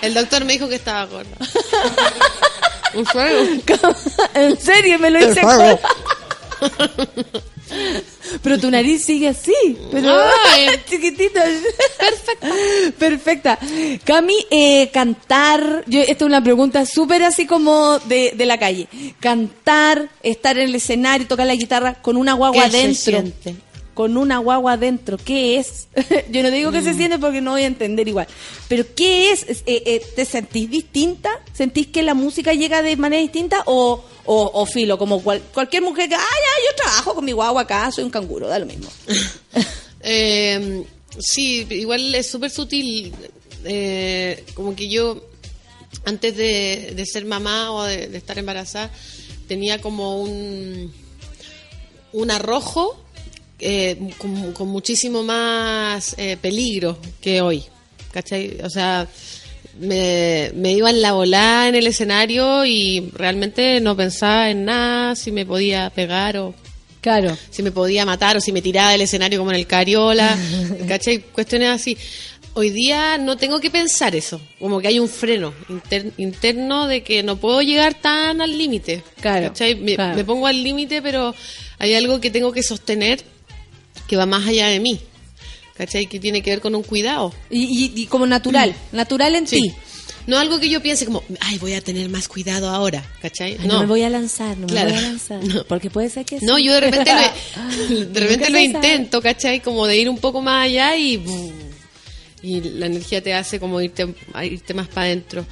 El doctor me dijo que estaba gorda. Un fuego. en serio, me lo hice. Pero tu nariz sigue así, pero Ay. chiquitita. Perfecta. Perfecta. Cami, eh, cantar, yo, esta es una pregunta súper así como de, de la calle. Cantar, estar en el escenario, tocar la guitarra con una guagua ¿Qué se adentro. siente? Con una guagua adentro, ¿qué es? yo no digo que Mm. se siente porque no voy a entender igual. Pero ¿qué es? Es, eh, eh, ¿Te sentís distinta? ¿Sentís que la música llega de manera distinta? ¿O, o, o filo, como cual- cualquier mujer que, ay, ay, yo trabajo con mi guagua acá, soy un canguro, da lo mismo. Eh, sí, igual es súper sutil. Eh, como que yo, antes de, de ser mamá o de, de estar embarazada, tenía como un, un arrojo eh, con, con muchísimo más eh, peligro que hoy. ¿Cachai? O sea, me, me iba en la volada en el escenario y realmente no pensaba en nada, si me podía pegar o Claro. si me podía matar o si me tiraba del escenario como en el Cariola, ¿cachai? Cuestiones así. Hoy día no tengo que pensar eso, como que hay un freno inter- interno de que no puedo llegar tan al límite. Claro, claro. me pongo al límite, pero hay algo que tengo que sostener que va más allá de mí, ¿cachai? Que tiene que ver con un cuidado. Y, y- y como natural, natural en Sí. ti. No algo que yo piense como, ay, voy a tener más cuidado ahora, ¿cachai? Ay, no. me voy a lanzar, no Claro. me voy a lanzar. No. Porque puede ser que No, sí. yo de repente lo, de repente lo intento, ¿cachai? Como de ir un poco más allá y, ¡bum! y la energía te hace como irte, irte más para adentro.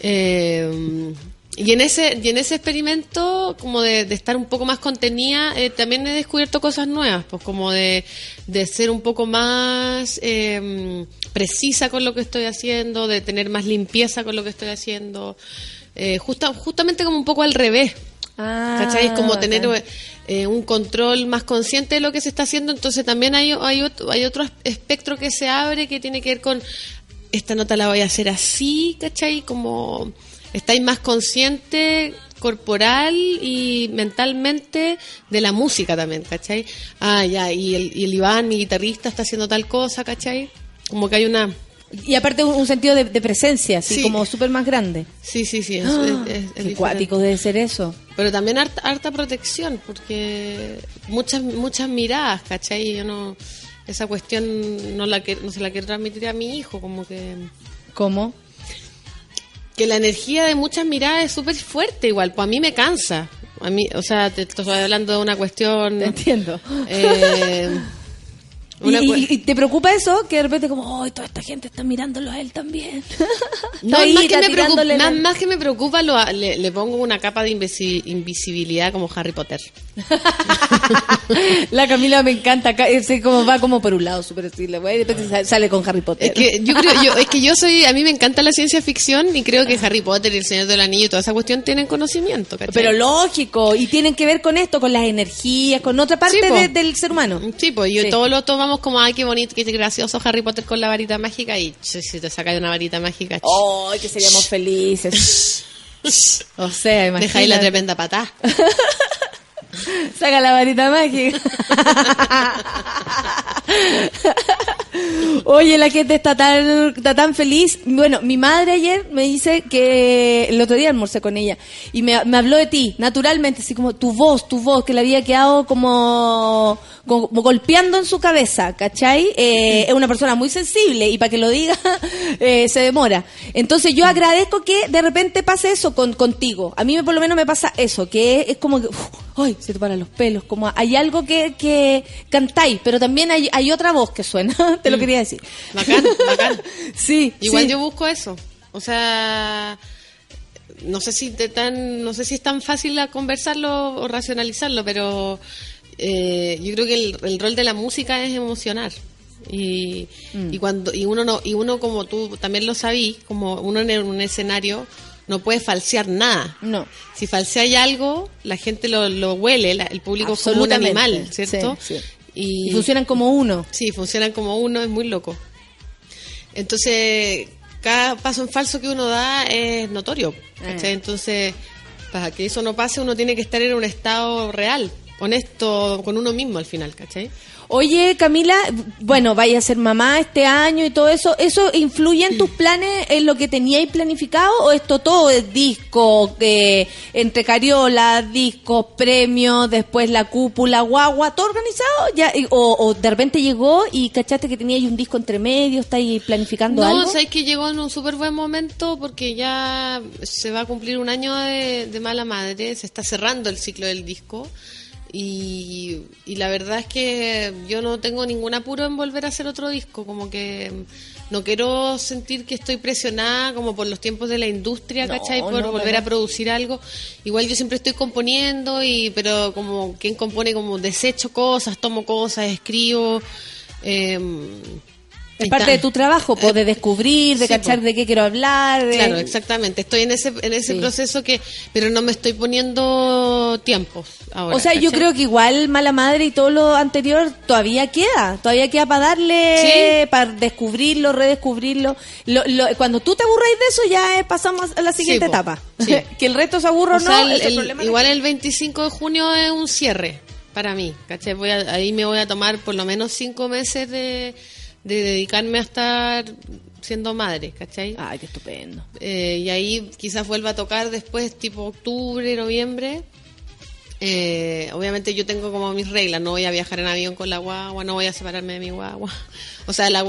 Eh, y en ese y en ese experimento, como de, de estar un poco más contenida, eh, también he descubierto cosas nuevas, pues como de, de ser un poco más eh, precisa con lo que estoy haciendo, de tener más limpieza con lo que estoy haciendo. Eh, justa- justamente como un poco al revés. Ah, ¿Cachai? Es como tener bacán. eh, un control más consciente de lo que se está haciendo, entonces también hay, hay, otro, hay otro espectro que se abre que tiene que ver con esta nota la voy a hacer así, ¿cachai? Como estáis más consciente corporal y mentalmente de la música también, ¿cachai? Ah, ya, y el, y el Iván, mi guitarrista, está haciendo tal cosa, ¿cachai? Como que hay una... Y aparte un, un sentido de, de presencia, así Sí. como súper más grande. Sí, sí, sí, es, Ah, es- qué cuático debe ser eso. Pero también harta, harta protección, porque muchas muchas miradas, ¿cachai? Yo no esa cuestión no la que no se la quiero transmitir a mi hijo, como que ¿Cómo? Que la energía de muchas miradas es súper fuerte igual, pues a mí me cansa. A mí, o sea, te, te estoy hablando de una cuestión Te entiendo. eh, ¿Y, una y- cue- y te preocupa eso? Que de repente como, ¡ay, toda esta gente está mirándolo a él también! No, ahí, más, que me preocupa, tirándole más, la- más que me preocupa, lo, le, le pongo una capa de invisi- invisibilidad como Harry Potter. La Camila me encanta, ca- es como va como por un lado, súper estilo, y después sa- sale con Harry Potter. Es que yo creo, yo, es que yo soy, a mí me encanta la ciencia ficción y creo que Harry Potter y el Señor del Anillo y toda esa cuestión tienen conocimiento, ¿cachai? Pero lógico, y tienen que ver con esto, con las energías, con otra parte Sí, po. de- del ser humano. Sí, pues yo Sí. todos lo tomamos como, ay, qué bonito, qué gracioso Harry Potter con la varita mágica y si te sacas una varita mágica, ¡Ay, que seríamos felices! o sea, deja ahí la imagínate. tremenda patá. Saca la varita mágica. Oye, la gente está tan, está tan feliz. Bueno, mi madre ayer me dice que el otro día almorcé con ella y me, me habló de ti, naturalmente, así como tu voz, tu voz, que le había quedado como, como golpeando en su cabeza, ¿cachai? Eh, es una persona muy sensible y para que lo diga eh, se demora. Entonces yo agradezco que de repente pase eso con, contigo. A mí por lo menos me pasa eso, que es como que, uf, ay, se te paran los pelos, como hay algo que, que cantáis, pero también hay, hay otra voz que suena, te lo quería decir. Bacán, bacán. Sí, Igual sí. yo busco eso. O sea, no sé si te tan, no sé si es tan fácil a conversarlo o racionalizarlo, pero eh, yo creo que el, el rol de la música es emocionar. Y, Mm. y cuando y uno no y uno como tú también lo sabí, como uno en un escenario no puede falsear nada. No. Si falseáis algo, la gente lo, lo huele, la- el público es como un animal, ¿cierto? Sí, sí. Y, Y funcionan como uno. Sí, funcionan como uno, es muy loco. Entonces, cada paso en falso que uno da es notorio. ¿cachai? Eh. Entonces, para que eso no pase, uno tiene que estar en un estado real. honesto con uno mismo al final, ¿cachai? Oye, Camila, bueno, vaya a ser mamá este año y todo eso, ¿eso influye en tus planes, en lo que teníais planificado? ¿O esto todo es disco, eh, entre cariolas, discos, premios, después la cúpula, guagua, todo organizado? ya o, o de repente llegó y cachaste que teníais un disco entre medio, estáis planificando No, algo? sabes que llegó en un súper buen momento porque ya se va a cumplir un año de, de Mala Madre, se está cerrando el ciclo del disco. Y, y la verdad es que yo no tengo ningún apuro en volver a hacer otro disco, como que no quiero sentir que estoy presionada como por los tiempos de la industria, No, ¿cachai? Por no, volver no. a producir algo. Igual yo siempre estoy componiendo, y pero como quien compone como desecho cosas, tomo cosas, escribo. em, es parte de tu trabajo, pues, de descubrir, de Sí, cachar de qué quiero hablar. de- Claro, exactamente. Estoy en ese en ese Sí. proceso que, pero no me estoy poniendo tiempos ahora. O sea, yo creo que igual Mala Madre y todo lo anterior todavía queda, todavía queda para darle, Sí. para descubrirlo, redescubrirlo. Lo- lo- cuando tú te aburres de eso, ya eh, pasamos a la siguiente etapa. Que el resto se aburra o O sea, no, el- ese el- problema no igual el 25 de junio es un cierre para mí, ¿cachai? Voy a- ahí me voy a tomar por lo menos cinco meses de, de dedicarme a estar siendo madre, ¿cachai? Ay, qué estupendo. Eh, y ahí quizás vuelva a tocar después, tipo octubre, noviembre. Eh, obviamente yo tengo como mis reglas, no voy a viajar en avión con la guagua, no voy a separarme de mi guagua. O sea, la-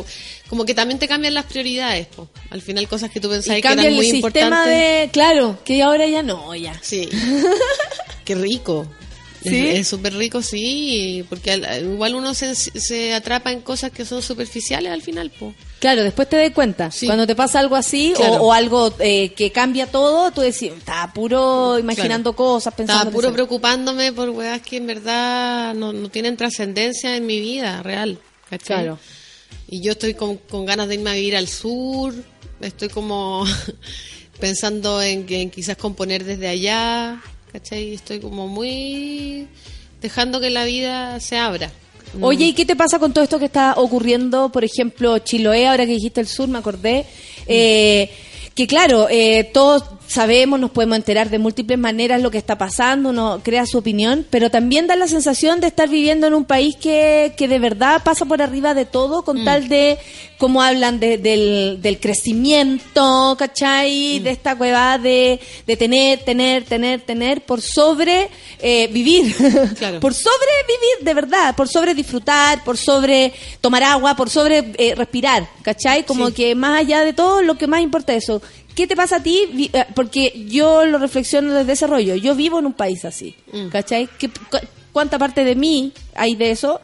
como que también te cambian las prioridades, po. al final cosas que tú pensabas que eran el muy sistema importantes. de... Claro, que ahora ya no, ya. Sí, qué rico. ¿Sí? Es- súper rico, sí, porque al- igual uno se, se atrapa en cosas que son superficiales al final, po. Claro, después te das cuenta. Sí. Cuando te pasa algo así o- Claro. o, algo eh, que cambia todo, tú decís, estaba puro imaginando cosas, pensando... Estaba puro pensando". preocupándome por weas que en verdad no, no tienen trascendencia en mi vida real. ¿cachai? Claro. Y yo estoy con, con ganas de irme a vivir al sur, estoy como pensando en, que en quizás componer desde allá, ¿cachai? Estoy como muy dejando que la vida se abra. Oye, ¿y qué te pasa con todo esto que está ocurriendo? Por ejemplo, Chiloé, ahora que dijiste el sur, me acordé. eh, que claro, eh, todos sabemos, nos podemos enterar de múltiples maneras lo que está pasando, uno crea su opinión, pero también da la sensación de estar viviendo en un país que, que de verdad pasa por arriba de todo, con tal de, como hablan de- del, del crecimiento, ¿cachai? De esta cueva de, de tener, tener, tener, tener, por sobre eh, vivir, Claro. por sobrevivir de verdad, por sobre disfrutar, por sobre tomar agua, por sobre eh, respirar, ¿cachai? Como Sí. que más allá de todo, lo que más importa es eso. ¿Qué te pasa a ti? Eh, Porque yo lo reflexiono desde ese rollo. Yo vivo en un país así, Mm. ¿cachai? ¿Qué- cu- ¿Cuánta parte de mí hay de eso?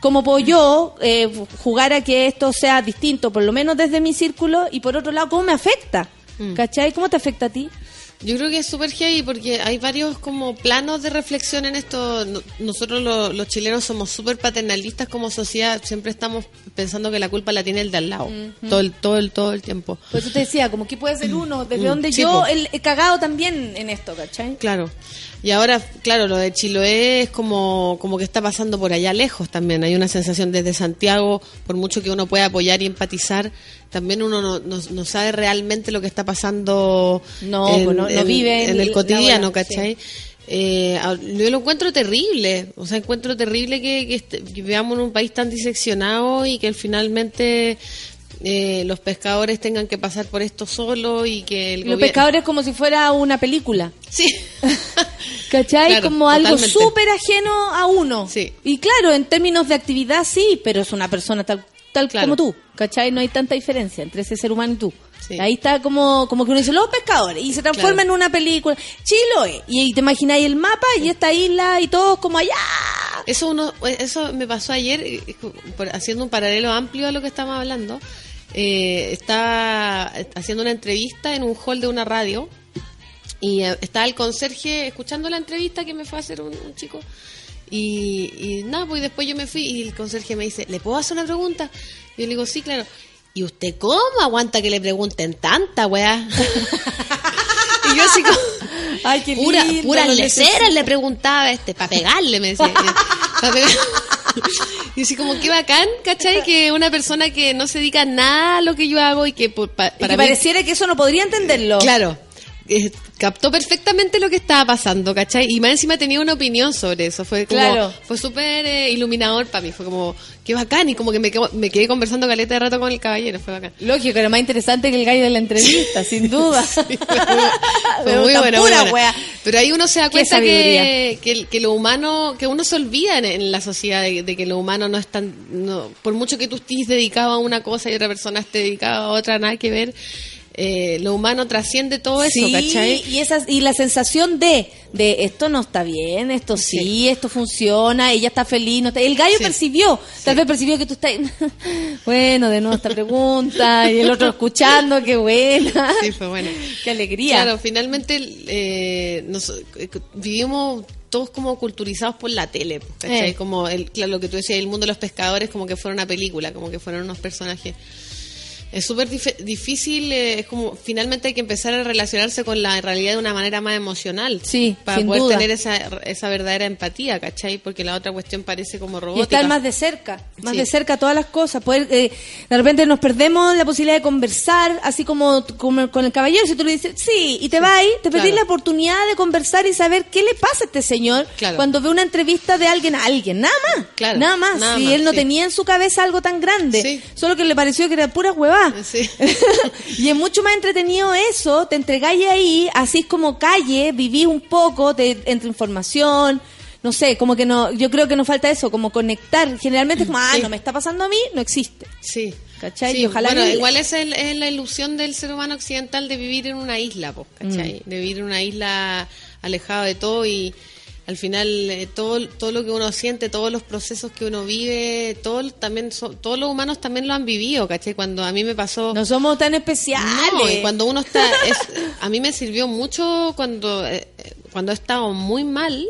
¿Cómo puedo yo eh, jugar a que esto sea distinto, por lo menos desde mi círculo? Y por otro lado, ¿cómo me afecta? Mm. ¿Cachai? ¿Cómo te afecta a ti? Yo creo que es súper heavy porque hay varios como planos de reflexión en esto. No- Nosotros lo- los chilenos somos súper paternalistas como sociedad, siempre estamos pensando que la culpa la tiene el de al lado, todo el todo el todo el tiempo. Por eso te decía, como que puede ser uno, desde Mm, donde sí, yo el- he cagado también en esto, ¿cachai? Claro. Y ahora, claro, lo de Chiloé es como, como que está pasando por allá lejos también. Hay una sensación desde Santiago, por mucho que uno pueda apoyar y empatizar, también uno no, no- no sabe realmente lo que está pasando No, pues no- vive en en el cotidiano, hora, ¿cachai? Eh, yo lo encuentro terrible, o sea, encuentro terrible que, que que vivamos en un país tan diseccionado y que finalmente eh, los pescadores tengan que pasar por esto solo y que el Los pescadores como si fuera una película. Sí. ¿Cachai? Claro, como algo súper ajeno a uno. Sí. Y claro, en términos de actividad sí, pero es una persona tal, tal Claro. como tú. ¿Cachai? No hay tanta diferencia entre ese ser humano y tú. Sí. Ahí está como, como que uno dice los pescadores y se transforma Claro. en una película. Chiloé. Y, ahí te imagináis el mapa y esta isla y todos como allá. Eso uno, eso me pasó ayer, eh, haciendo un paralelo amplio a lo que estamos hablando. Eh, estaba haciendo una entrevista en un hall de una radio y eh, estaba el conserje escuchando la entrevista que me fue a hacer un, un chico. Y, y nada, pues después yo me fui y el conserje me dice, ¿le puedo hacer una pregunta? Y yo le digo, sí, claro. ¿Y usted cómo aguanta que le pregunten tanta, weá? y yo así como... Ay, qué Pura, lindo, puras leceras le preguntaba este, para pegarle, me decía. Pa' pegar. Y así como qué bacán, ¿cachai? Que una persona que no se dedica a nada a lo que yo hago y que por- pa- Y para que mí- pareciera que eso no podría entenderlo. Claro. eh, captó perfectamente lo que estaba pasando, ¿cachai? Y más encima tenía una opinión sobre eso. Fue como, Claro. fue súper eh, iluminador para mí. Fue como, qué bacán. Y como que me, me quedé conversando caleta de rato con el caballero. Fue bacán. Lógico, era más interesante que el gallo de la entrevista, sin duda. Fue muy Pero buena, tan muy pura buena. wea. Pero ahí uno se da cuenta que, que, que lo humano, que uno se olvida en, en la sociedad de, de que lo humano no es tan, no, por mucho que tú estés dedicado a una cosa y otra persona esté dedicada a otra, nada que ver, eh, lo humano trasciende todo eso, sí, ¿cachai? y esas y la sensación de de esto no está bien, esto sí, Sí. esto funciona, ella está feliz, no está- el gallo Sí. percibió, tal vez percibió que tú estás bueno, de nuevo esta pregunta y el otro escuchando, qué buena. Sí, fue bueno. Qué alegría. Claro, finalmente eh, nos, eh, vivimos todos como culturizados por la tele, ¿cachai? Eh. Como el, claro, lo que tú decías, el mundo de los pescadores como que fuera una película, como que fueron unos personajes. Es súper dif- difícil, eh, es como finalmente hay que empezar a relacionarse con la realidad de una manera más emocional. Sí, Para sin poder duda. tener esa, esa verdadera empatía, ¿cachai? Porque la otra cuestión parece como Y robótica. estar más de cerca, más Sí. de cerca todas las cosas. Poder, eh, de repente nos perdemos la posibilidad de conversar, así como, como con el caballero. Si tú le dices, sí, y te vas ahí, te perdís Claro. la oportunidad de conversar y saber qué le pasa a este señor Claro. cuando ve una entrevista de alguien a alguien. Nada más. Claro, Nada más. nada si más, él no sí. tenía en su cabeza algo tan grande. Sí. Solo que le pareció que era pura huevada. Sí. y es mucho más entretenido eso, te entregáis ahí, así es como calle, vivís un poco, te entre información, no sé, como que no, yo creo que nos falta eso, como conectar. Generalmente es como, ah, Sí. no me está pasando a mí, no existe. Sí. ¿Cachai? Sí, Y ojalá bueno, igual esa es, es la ilusión del ser humano occidental de vivir en una isla, pues, ¿cachai? Mm. De vivir en una isla alejado de todo y al final eh, todo, todo lo que uno siente, todos los procesos que uno vive, todo, también so- todos los humanos también lo han vivido, ¿cachai? Cuando a mí me pasó... No somos tan especiales. No, y cuando uno está, es- a mí me sirvió mucho cuando eh, cuando he estado muy mal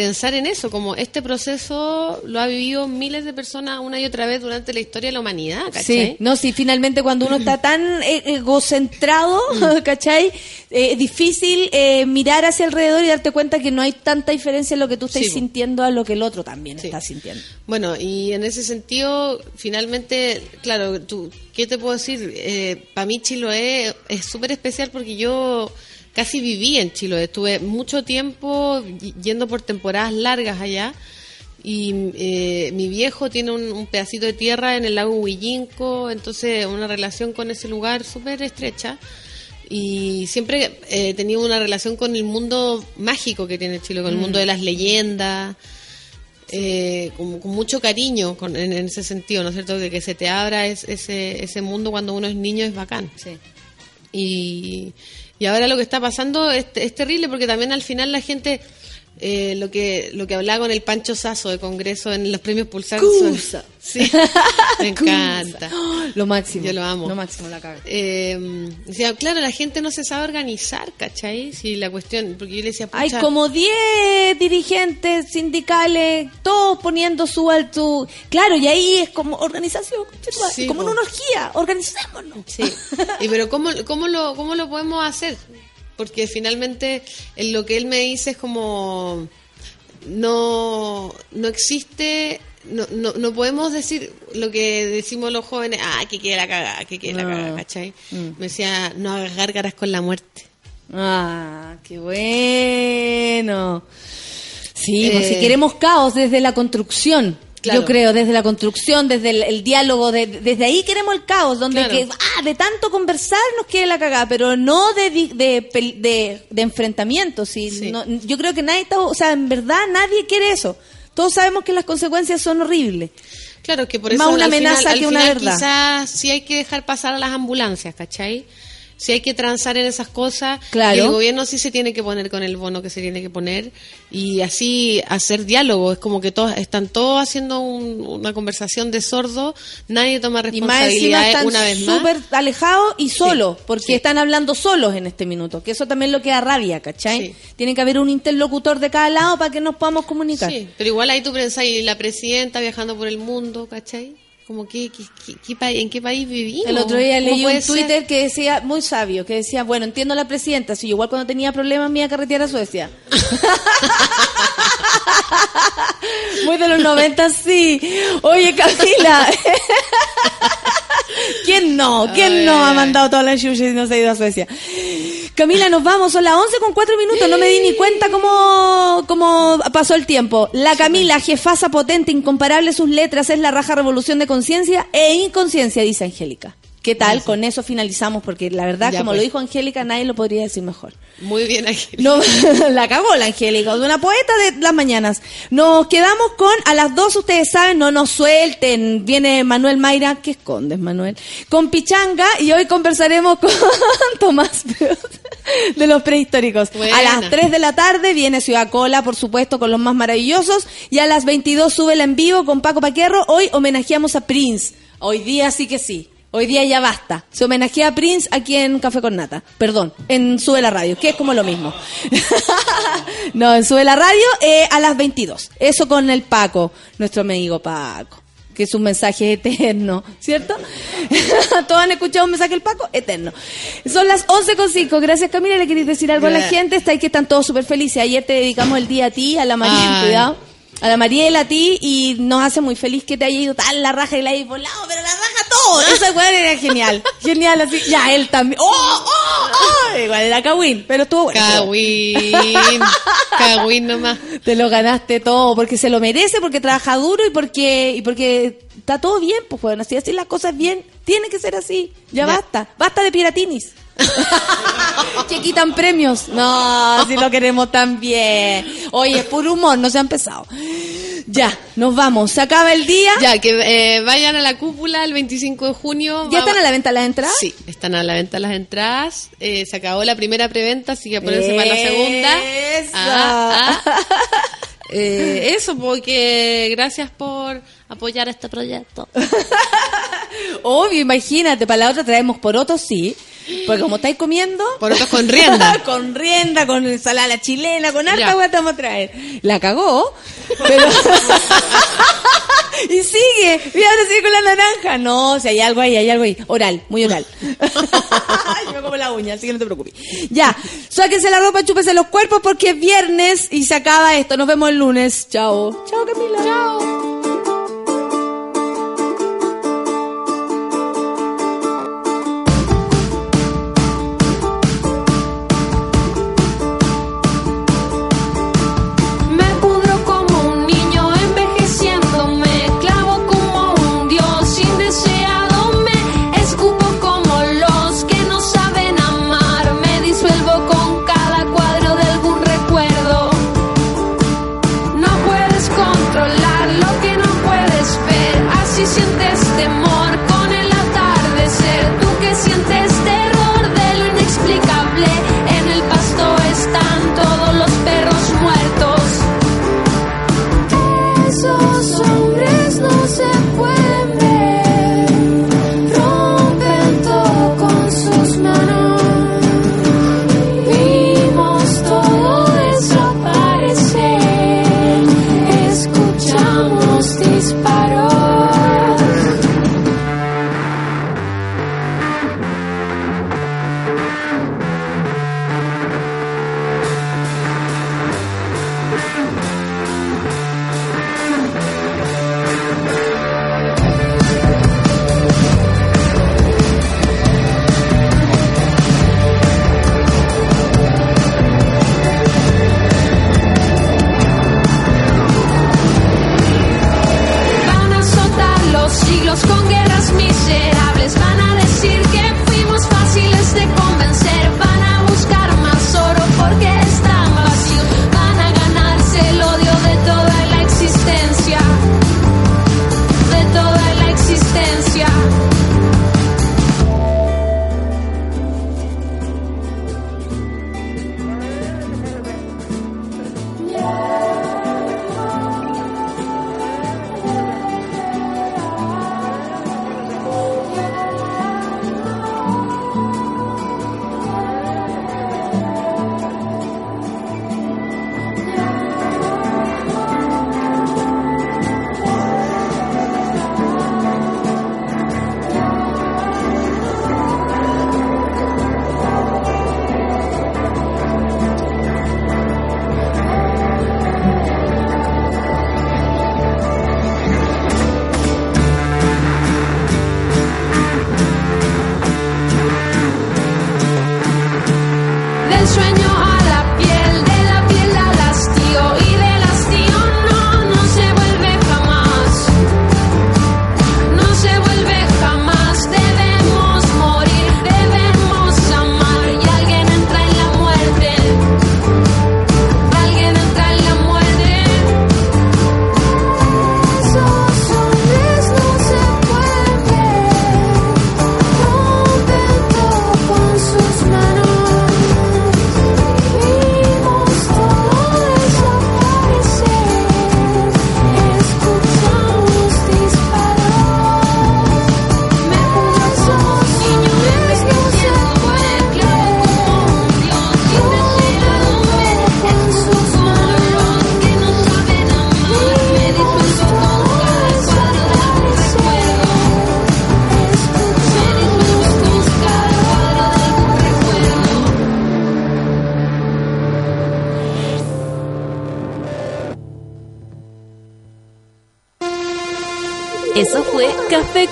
pensar en eso, como este proceso lo ha vivido miles de personas una y otra vez durante la historia de la humanidad, ¿cachai? Sí, no, sí, finalmente cuando uno está tan eh, egocentrado, Mm. ¿cachai? Eh, es difícil eh, mirar hacia alrededor y darte cuenta que no hay tanta diferencia en lo que tú estás Sí, sintiendo a lo que el otro también Sí. está sintiendo. Bueno, y en ese sentido, finalmente, claro, tú, ¿qué te puedo decir? Para mí Chiloé es súper especial porque yo casi viví en Chiloé. Estuve mucho tiempo yendo por temporadas largas allá. Y eh, mi viejo tiene un, un pedacito de tierra en el lago Huillinco, entonces una relación con ese lugar súper estrecha. Y siempre he tenido una relación con el mundo mágico que tiene Chile, con el mundo de las leyendas, eh, con, con mucho cariño con- en, en ese sentido, ¿no es cierto? Que, que se te abra es- ese, ese mundo cuando uno es niño es bacán. Sí. Y, y ahora lo que está pasando es, es terrible porque también al final la gente, eh, lo que lo que hablaba con el Pancho Sazo de Congreso en los premios Pulsar. Cusa. Sí, me encanta. Lo máximo. Yo lo amo. Lo máximo, la caga. Eh, decía, claro, la gente no se sabe organizar, ¿cachai? Si la cuestión, porque yo le decía, Hay como 10 dirigentes sindicales, todos poniendo su alto. Claro, y ahí es como organización, Sí, como po. una orgía, organizémonos. Sí. Y pero ¿cómo, cómo, lo, ¿cómo lo podemos hacer? Porque finalmente en lo que él me dice es como no, no existe, no, no, no podemos decir lo que decimos los jóvenes, ah, que quiere la cagada, que quiere la No. cagada, ¿cachai? Mm. Me decía, no hagas gárgaras con la muerte. Ah, qué bueno. Sí, pues Eh, si queremos caos desde la construcción. Claro. Yo creo, desde la construcción, desde el, el diálogo, de- desde ahí queremos el caos, donde Claro. que, ah, de tanto conversar nos quede la cagada, pero no de, de, de, de enfrentamiento. Sí, Sí. no- yo creo que nadie está, o sea, en verdad nadie quiere eso. Todos sabemos que las consecuencias son horribles. Claro, que por eso Más una al final- amenaza al que una final verdad. Quizás sí hay que dejar pasar a las ambulancias, ¿cachai? Sí hay que transar en esas cosas. Claro. Y el gobierno sí se tiene que poner con el bono que se tiene que poner. Y así hacer diálogo. Es como que todos están todos haciendo un- una conversación de sordo. Nadie toma Y más encima responsabilidad están una vez más. súper alejados y solos, Sí, porque sí. están hablando solos en este minuto, que eso también lo que da rabia, ¿cachai? Sí. Tiene que haber un interlocutor de cada lado para que nos podamos comunicar. Sí, pero igual ahí tú pensás, y la presidenta viajando por el mundo, ¿cachai? Como que, que- que- ¿en qué país vivimos? El otro día ¿Cómo leí un ser? Twitter que decía, muy sabio, que decía, bueno, entiendo a la presidenta, si igual cuando tenía problemas me iba a carretear a Suecia. muy de los 90, sí. Oye, Camila. ¿Quién no? ¿Quién Ay, no ha mandado toda la chucha y no se ha ido a Suecia? Camila, nos vamos, son las 11 con 4 minutos, no me di ni cuenta cómo, cómo pasó el tiempo. La Camila, jefasa potente, incomparable sus letras, es la raja revolución de conciencia e inconsciencia, dice Angélica. ¿Qué tal? Con eso finalizamos, porque la verdad, Ya, como pues. lo dijo Angélica, nadie lo podría decir mejor. Muy bien, Ángel. No, la acabó la Angélica, una poeta de las mañanas. Nos quedamos con, a las dos ustedes saben, no nos suelten. Viene Manuel Mayra, ¿qué escondes, Manuel? Con Pichanga y hoy conversaremos con Tomás de los prehistóricos. Buena. A las 3 de la tarde viene Ciudad Cola, por supuesto, con los más maravillosos. Y a las 22 sube el en vivo con Paco Paquerro. Hoy homenajeamos a Prince. Hoy día sí que sí. Hoy día ya basta. Se homenajea a Prince aquí en Café con Nata. Perdón, en Sube la Radio, que es como lo mismo. no, en Sube la Radio eh, a las 22. Eso con el Paco, nuestro amigo Paco. Que es un mensaje eterno, ¿cierto? ¿Todos han escuchado un mensaje del Paco? Eterno. Son las 11.5. Gracias, Camila. ¿Le queréis decir algo a la gente? Está ahí que están todos súper felices. Ayer te dedicamos el día a ti, a la Ay. cuidado. A la Mariela, a ti, y nos hace muy feliz que te haya ido tan la raja y la hayas volado, pero la raja todo. Esa weón era genial. Genial, así. Ya, él también. ¡Oh, oh, oh! Igual era Kawin, pero estuvo bueno. Cagüín. Cagüín nomás. Te lo ganaste todo, porque se lo merece, porque trabaja duro y porque, y porque está todo bien, pues bueno, así así las cosas bien, tiene que ser así. Ya, Ya. basta, basta de piratinis. que quitan premios. No, si lo queremos tan bien. Oye, es puro humor, no se ha empezado. Ya, nos vamos. Se acaba el día. Ya, que eh, vayan a la cúpula el 25 de junio. ¿Ya Va- están a la venta las entradas? Sí, están a la venta las entradas. Eh, se acabó la primera preventa, así que a ponerse para la segunda. Eso. Ah, ah. Eh, eso, porque gracias por apoyar este proyecto. Obvio, imagínate, para la otra traemos porotos, sí. Porque como estáis comiendo... Porotos con rienda. con rienda, con ensalada chilena, con harta agua te vamos a traer. La cagó, pero... y sigue, y ahora sigue con la naranja. No, si hay algo ahí, hay algo ahí. Oral, muy oral. Yo me como la uña, así que no te preocupes. Ya, sáquense la ropa, chúpese los cuerpos porque es viernes y se acaba esto. Nos vemos el lunes. Chao. Chao, Camila. Chao.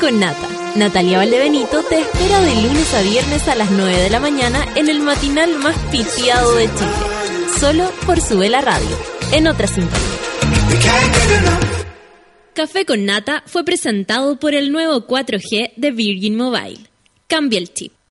Con Nata. Natalia Valdebenito te espera de lunes a viernes a las 9 de la mañana en el matinal más pitiado de Chile. Solo por Sube la Radio, en otra sintonía. Café con Nata fue presentado por el nuevo 4G de Virgin Mobile. Cambia el chip.